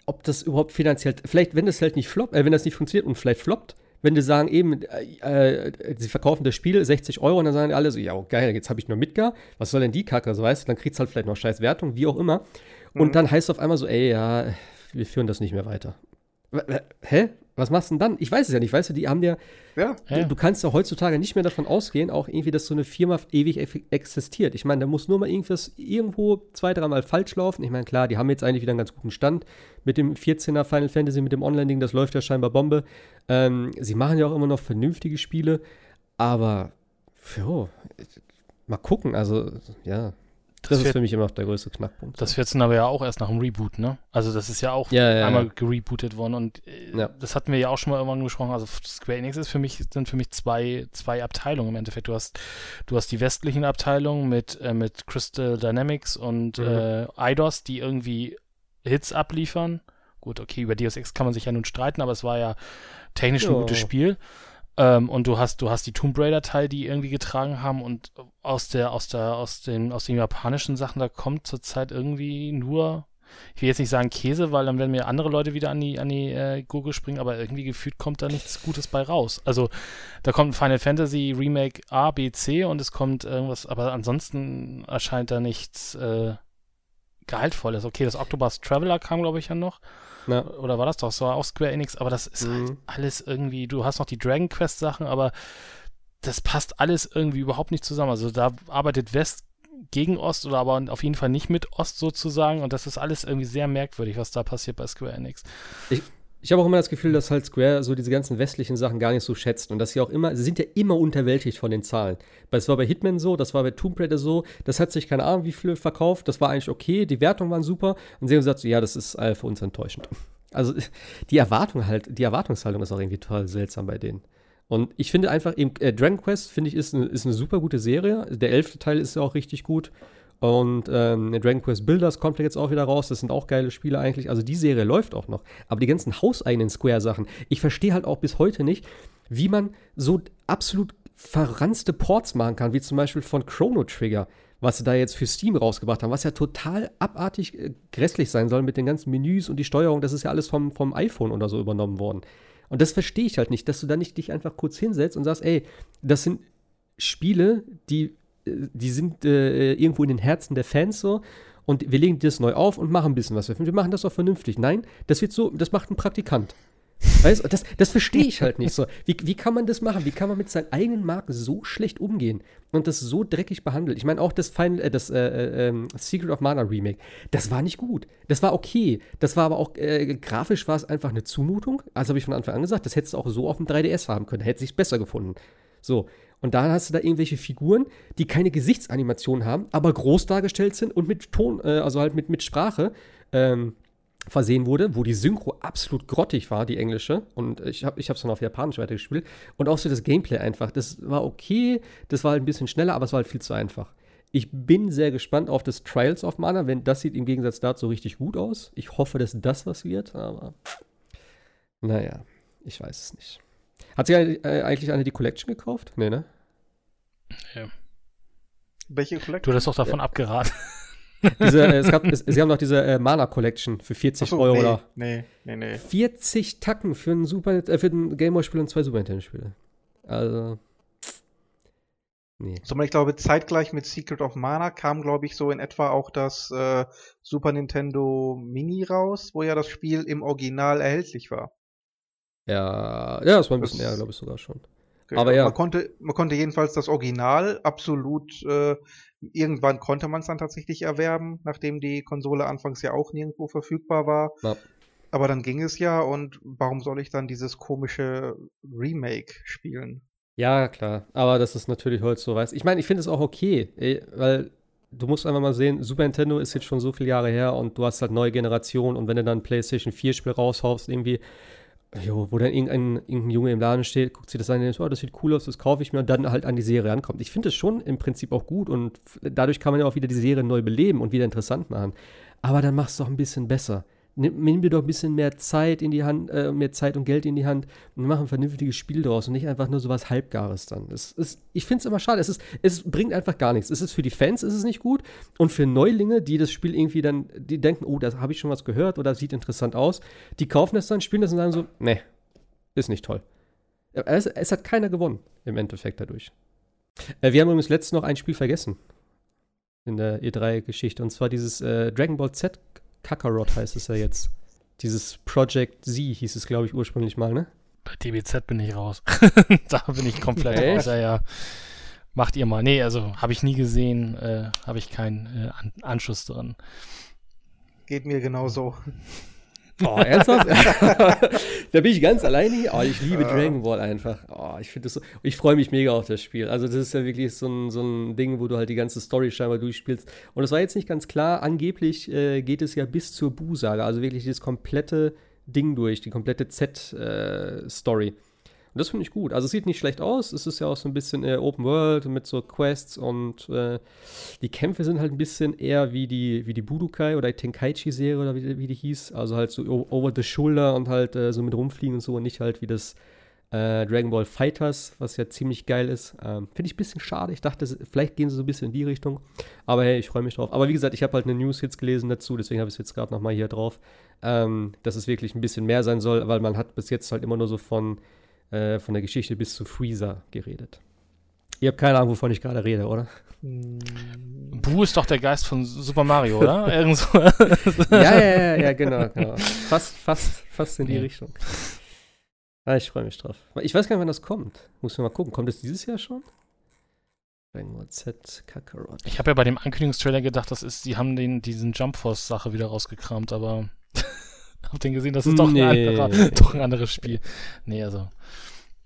ob das überhaupt finanziell, vielleicht, wenn das halt nicht floppt, äh, wenn das nicht funktioniert und vielleicht floppt, wenn die sagen eben, äh, äh, sie verkaufen das Spiel 60 Euro und dann sagen alle so, ja, geil, jetzt habe ich nur Mitgar, was soll denn die Kacke, so weißt du, dann kriegst du halt vielleicht noch scheiß Wertung, wie auch immer. Und mhm. dann heißt es auf einmal so, ey, ja, wir führen das nicht mehr weiter. Hä? Was machst du denn dann? Ich weiß es ja nicht, weißt du, die haben ja, ja. Du, du, kannst ja heutzutage nicht mehr davon ausgehen, auch irgendwie, dass so eine Firma ewig existiert. Ich meine, da muss nur mal irgendwas irgendwo zwei, dreimal falsch laufen. Ich meine, klar, die haben jetzt eigentlich wieder einen ganz guten Stand mit dem 14er Final Fantasy, mit dem Online-Ding, das läuft ja scheinbar Bombe. Ähm, sie machen ja auch immer noch vernünftige Spiele, aber, jo, mal gucken, also, ja. Das, das ist für mich immer noch der größte Knackpunkt. Das wird dann aber ja auch erst nach dem Reboot, ne? Also das ist ja auch ja, ja, einmal ja. gerebootet worden und äh, das hatten wir ja auch schon mal irgendwann gesprochen. Also Square Enix ist für mich, sind für mich zwei, zwei Abteilungen im Endeffekt. Du hast, du hast die westlichen Abteilungen mit, äh, mit Crystal Dynamics und mhm. äh, IDOS, die irgendwie Hits abliefern. Gut, okay, über Deus Ex kann man sich ja nun streiten, aber es war ja technisch ein gutes Spiel. Ähm, und du hast, du hast die Tomb Raider Teil, die irgendwie getragen haben und aus der, aus der, aus den, aus den japanischen Sachen, da kommt zurzeit irgendwie nur, ich will jetzt nicht sagen Käse, weil dann werden mir andere Leute wieder an die, an die äh, Gurgel springen, aber irgendwie gefühlt kommt da nichts Gutes bei raus. Also da kommt ein Final Fantasy Remake A, B, C und es kommt irgendwas, aber ansonsten erscheint da nichts äh, Gehaltvolles. Okay, das Octobus Traveler kam, glaube ich, ja noch. Ja. Oder war das doch? Das war auch Square Enix, aber das ist halt mhm. halt alles irgendwie, du hast noch die Dragon Quest Sachen, aber das passt alles irgendwie überhaupt nicht zusammen. Also da arbeitet West gegen Ost oder aber auf jeden Fall nicht mit Ost sozusagen und das ist alles irgendwie sehr merkwürdig, was da passiert bei Square Enix. Ich, ich habe auch immer das Gefühl, dass halt Square so diese ganzen westlichen Sachen gar nicht so schätzt und dass sie auch immer, sie sind ja immer unterwältigt von den Zahlen. Das war bei Hitman so, das war bei Tomb Raider so, das hat sich keine Ahnung wie viel verkauft, das war eigentlich okay, die Wertungen waren super und sie haben gesagt, so, ja, das ist äh, für uns enttäuschend. <laughs> Also die Erwartung halt, die Erwartungshaltung ist auch irgendwie total seltsam bei denen. Und ich finde einfach, eben, äh, Dragon Quest, finde ich, ist eine, ist eine super gute Serie. Der elfte Teil ist ja auch richtig gut. Und ähm, Dragon Quest Builders kommt jetzt auch wieder raus. Das sind auch geile Spiele eigentlich. Also die Serie läuft auch noch. Aber die ganzen hauseigenen Square-Sachen, ich verstehe halt auch bis heute nicht, wie man so absolut verranzte Ports machen kann, wie zum Beispiel von Chrono Trigger, was sie da jetzt für Steam rausgebracht haben, was ja total abartig äh, grässlich sein soll mit den ganzen Menüs und die Steuerung. Das ist ja alles vom, vom iPhone oder so übernommen worden. Und das verstehe ich halt nicht, dass du da nicht dich einfach kurz hinsetzt und sagst, ey, das sind Spiele, die die sind äh, irgendwo in den Herzen der Fans so. und wir legen das neu auf und machen ein bisschen was. Wir machen das auch vernünftig. Nein, das wird so, das macht ein Praktikant. Weißt du, das, das verstehe ich halt nicht so. Wie, wie kann man das machen? Wie kann man mit seinen eigenen Marken so schlecht umgehen und das so dreckig behandeln? Ich meine, auch das, Final, äh, das äh, äh, ähm, Secret of Mana Remake, das war nicht gut. Das war okay. Das war aber auch, äh, grafisch war es einfach eine Zumutung. Also habe ich von Anfang an gesagt, das hättest du auch so auf dem 3DS haben können. Hätte sich besser gefunden. So. Und da hast du da irgendwelche Figuren, die keine Gesichtsanimation haben, aber groß dargestellt sind und mit Ton, äh, also halt mit, mit Sprache. Ähm, versehen wurde, wo die Synchro absolut grottig war, die englische. Und ich habe es dann auf Japanisch weitergespielt. Und auch so das Gameplay einfach. Das war okay, das war halt ein bisschen schneller, aber es war halt viel zu einfach. Ich bin sehr gespannt auf das Trials of Mana, wenn das sieht im Gegensatz dazu richtig gut aus. Ich hoffe, dass das was wird, aber naja, ich weiß es nicht. Hat sie äh, eigentlich eine die Collection gekauft? Nee, ne? Ja. Welche Collection? Du hast doch davon ja. abgeraten. <laughs> Diese, äh, es gab, <laughs> es, sie haben noch diese äh, Mana Collection für 40 so, Euro nee, oder. Nee, nee, nee. 40 Tacken für ein Super äh, für ein Gameboy-Spiel und zwei Super Nintendo-Spiele. Also. Nee. So, ich glaube, zeitgleich mit Secret of Mana kam, glaube ich, so in etwa auch das äh, Super Nintendo Mini raus, wo ja das Spiel im Original erhältlich war. Ja, ja, das war ein bisschen das, eher, glaube ich, sogar schon. Okay, aber ja. Man konnte, man konnte jedenfalls das Original absolut, äh, irgendwann konnte man es dann tatsächlich erwerben, nachdem die Konsole anfangs ja auch nirgendwo verfügbar war. Ja. Aber dann ging es ja und warum soll ich dann dieses komische Remake spielen? Ja, klar. Aber das ist natürlich heute so, weißt Ich meine, ich finde es auch okay, weil du musst einfach mal sehen, Super Nintendo ist jetzt schon so viele Jahre her und du hast halt neue Generationen und wenn du dann ein PlayStation 4 Spiel raushaust, irgendwie, jo, wo dann irgendein, irgendein Junge im Laden steht, guckt sich das an und denkt, oh, das sieht cool aus, das kaufe ich mir und dann halt an die Serie ankommt. Ich finde es schon im Prinzip auch gut und dadurch kann man ja auch wieder die Serie neu beleben und wieder interessant machen. Aber dann machst du auch ein bisschen besser nimm, nimm dir doch ein bisschen mehr Zeit in die Hand, äh, mehr Zeit und Geld in die Hand und mach ein vernünftiges Spiel draus und nicht einfach nur so was Halbgares dann. Es, es, ich finde es immer schade. Es, ist, es bringt einfach gar nichts. Es ist für die Fans ist es nicht gut und für Neulinge, die das Spiel irgendwie dann, die denken, oh, da habe ich schon was gehört oder sieht interessant aus, die kaufen das dann, spielen das und sagen so, nee, ist nicht toll. Es, es hat keiner gewonnen im Endeffekt dadurch. Äh, wir haben übrigens letztens noch ein Spiel vergessen in der E3-Geschichte und zwar dieses äh, Dragon Ball Z Kakarot heißt es ja jetzt. Dieses Project Z hieß es, glaube ich, ursprünglich mal, ne? Bei DBZ bin ich raus. <laughs> da bin ich komplett raus. Ja, ja. Macht ihr mal. Nee, also habe ich nie gesehen, äh, habe ich keinen äh, An Anschluss dran. Geht mir genauso. Oh, ernsthaft? <laughs> da bin ich ganz alleine hier. Oh, ich liebe Dragon Ball einfach. Oh, ich finde so. Ich freue mich mega auf das Spiel. Also, das ist ja wirklich so ein, so ein Ding, wo du halt die ganze Story scheinbar durchspielst. Und es war jetzt nicht ganz klar. Angeblich äh, geht es ja bis zur Bu-Saga. Also wirklich das komplette Ding durch, die komplette Z-Story. Äh, das finde ich gut. Also es sieht nicht schlecht aus. Es ist ja auch so ein bisschen äh, Open World mit so Quests und äh, die Kämpfe sind halt ein bisschen eher wie die, wie die Budokai oder die Tenkaichi-Serie oder wie, wie, die hieß. Also halt so over the shoulder und halt äh, so mit rumfliegen und so und nicht halt wie das äh, Dragon Ball Fighters, was ja ziemlich geil ist. Ähm, finde ich ein bisschen schade. Ich dachte, vielleicht gehen sie so ein bisschen in die Richtung. Aber hey, ich freue mich drauf. Aber wie gesagt, ich habe halt eine News jetzt gelesen dazu, deswegen habe ich es jetzt gerade nochmal hier drauf, ähm, dass es wirklich ein bisschen mehr sein soll, weil man hat bis jetzt halt immer nur so von äh, von der Geschichte bis zu Freezer geredet. Ihr habt keine Ahnung, wovon ich gerade rede, oder? Hm. Bu ist doch der Geist von Super Mario, oder? <laughs> Irgendso. ja, ja, ja, ja, genau, genau. Fast, fast, fast in die ja. Richtung. Ah, ich freue mich drauf. Ich weiß gar nicht, wann das kommt. Muss man mal gucken. Kommt es dieses Jahr schon? Z Kakarot. Ich habe ja bei dem Ankündigungstrailer gedacht, das ist, die haben den, diesen Jump Force-Sache wieder rausgekramt, aber <laughs> Hab den gesehen, das ist doch, nee. ein, anderer, <laughs> doch ein anderes Spiel. Nee, also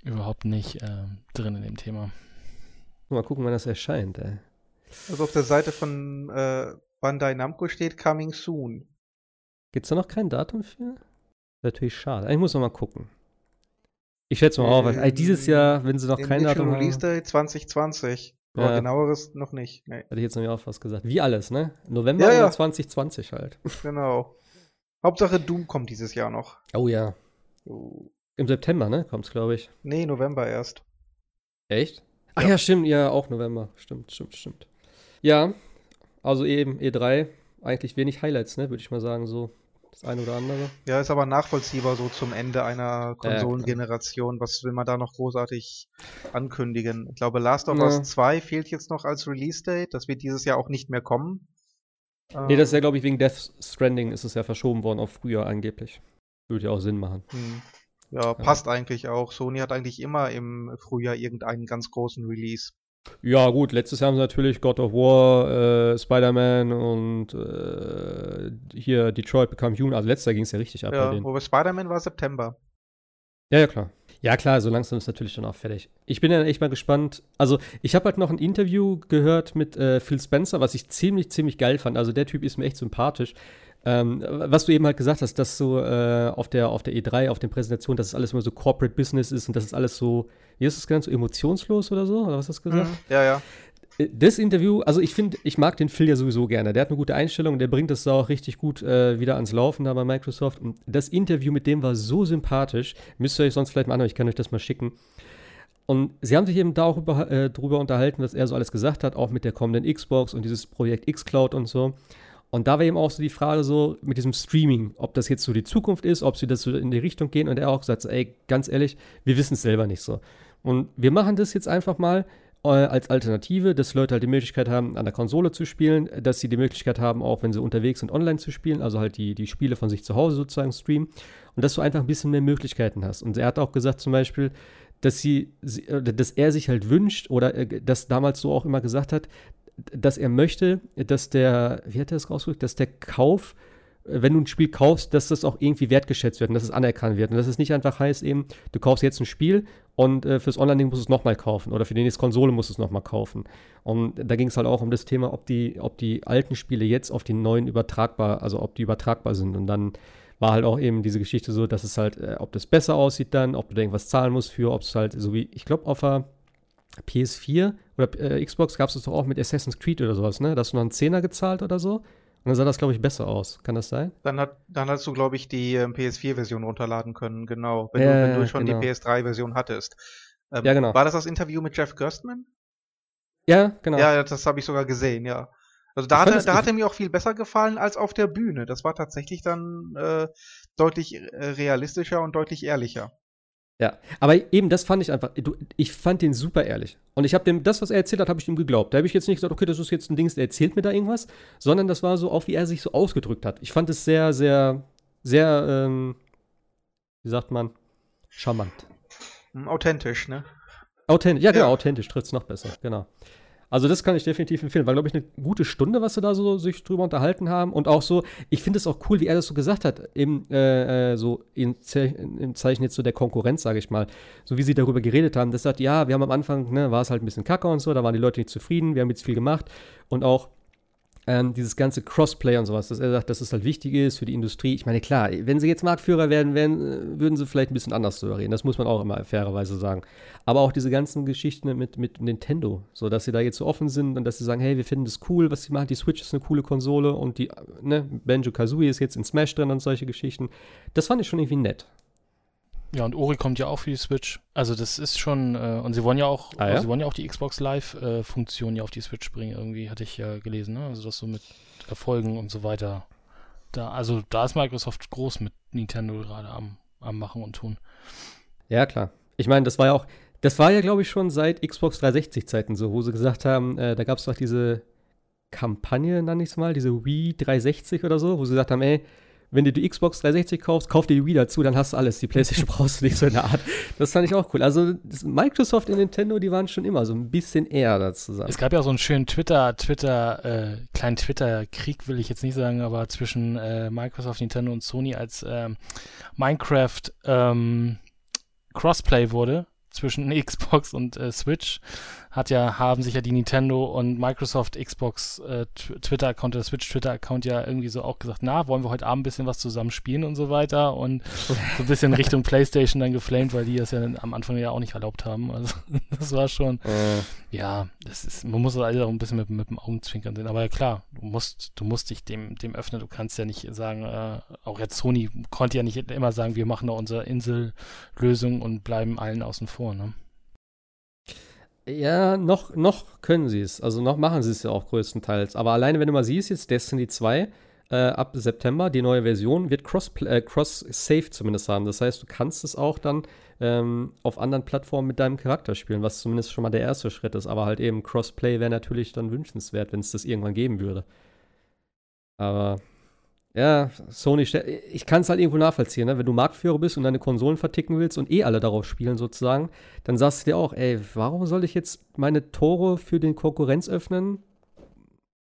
überhaupt nicht äh, drin in dem Thema. Mal gucken, wann das erscheint, ey. Also auf der Seite von äh, Bandai Namco steht Coming Soon. Gibt's da noch kein Datum für? Natürlich schade. Ich muss noch mal gucken. Ich schätze mal auf, also dieses Jahr, wenn sie noch kein Datum haben. Release Day 2020. Aber ja. genaueres noch nicht. Nee. Hätte ich jetzt noch auch was gesagt. Wie alles, ne? November ja, ja. oder 2020 halt. Genau. Hauptsache Doom kommt dieses Jahr noch. Oh ja. Oh. Im September, ne? Kommt's, glaube ich. Nee, November erst. Echt? Ach ja. ja, stimmt, ja, auch November. Stimmt, stimmt, stimmt. Ja, also eben E3, eigentlich wenig Highlights, ne, würde ich mal sagen, so das eine oder andere. Ja, ist aber nachvollziehbar so zum Ende einer Konsolengeneration. Was will man da noch großartig ankündigen? Ich glaube, Last of Us 2 fehlt jetzt noch als Release-Date. Das wird dieses Jahr auch nicht mehr kommen. Ähm, nee, das ist ja, glaube ich, wegen Death Stranding ist es ja verschoben worden auf früher angeblich. Würde ja auch Sinn machen. Hm. Ja, passt ja. eigentlich auch. Sony hat eigentlich immer im Frühjahr irgendeinen ganz großen Release. Ja, gut, letztes Jahr haben sie natürlich God of War, äh, Spider-Man und äh, hier Detroit Become Human. Also letztes Jahr ging es ja richtig ab ja, bei denen. Aber Spider-Man war September. Ja, ja, klar. Ja, klar, so langsam ist natürlich dann auch fertig. Ich bin dann echt mal gespannt. Also, ich habe halt noch ein Interview gehört mit äh, Phil Spencer, was ich ziemlich, ziemlich geil fand. Also, der Typ ist mir echt sympathisch. Ähm, was du eben halt gesagt hast, dass so äh, auf, der, auf der E3, auf den Präsentationen, dass es alles immer so Corporate Business ist und dass es alles so, wie ist es genannt, so emotionslos oder so? Oder was hast du gesagt? Mhm, ja, ja. Äh, das Interview, also ich finde, ich mag den Phil ja sowieso gerne. Der hat eine gute Einstellung, der bringt das auch richtig gut äh, wieder ans Laufen da bei Microsoft. Und das Interview mit dem war so sympathisch. Müsst ihr euch sonst vielleicht mal anhören, ich kann euch das mal schicken. Und sie haben sich eben darüber äh, drüber unterhalten, was er so alles gesagt hat, auch mit der kommenden Xbox und dieses Projekt Xcloud und so. Und da war eben auch so die Frage so mit diesem Streaming, ob das jetzt so die Zukunft ist, ob sie das so in die Richtung gehen. Und er auch gesagt, ey, ganz ehrlich, wir wissen es selber nicht so. Und wir machen das jetzt einfach mal als Alternative, dass Leute halt die Möglichkeit haben, an der Konsole zu spielen, dass sie die Möglichkeit haben, auch wenn sie unterwegs sind, online zu spielen, also halt die, die Spiele von sich zu Hause sozusagen streamen. Und dass du einfach ein bisschen mehr Möglichkeiten hast. Und er hat auch gesagt zum Beispiel, dass sie, äh, dass er sich halt wünscht oder äh, das damals so auch immer gesagt hat, dass er möchte, dass der, wie hat er das rausgedrückt, dass der Kauf, äh, wenn du ein Spiel kaufst, dass das auch irgendwie wertgeschätzt wird und dass es anerkannt wird. Und dass es nicht einfach heißt eben, du kaufst jetzt ein Spiel und äh, fürs Online-Ding musst du es nochmal kaufen oder für die nächste Konsole musst du es nochmal kaufen. Und da ging es halt auch um das Thema, ob die, ob die alten Spiele jetzt auf die neuen übertragbar, also ob die übertragbar sind. Und dann war halt auch eben diese Geschichte so, dass es halt, äh, ob das besser aussieht dann, ob du da irgendwas zahlen musst für, ob es halt, so wie, ich glaube, auf der PS4 oder äh, Xbox gab es das doch auch mit Assassin's Creed oder sowas, ne? Da hast du noch einen Zehner gezahlt oder so. Und dann sah das, glaube ich, besser aus. Kann das sein? Dann, hat, dann hast du, glaube ich, die ähm, PS4-Version runterladen können, genau. Wenn, äh, du, wenn du schon genau. die PS3-Version hattest. Ähm, ja, genau. War das das Interview mit Jeff Gerstmann? Ja, genau. Ja, das habe ich sogar gesehen, ja. Also da, hatte, da hat er mir auch viel besser gefallen als auf der Bühne. Das war tatsächlich dann äh, deutlich äh, realistischer und deutlich ehrlicher. Ja, aber eben das fand ich einfach, du, ich fand den super ehrlich. Und ich habe dem, das, was er erzählt hat, habe ich ihm geglaubt. Da habe ich jetzt nicht gesagt, okay, das ist jetzt ein Ding, der erzählt mir da irgendwas, sondern das war so auch, wie er sich so ausgedrückt hat. Ich fand es sehr, sehr, sehr, ähm, wie sagt man, charmant. Hm, authentisch, ne? Authentisch, ja, genau, ja. authentisch trifft es noch besser, genau. Also das kann ich definitiv empfehlen. War, glaube ich, eine gute Stunde, was sie da so sich drüber unterhalten haben. Und auch so, ich finde es auch cool, wie er das so gesagt hat, eben äh, äh so im, Ze im, Zeichen jetzt so der Konkurrenz, sage ich mal. So wie sie darüber geredet haben. Das sagt, ja, wir haben am Anfang, ne, war es halt ein bisschen kacke und so, da waren die Leute nicht zufrieden, wir haben jetzt viel gemacht. Und auch ähm, dieses ganze Crossplay und sowas, dass er sagt, dass es halt wichtig ist für die Industrie. Ich meine, klar, wenn sie jetzt Marktführer werden, werden würden sie vielleicht ein bisschen anders darüber reden. Das muss man auch immer fairerweise sagen. Aber auch diese ganzen Geschichten mit, mit Nintendo, so dass sie da jetzt so offen sind und dass sie sagen, hey, wir finden das cool, was sie machen. Die Switch ist eine coole Konsole und die, ne, Banjo Kazooie ist jetzt in Smash drin und solche Geschichten. Das fand ich schon irgendwie nett. Ja, und Ori kommt ja auch für die Switch. Also das ist schon, äh, und sie wollen ja auch, ah, ja? sie wollen ja auch die Xbox Live-Funktion äh, ja auf die Switch bringen, irgendwie, hatte ich ja gelesen, ne? Also das so mit Erfolgen und so weiter. Da, also da ist Microsoft groß mit Nintendo gerade am, am Machen und tun. Ja, klar. Ich meine, das war ja auch, das war ja, glaube ich, schon seit Xbox 360-Zeiten so, wo sie gesagt haben, äh, da gab es doch diese Kampagne, nenne ich es mal, diese Wii 360 oder so, wo sie gesagt haben, ey, wenn du die Xbox 360 kaufst, kauf dir die Wii dazu, dann hast du alles. Die PlayStation <laughs> brauchst du nicht so in der Art. Das fand ich auch cool. Also Microsoft und Nintendo, die waren schon immer so ein bisschen eher da zusammen. Es gab ja so einen schönen Twitter, Twitter, äh, kleinen Twitter-Krieg, will ich jetzt nicht sagen, aber zwischen äh, Microsoft, Nintendo und Sony, als ähm, Minecraft ähm, Crossplay wurde zwischen <laughs> Xbox und äh, Switch hat ja, haben sich ja die Nintendo und Microsoft Xbox äh, Twitter-Account oder Switch Twitter-Account ja irgendwie so auch gesagt, na, wollen wir heute Abend ein bisschen was zusammen spielen und so weiter und so ein bisschen <laughs> Richtung Playstation dann geflamed, weil die das ja am Anfang ja auch nicht erlaubt haben. Also <laughs> das war schon, äh. ja, das ist, man muss das alles auch ein bisschen mit, mit dem Augenzwinkern sehen. Aber ja klar, du musst, du musst dich dem, dem öffnen, du kannst ja nicht sagen, äh, auch jetzt Sony konnte ja nicht immer sagen, wir machen da unsere Insellösung und bleiben allen außen vor, ne? Ja, noch, noch können sie es. Also noch machen sie es ja auch größtenteils. Aber alleine, wenn du mal siehst, jetzt Destiny 2 äh, ab September, die neue Version, wird Cross-Save äh, Cross zumindest haben. Das heißt, du kannst es auch dann ähm, auf anderen Plattformen mit deinem Charakter spielen, was zumindest schon mal der erste Schritt ist. Aber halt eben Crossplay wäre natürlich dann wünschenswert, wenn es das irgendwann geben würde. Aber ja, Sony, ich kann es halt irgendwo nachvollziehen, ne? wenn du Marktführer bist und deine Konsolen verticken willst und eh alle darauf spielen sozusagen, dann sagst du dir auch, ey, warum soll ich jetzt meine Tore für den Konkurrenz öffnen?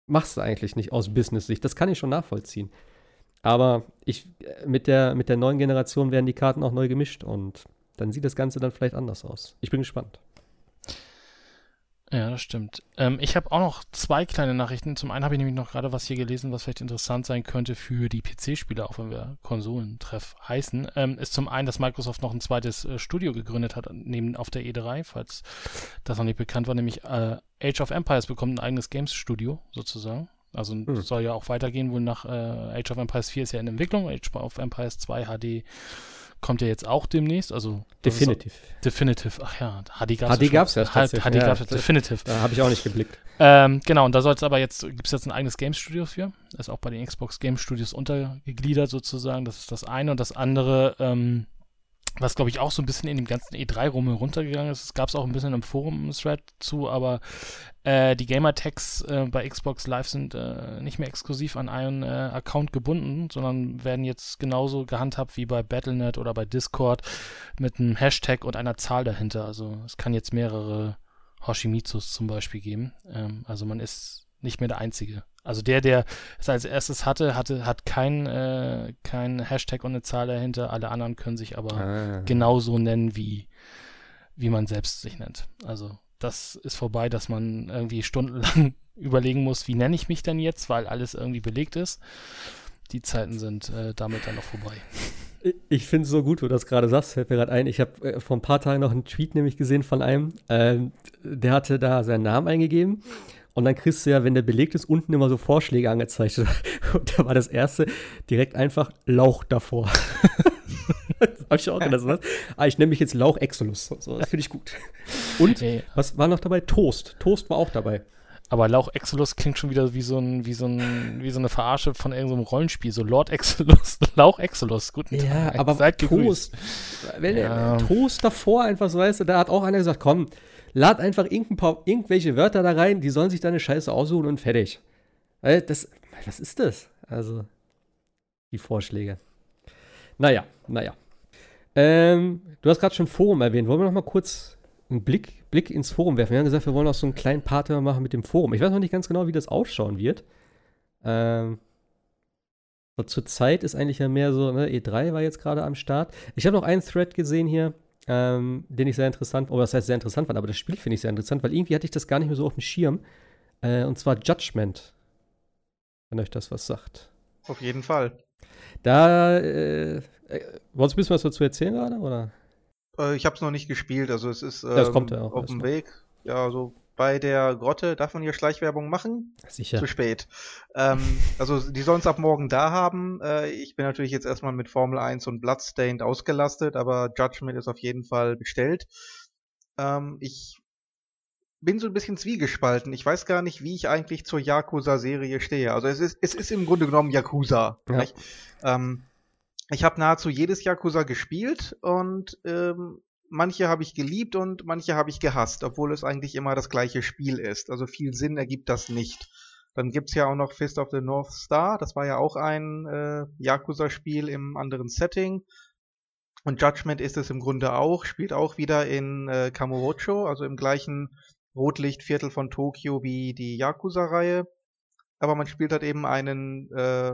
Machst du eigentlich nicht aus Business-Sicht. Das kann ich schon nachvollziehen. Aber ich, mit der, mit der neuen Generation werden die Karten auch neu gemischt und dann sieht das Ganze dann vielleicht anders aus. Ich bin gespannt. Ja, das stimmt. Ähm, ich habe auch noch zwei kleine Nachrichten. Zum einen habe ich nämlich noch gerade was hier gelesen, was vielleicht interessant sein könnte für die PC-Spieler, auch wenn wir Konsolentreff heißen. Ähm, ist zum einen, dass Microsoft noch ein zweites äh, Studio gegründet hat, neben auf der E3, falls das noch nicht bekannt war, nämlich äh, Age of Empires bekommt ein eigenes Games-Studio sozusagen. Also hm. soll ja auch weitergehen, wohl nach äh, Age of Empires 4 ist ja in Entwicklung, Age of Empires 2 HD kommt ja jetzt auch demnächst, also Definitive. Definitive, ach ja, HD gab es HD gab es ja tatsächlich. HD gab es ja, Definitive. Da habe ich auch nicht geblickt. Ähm, genau, und da soll es aber jetzt, gibt es jetzt ein eigenes Game Studio für, ist auch bei den Xbox Game Studios untergegliedert sozusagen, das ist das eine und das andere, ähm, was glaube ich auch so ein bisschen in dem ganzen E3-Rum runtergegangen ist. Es gab es auch ein bisschen im Forum-Thread zu, aber äh, die Gamertags äh, bei Xbox Live sind äh, nicht mehr exklusiv an einen äh, Account gebunden, sondern werden jetzt genauso gehandhabt wie bei Battle.net oder bei Discord mit einem Hashtag und einer Zahl dahinter. Also es kann jetzt mehrere Hoshimitsus zum Beispiel geben. Ähm, also man ist nicht mehr der Einzige. Also der, der es als erstes hatte, hatte hat kein, äh, kein Hashtag und eine Zahl dahinter. Alle anderen können sich aber ah. genauso nennen, wie, wie man selbst sich nennt. Also das ist vorbei, dass man irgendwie stundenlang <laughs> überlegen muss, wie nenne ich mich denn jetzt, weil alles irgendwie belegt ist. Die Zeiten sind äh, damit dann noch vorbei. Ich finde es so gut, wo du das gerade sagst, fällt mir gerade ein. Ich habe äh, vor ein paar Tagen noch einen Tweet nämlich gesehen von einem, ähm, der hatte da seinen Namen eingegeben und dann kriegst du ja, wenn der belegt ist, unten immer so Vorschläge angezeigt. <laughs> Und da war das erste direkt einfach Lauch davor. das <laughs> hab ich auch gedacht. Was? Ah, ich nenne mich jetzt Lauch Exolus. So, das finde ich gut. Und hey. was war noch dabei? Toast. Toast war auch dabei. Aber Lauch Exolus klingt schon wieder wie so, ein, wie so, ein, wie so eine Verarsche von irgendeinem Rollenspiel. So Lord Exolus, <laughs> Lauch Exolus. Guten ja, Tag. aber Seid Toast. Wenn ja. Toast davor einfach so, weißt du, da hat auch einer gesagt, komm, lad einfach irgendwelche Wörter da rein, die sollen sich deine Scheiße aussuchen und fertig. Das, was ist das? Also, die Vorschläge. Naja, naja. Ähm, du hast gerade schon Forum erwähnt. Wollen wir noch mal kurz einen Blick, Blick ins Forum werfen? Wir haben gesagt, wir wollen auch so einen kleinen Part machen mit dem Forum. Ich weiß noch nicht ganz genau, wie das ausschauen wird. Ähm, zur Zeit ist eigentlich ja mehr so, ne, E3 war jetzt gerade am Start. Ich habe noch einen Thread gesehen hier ähm, den ich sehr interessant, oder das heißt sehr interessant fand, aber das Spiel finde ich sehr interessant, weil irgendwie hatte ich das gar nicht mehr so auf dem Schirm. Äh, und zwar Judgment. Wenn euch das was sagt. Auf jeden Fall. Da, äh, äh, wolltest du ein bisschen was dazu erzählen gerade, oder? Äh, ich habe es noch nicht gespielt, also es ist ähm, ja, kommt ja auch auf dem Weg. Ja, also bei der Grotte. Darf man hier Schleichwerbung machen? Sicher. Zu spät. Ähm, <laughs> also die sollen es ab morgen da haben. Äh, ich bin natürlich jetzt erstmal mit Formel 1 und Bloodstained ausgelastet, aber Judgment ist auf jeden Fall bestellt. Ähm, ich bin so ein bisschen zwiegespalten. Ich weiß gar nicht, wie ich eigentlich zur Yakuza-Serie stehe. Also es ist, es ist im Grunde genommen Yakuza. Ja. Ähm, ich habe nahezu jedes Yakuza gespielt und ähm, manche habe ich geliebt und manche habe ich gehasst, obwohl es eigentlich immer das gleiche Spiel ist. Also viel Sinn ergibt das nicht. Dann gibt's ja auch noch Fist of the North Star, das war ja auch ein äh, Yakuza-Spiel im anderen Setting. Und Judgment ist es im Grunde auch, spielt auch wieder in äh, Kamurocho, also im gleichen Rotlichtviertel von Tokio wie die Yakuza-Reihe. Aber man spielt halt eben einen äh,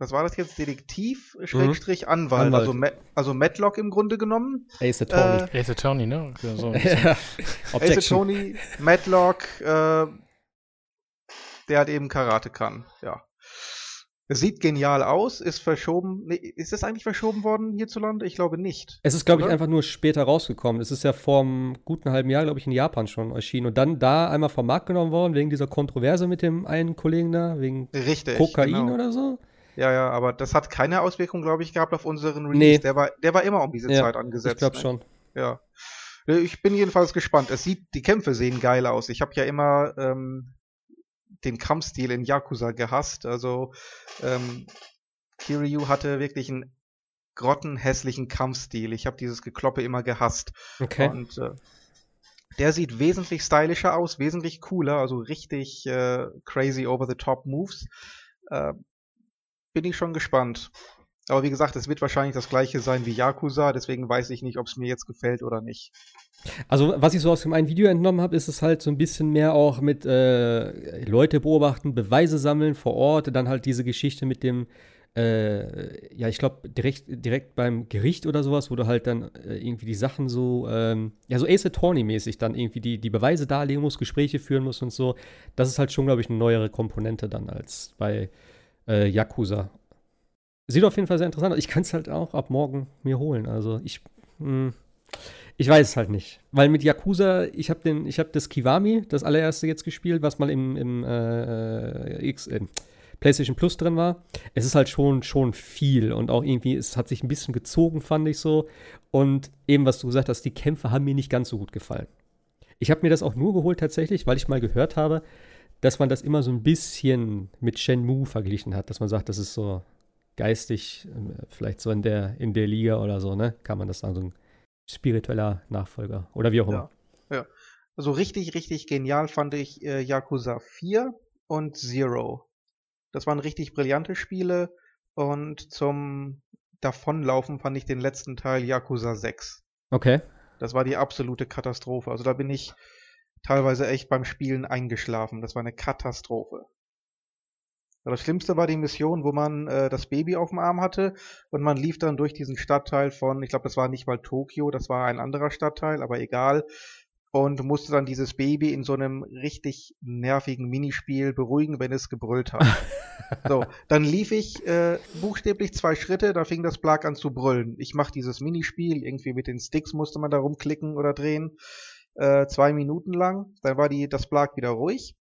was war das jetzt? Detektiv, mhm. Schrägstrich, Anwalt. Anwalt. Also, Ma also Matlock im Grunde genommen. Ace Attorney. Äh, Ace Attorney, ne? <laughs> So Ace Attorney, Matlock, äh, der halt eben Karate kann, ja. Es sieht genial aus, ist verschoben. Nee, ist das eigentlich verschoben worden hierzulande? Ich glaube nicht. Es ist, glaube ich, einfach nur später rausgekommen. Es ist ja vor einem guten halben Jahr, glaube ich, in Japan schon erschienen und dann da einmal vom Markt genommen worden, wegen dieser Kontroverse mit dem einen Kollegen da, wegen Richtig, Kokain genau. oder so. Ja, ja, aber das hat keine Auswirkung, glaube ich, gehabt auf unseren Release. Nee. Der, war, der war immer um diese ja, Zeit angesetzt. Ich glaube ne? schon. Ja. Ich bin jedenfalls gespannt. Es sieht, die Kämpfe sehen geil aus. Ich habe ja immer ähm, den Kampfstil in Yakuza gehasst. Also ähm, Kiryu hatte wirklich einen grottenhässlichen Kampfstil. Ich habe dieses Gekloppe immer gehasst. Okay. Und äh, der sieht wesentlich stylischer aus, wesentlich cooler, also richtig äh, crazy over the top Moves. Äh, bin ich schon gespannt. Aber wie gesagt, es wird wahrscheinlich das gleiche sein wie Yakuza, deswegen weiß ich nicht, ob es mir jetzt gefällt oder nicht. Also, was ich so aus dem einen Video entnommen habe, ist es halt so ein bisschen mehr auch mit äh, Leute beobachten, Beweise sammeln vor Ort, dann halt diese Geschichte mit dem, äh, ja, ich glaube, direkt, direkt beim Gericht oder sowas, wo du halt dann äh, irgendwie die Sachen so, ähm, ja, so Ace Attorney-mäßig dann irgendwie die, die Beweise darlegen musst, Gespräche führen musst und so. Das ist halt schon, glaube ich, eine neuere Komponente dann als bei äh, Yakuza. Sieht auf jeden Fall sehr interessant aus. Ich kann es halt auch ab morgen mir holen. Also ich, mh, hm, ich weiß es halt nicht. Weil mit Yakuza, ich habe den, das Kiwami, das allererste jetzt gespielt, was mal im, im äh, X, äh, PlayStation Plus drin war. Es ist halt schon, schon viel und auch irgendwie, es hat sich ein bisschen gezogen, fand ich so. Und eben, was du gesagt hast, die Kämpfe haben mir nicht ganz so gut gefallen. Ich habe mir das auch nur geholt tatsächlich, weil ich mal gehört habe, dass man das immer so ein bisschen mit Shenmue verglichen hat, dass man sagt, das ist so geistig, ähm, vielleicht so in der, in der Liga oder so, ne? Kann man das sagen, so ein spiritueller Nachfolger oder wie auch immer. Ja, ja. Also richtig, richtig genial fand ich äh, Yakuza 4 und Zero. Das waren richtig brillante Spiele und zum Davonlaufen fand ich den letzten Teil Yakuza 6. Okay. Das war die absolute Katastrophe. Also da bin ich teilweise echt beim Spielen eingeschlafen. Das war eine Katastrophe. Das Schlimmste war die Mission, wo man äh, das Baby auf dem Arm hatte und man lief dann durch diesen Stadtteil von, ich glaube, das war nicht mal Tokio, das war ein anderer Stadtteil, aber egal. Und musste dann dieses Baby in so einem richtig nervigen Minispiel beruhigen, wenn es gebrüllt hat. <laughs> so, dann lief ich äh, buchstäblich zwei Schritte, da fing das Plag an zu brüllen. Ich mache dieses Minispiel, irgendwie mit den Sticks musste man da rumklicken oder drehen, äh, zwei Minuten lang. Dann war die, das Plag wieder ruhig.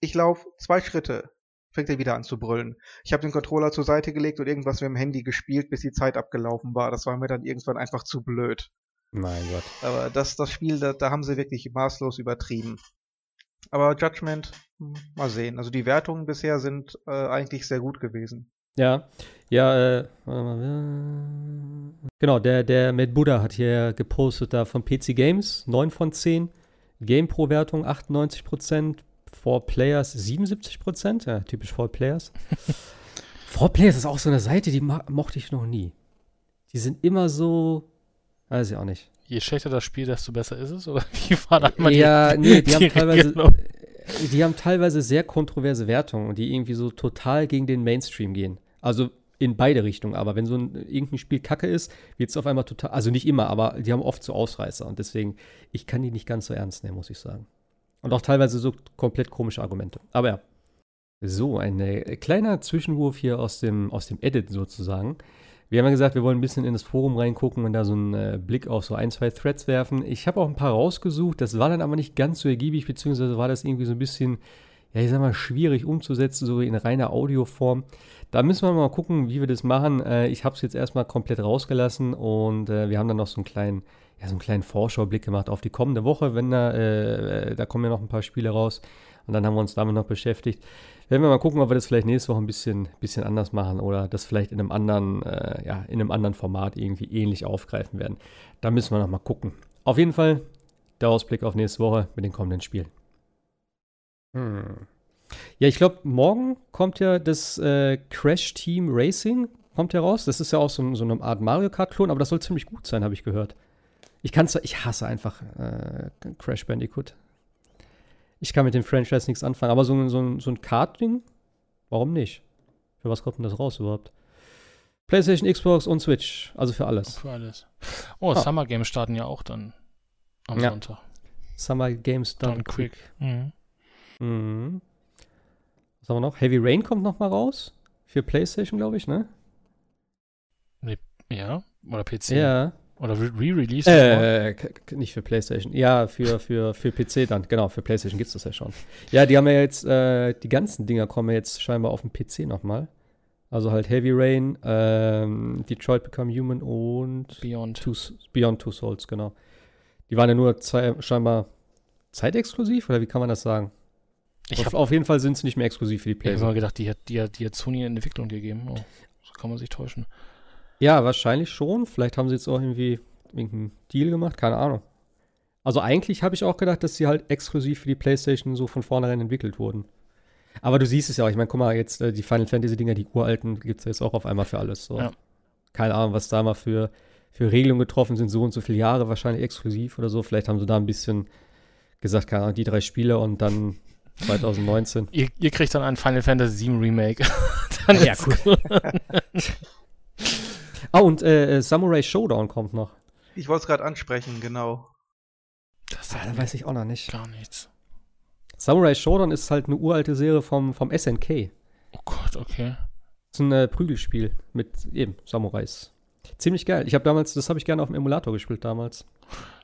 Ich laufe zwei Schritte, fängt er wieder an zu brüllen. Ich habe den Controller zur Seite gelegt und irgendwas mit dem Handy gespielt, bis die Zeit abgelaufen war. Das war mir dann irgendwann einfach zu blöd. Mein Gott. Aber das, das Spiel, da, da haben sie wirklich maßlos übertrieben. Aber Judgment, hm, mal sehen. Also die Wertungen bisher sind äh, eigentlich sehr gut gewesen. Ja, ja, äh, genau, der, der Matt Buddha hat hier gepostet da von PC Games, 9 von 10, Game Pro Wertung 98 Prozent, Four Players 77 Prozent. Ja, typisch Four Players. <laughs> Four Players ist auch so eine Seite, die mochte ich noch nie. Die sind immer so, weiß ich auch nicht. Je schlechter das Spiel, desto besser ist es? Oder <laughs> wie war das mal Ja, die, nee, die, die haben teilweise, die haben teilweise sehr kontroverse Wertungen, die irgendwie so total gegen den Mainstream gehen. Also in beide Richtungen. Aber wenn so ein irgendein Spiel kacke ist, wird es auf einmal total, also nicht immer, aber die haben oft so Ausreißer. Und deswegen, ich kann die nicht ganz so ernst nehmen, muss ich sagen. Und auch teilweise so komplett komische Argumente. Aber ja. So, ein äh, kleiner Zwischenwurf hier aus dem, aus dem Edit sozusagen. Wir haben ja gesagt, wir wollen ein bisschen in das Forum reingucken und da so einen äh, Blick auf so ein, zwei Threads werfen. Ich habe auch ein paar rausgesucht, das war dann aber nicht ganz so ergiebig, beziehungsweise war das irgendwie so ein bisschen, ja, ich sag mal, schwierig umzusetzen, so in reiner Audioform. Da müssen wir mal gucken, wie wir das machen. Äh, ich habe es jetzt erstmal komplett rausgelassen und äh, wir haben dann noch so einen kleinen ja, so einen kleinen Vorschaublick gemacht auf die kommende Woche, wenn da, äh, da kommen ja noch ein paar Spiele raus. Und dann haben wir uns damit noch beschäftigt. Werden wir mal gucken, ob wir das vielleicht nächste Woche ein bisschen, bisschen anders machen oder das vielleicht in einem anderen, äh, ja, in einem anderen Format irgendwie ähnlich aufgreifen werden. Da müssen wir noch mal gucken. Auf jeden Fall der Ausblick auf nächste Woche mit den kommenden Spielen. Hm. Ja, ich glaube, morgen kommt ja das äh, Crash Team Racing kommt ja raus. Das ist ja auch so, so eine Art Mario Kart-Klon, aber das soll ziemlich gut sein, habe ich gehört. Ich kann's, ich hasse einfach äh, Crash Bandicoot. Ich kann mit dem Franchise nichts anfangen, aber so, so, so ein Kart-Ding, warum nicht? Für was kommt denn das raus überhaupt? PlayStation, Xbox und Switch, also für alles. Für alles. Oh, ah. Summer Games starten ja auch dann am ja. Sonntag. Summer Games done, done quick. quick. Mhm. Mhm. Was haben wir noch? Heavy Rain kommt noch mal raus. Für PlayStation, glaube ich, ne? Ja, oder PC. Ja. Oder Re-Release? Äh, nicht für PlayStation. Ja, für, für, für PC dann. Genau, für PlayStation gibt es das ja schon. Ja, die haben ja jetzt, äh, die ganzen Dinger kommen ja jetzt scheinbar auf dem PC nochmal. Also halt Heavy Rain, ähm, Detroit Become Human und Beyond. Two, Beyond Two Souls, genau. Die waren ja nur zwei, scheinbar zeitexklusiv, oder wie kann man das sagen? Ich hab, auf jeden Fall sind sie nicht mehr exklusiv für die PlayStation. Ich habe immer gedacht, die hat, die, hat, die hat Sony in Entwicklung gegeben. Oh, so kann man sich täuschen. Ja, wahrscheinlich schon. Vielleicht haben sie jetzt auch irgendwie irgendeinen Deal gemacht, keine Ahnung. Also eigentlich habe ich auch gedacht, dass sie halt exklusiv für die PlayStation so von vornherein entwickelt wurden. Aber du siehst es ja auch. Ich meine, guck mal, jetzt äh, die Final Fantasy-Dinger, die uralten, gibt es jetzt auch auf einmal für alles. So. Ja. Keine Ahnung, was da mal für, für Regelungen getroffen sind, so und so viele Jahre wahrscheinlich exklusiv oder so. Vielleicht haben sie da ein bisschen gesagt, keine Ahnung, die drei Spiele und dann 2019. <laughs> Ihr, ihr kriegt dann ein Final Fantasy VII Remake. <laughs> dann Ja, cool. <laughs> Ah, und äh, äh, Samurai Showdown kommt noch. Ich wollte es gerade ansprechen, genau. Das Ah, da weiß ich auch noch nicht. gar nichts. Samurai Showdown ist halt eine uralte Serie vom, vom SNK. Oh Gott, okay. Das ist ein äh, Prügelspiel mit eben Samurais. Ziemlich geil. Ich habe damals, das habe ich gerne auf dem Emulator gespielt damals.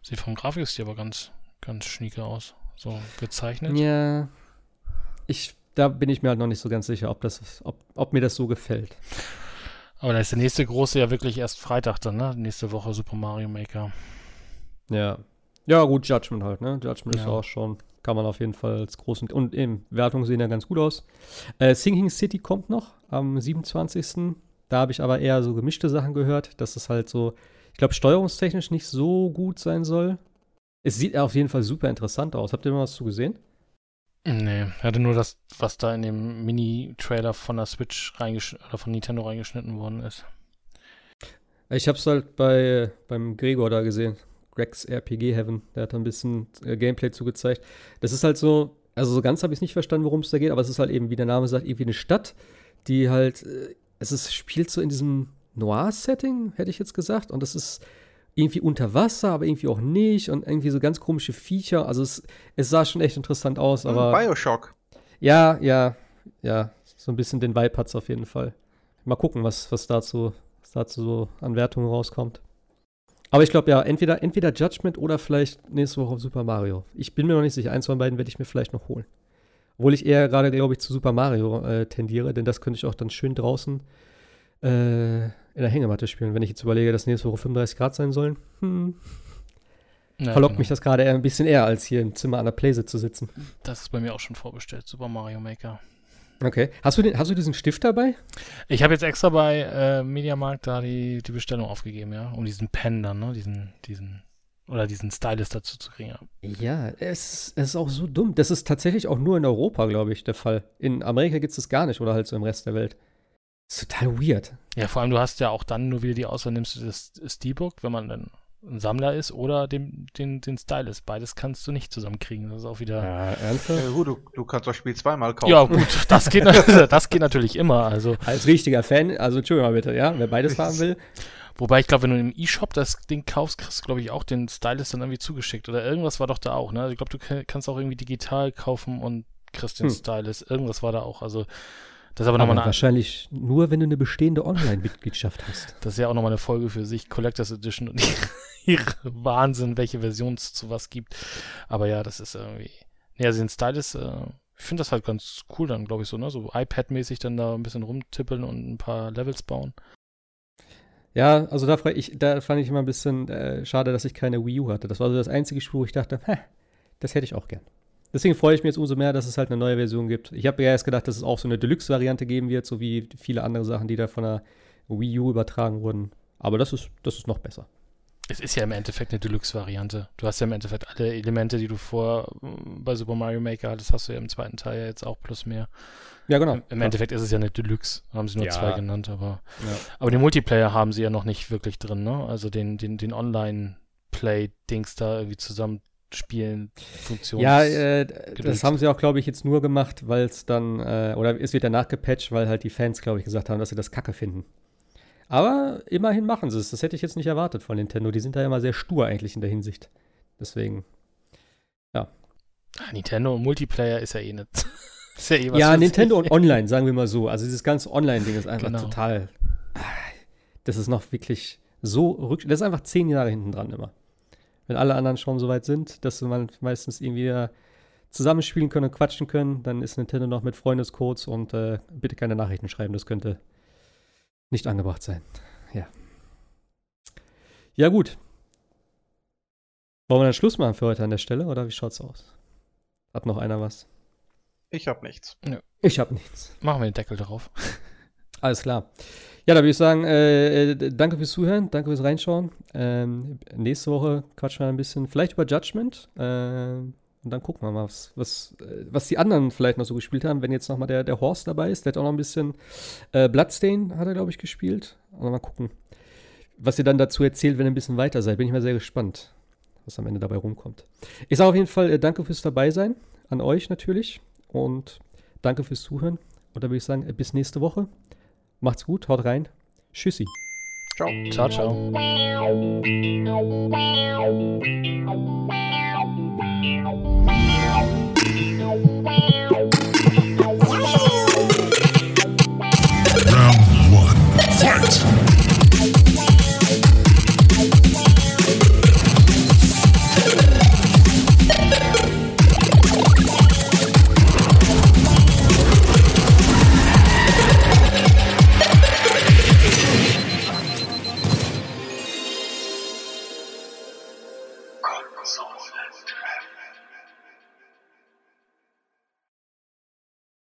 Sieht vom Grafikstil aber ganz, ganz schnieke aus. So gezeichnet. Ja. Ich, da bin ich mir halt noch nicht so ganz sicher, ob, das, ob, ob mir das so gefällt. Aber dann ist der nächste große ja wirklich erst Freitag dann, ne? Nächste Woche Super Mario Maker. Ja. Ja, gut, Judgment halt, ne? Judgment ist Ja. auch schon, kann man auf jeden Fall als großen. Und eben, Wertungen sehen ja ganz gut aus. Äh, Sinking City kommt noch am 27. Da habe ich aber eher so gemischte Sachen gehört, dass es halt so, ich glaube, steuerungstechnisch nicht so gut sein soll. Es sieht auf jeden Fall super interessant aus. Habt ihr mal was zu gesehen? Nee, ich hatte nur das, was da in dem Mini-Trailer von der Switch oder von Nintendo reingeschnitten worden ist. Ich habe es halt bei beim Gregor da gesehen. Gregs RPG Heaven. Der hat da ein bisschen äh, Gameplay zugezeigt. Das ist halt so, also so ganz habe ich nicht verstanden, worum es da geht, aber es ist halt eben, wie der Name sagt, irgendwie eine Stadt, die halt, äh, es ist, spielt so in diesem Noir-Setting, hätte ich jetzt gesagt. Und das ist irgendwie unter Wasser, aber irgendwie auch nicht. Und irgendwie so ganz komische Viecher. Also es, es sah schon echt interessant aus, Hm, aber. Bioshock. Ja, ja, ja. So ein bisschen den Vibe hat's auf jeden Fall. Mal gucken, was, was dazu, was dazu so an Wertungen rauskommt. Aber ich glaube ja, entweder, entweder Judgment oder vielleicht nächste Woche Super Mario. Ich bin mir noch nicht sicher. Eins von beiden werde ich mir vielleicht noch holen. Obwohl ich eher gerade, glaube ich, zu Super Mario äh, tendiere, denn das könnte ich auch dann schön draußen äh, in der Hängematte spielen. Wenn ich jetzt überlege, dass nächste Woche 35 Grad sein sollen, hm, Ja, verlockt genau. mich das gerade eher ein bisschen eher, als hier im Zimmer an der Playse zu sitzen. Das ist bei mir auch schon vorbestellt, Super Mario Maker. Okay. Hast du, den, hast du diesen Stift dabei? Ich habe jetzt extra bei äh, Mediamarkt da die, die Bestellung aufgegeben, ja, um diesen Pen dann, ne, diesen, diesen, oder diesen Stylus dazu zu kriegen. Ja. Ja, es, es ist auch so dumm. Das ist tatsächlich auch nur in Europa, glaube ich, der Fall. In Amerika gibt es das gar nicht oder halt so im Rest der Welt. Das ist total weird. ja, vor allem du hast ja auch dann nur wieder die Auswahl, nimmst du das Steelbook, wenn man dann ein Sammler ist, oder den, den, den Stylus. Beides kannst du nicht zusammenkriegen. Das ist auch wieder. Ja, ernsthaft? Äh, gut, du, du kannst das Spiel zweimal kaufen. Ja, gut, <laughs> das geht, das geht natürlich immer. Also, Als richtiger Fan, also Entschuldigung mal bitte, ja, wer beides haben will. wobei ich glaube, wenn du im E-Shop das Ding kaufst, kriegst du, glaube ich, auch den Stylus dann irgendwie zugeschickt. Oder irgendwas war doch da auch, ne? Also ich glaube, du ka- kannst auch irgendwie digital kaufen und kriegst den Hm. Stylus. Irgendwas war da auch. Also, das ist aber Aber nochmal wahrscheinlich nur, wenn du eine bestehende Online-Mitgliedschaft hast. <laughs> Das ist ja auch nochmal eine Folge für sich, Collectors Edition und <laughs> ihre Wahnsinn, welche Version es zu was gibt. Aber ja, das ist irgendwie. Nee, also den Stylus, äh, ich finde das halt ganz cool dann, glaube ich, so, ne? So iPad-mäßig dann da ein bisschen rumtippeln und ein paar Levels bauen. Ja, also da, ich, da fand ich immer ein bisschen äh, schade, dass ich keine Wii U hatte. Das war so das einzige Spiel, wo ich dachte, hä, das hätte ich auch gern. Deswegen freue ich mich jetzt umso mehr, dass es halt eine neue Version gibt. Ich habe ja erst gedacht, dass es auch so eine Deluxe-Variante geben wird, so wie viele andere Sachen, die da von der Wii U übertragen wurden. Aber das ist, das ist noch besser. Es ist ja im Endeffekt eine Deluxe-Variante. Du hast ja im Endeffekt alle Elemente, die du vor äh, bei Super Mario Maker hattest, hast du ja im zweiten Teil ja jetzt auch plus mehr. Ja, genau. Im, Im Endeffekt ist es ja eine Deluxe, haben sie nur Ja. zwei genannt, aber. Ja. Aber den Multiplayer haben sie ja noch nicht wirklich drin, ne? Also den, den, den Online-Play-Dings da irgendwie zusammenspielen, Funktions. Ja, äh, das haben sie auch, glaube ich, jetzt nur gemacht, weil es dann, äh, oder es wird danach gepatcht, weil halt die Fans, glaube ich, gesagt haben, dass sie das kacke finden. Aber immerhin machen sie es. Das hätte ich jetzt nicht erwartet von Nintendo. Die sind da immer sehr stur eigentlich in der Hinsicht. Deswegen. Ah, Nintendo und Multiplayer ist ja eh nicht. <laughs> ist ja eh was ja, Nintendo und <laughs> Online, sagen wir mal so. Also dieses ganze Online-Ding ist einfach Genau. total. ah, Das ist noch wirklich so rück. Das ist einfach zehn Jahre hinten dran immer. Wenn alle anderen schon so weit sind, dass man meistens irgendwie wieder zusammenspielen können und quatschen können, dann ist Nintendo noch mit Freundescodes und äh, bitte keine Nachrichten schreiben. Das könnte nicht angebracht sein. Ja. Ja, gut. Wollen wir dann Schluss machen für heute an der Stelle oder wie schaut's aus? Hat noch einer was? Ich habe nichts. Ich habe nichts. Machen wir den Deckel drauf. <laughs> Alles klar. Ja, da würde ich sagen, äh, äh, danke fürs Zuhören, danke fürs Reinschauen. Ähm, nächste Woche quatschen wir ein bisschen, vielleicht über Judgment. Äh, Und dann gucken wir mal, was, was, äh, was die anderen vielleicht noch so gespielt haben. Wenn jetzt nochmal der, der Horst dabei ist, der hat auch noch ein bisschen äh, Bloodstain, hat er, glaube ich, gespielt. Und mal gucken, was ihr dann dazu erzählt, wenn ihr ein bisschen weiter seid. Bin ich mal sehr gespannt, was am Ende dabei rumkommt. Ich sage auf jeden Fall äh, danke fürs Dabeisein. An euch natürlich. Und danke fürs Zuhören. Und dann würde ich sagen, bis nächste Woche. Macht's gut, haut rein. Tschüssi. Ciao. Ciao, ciao.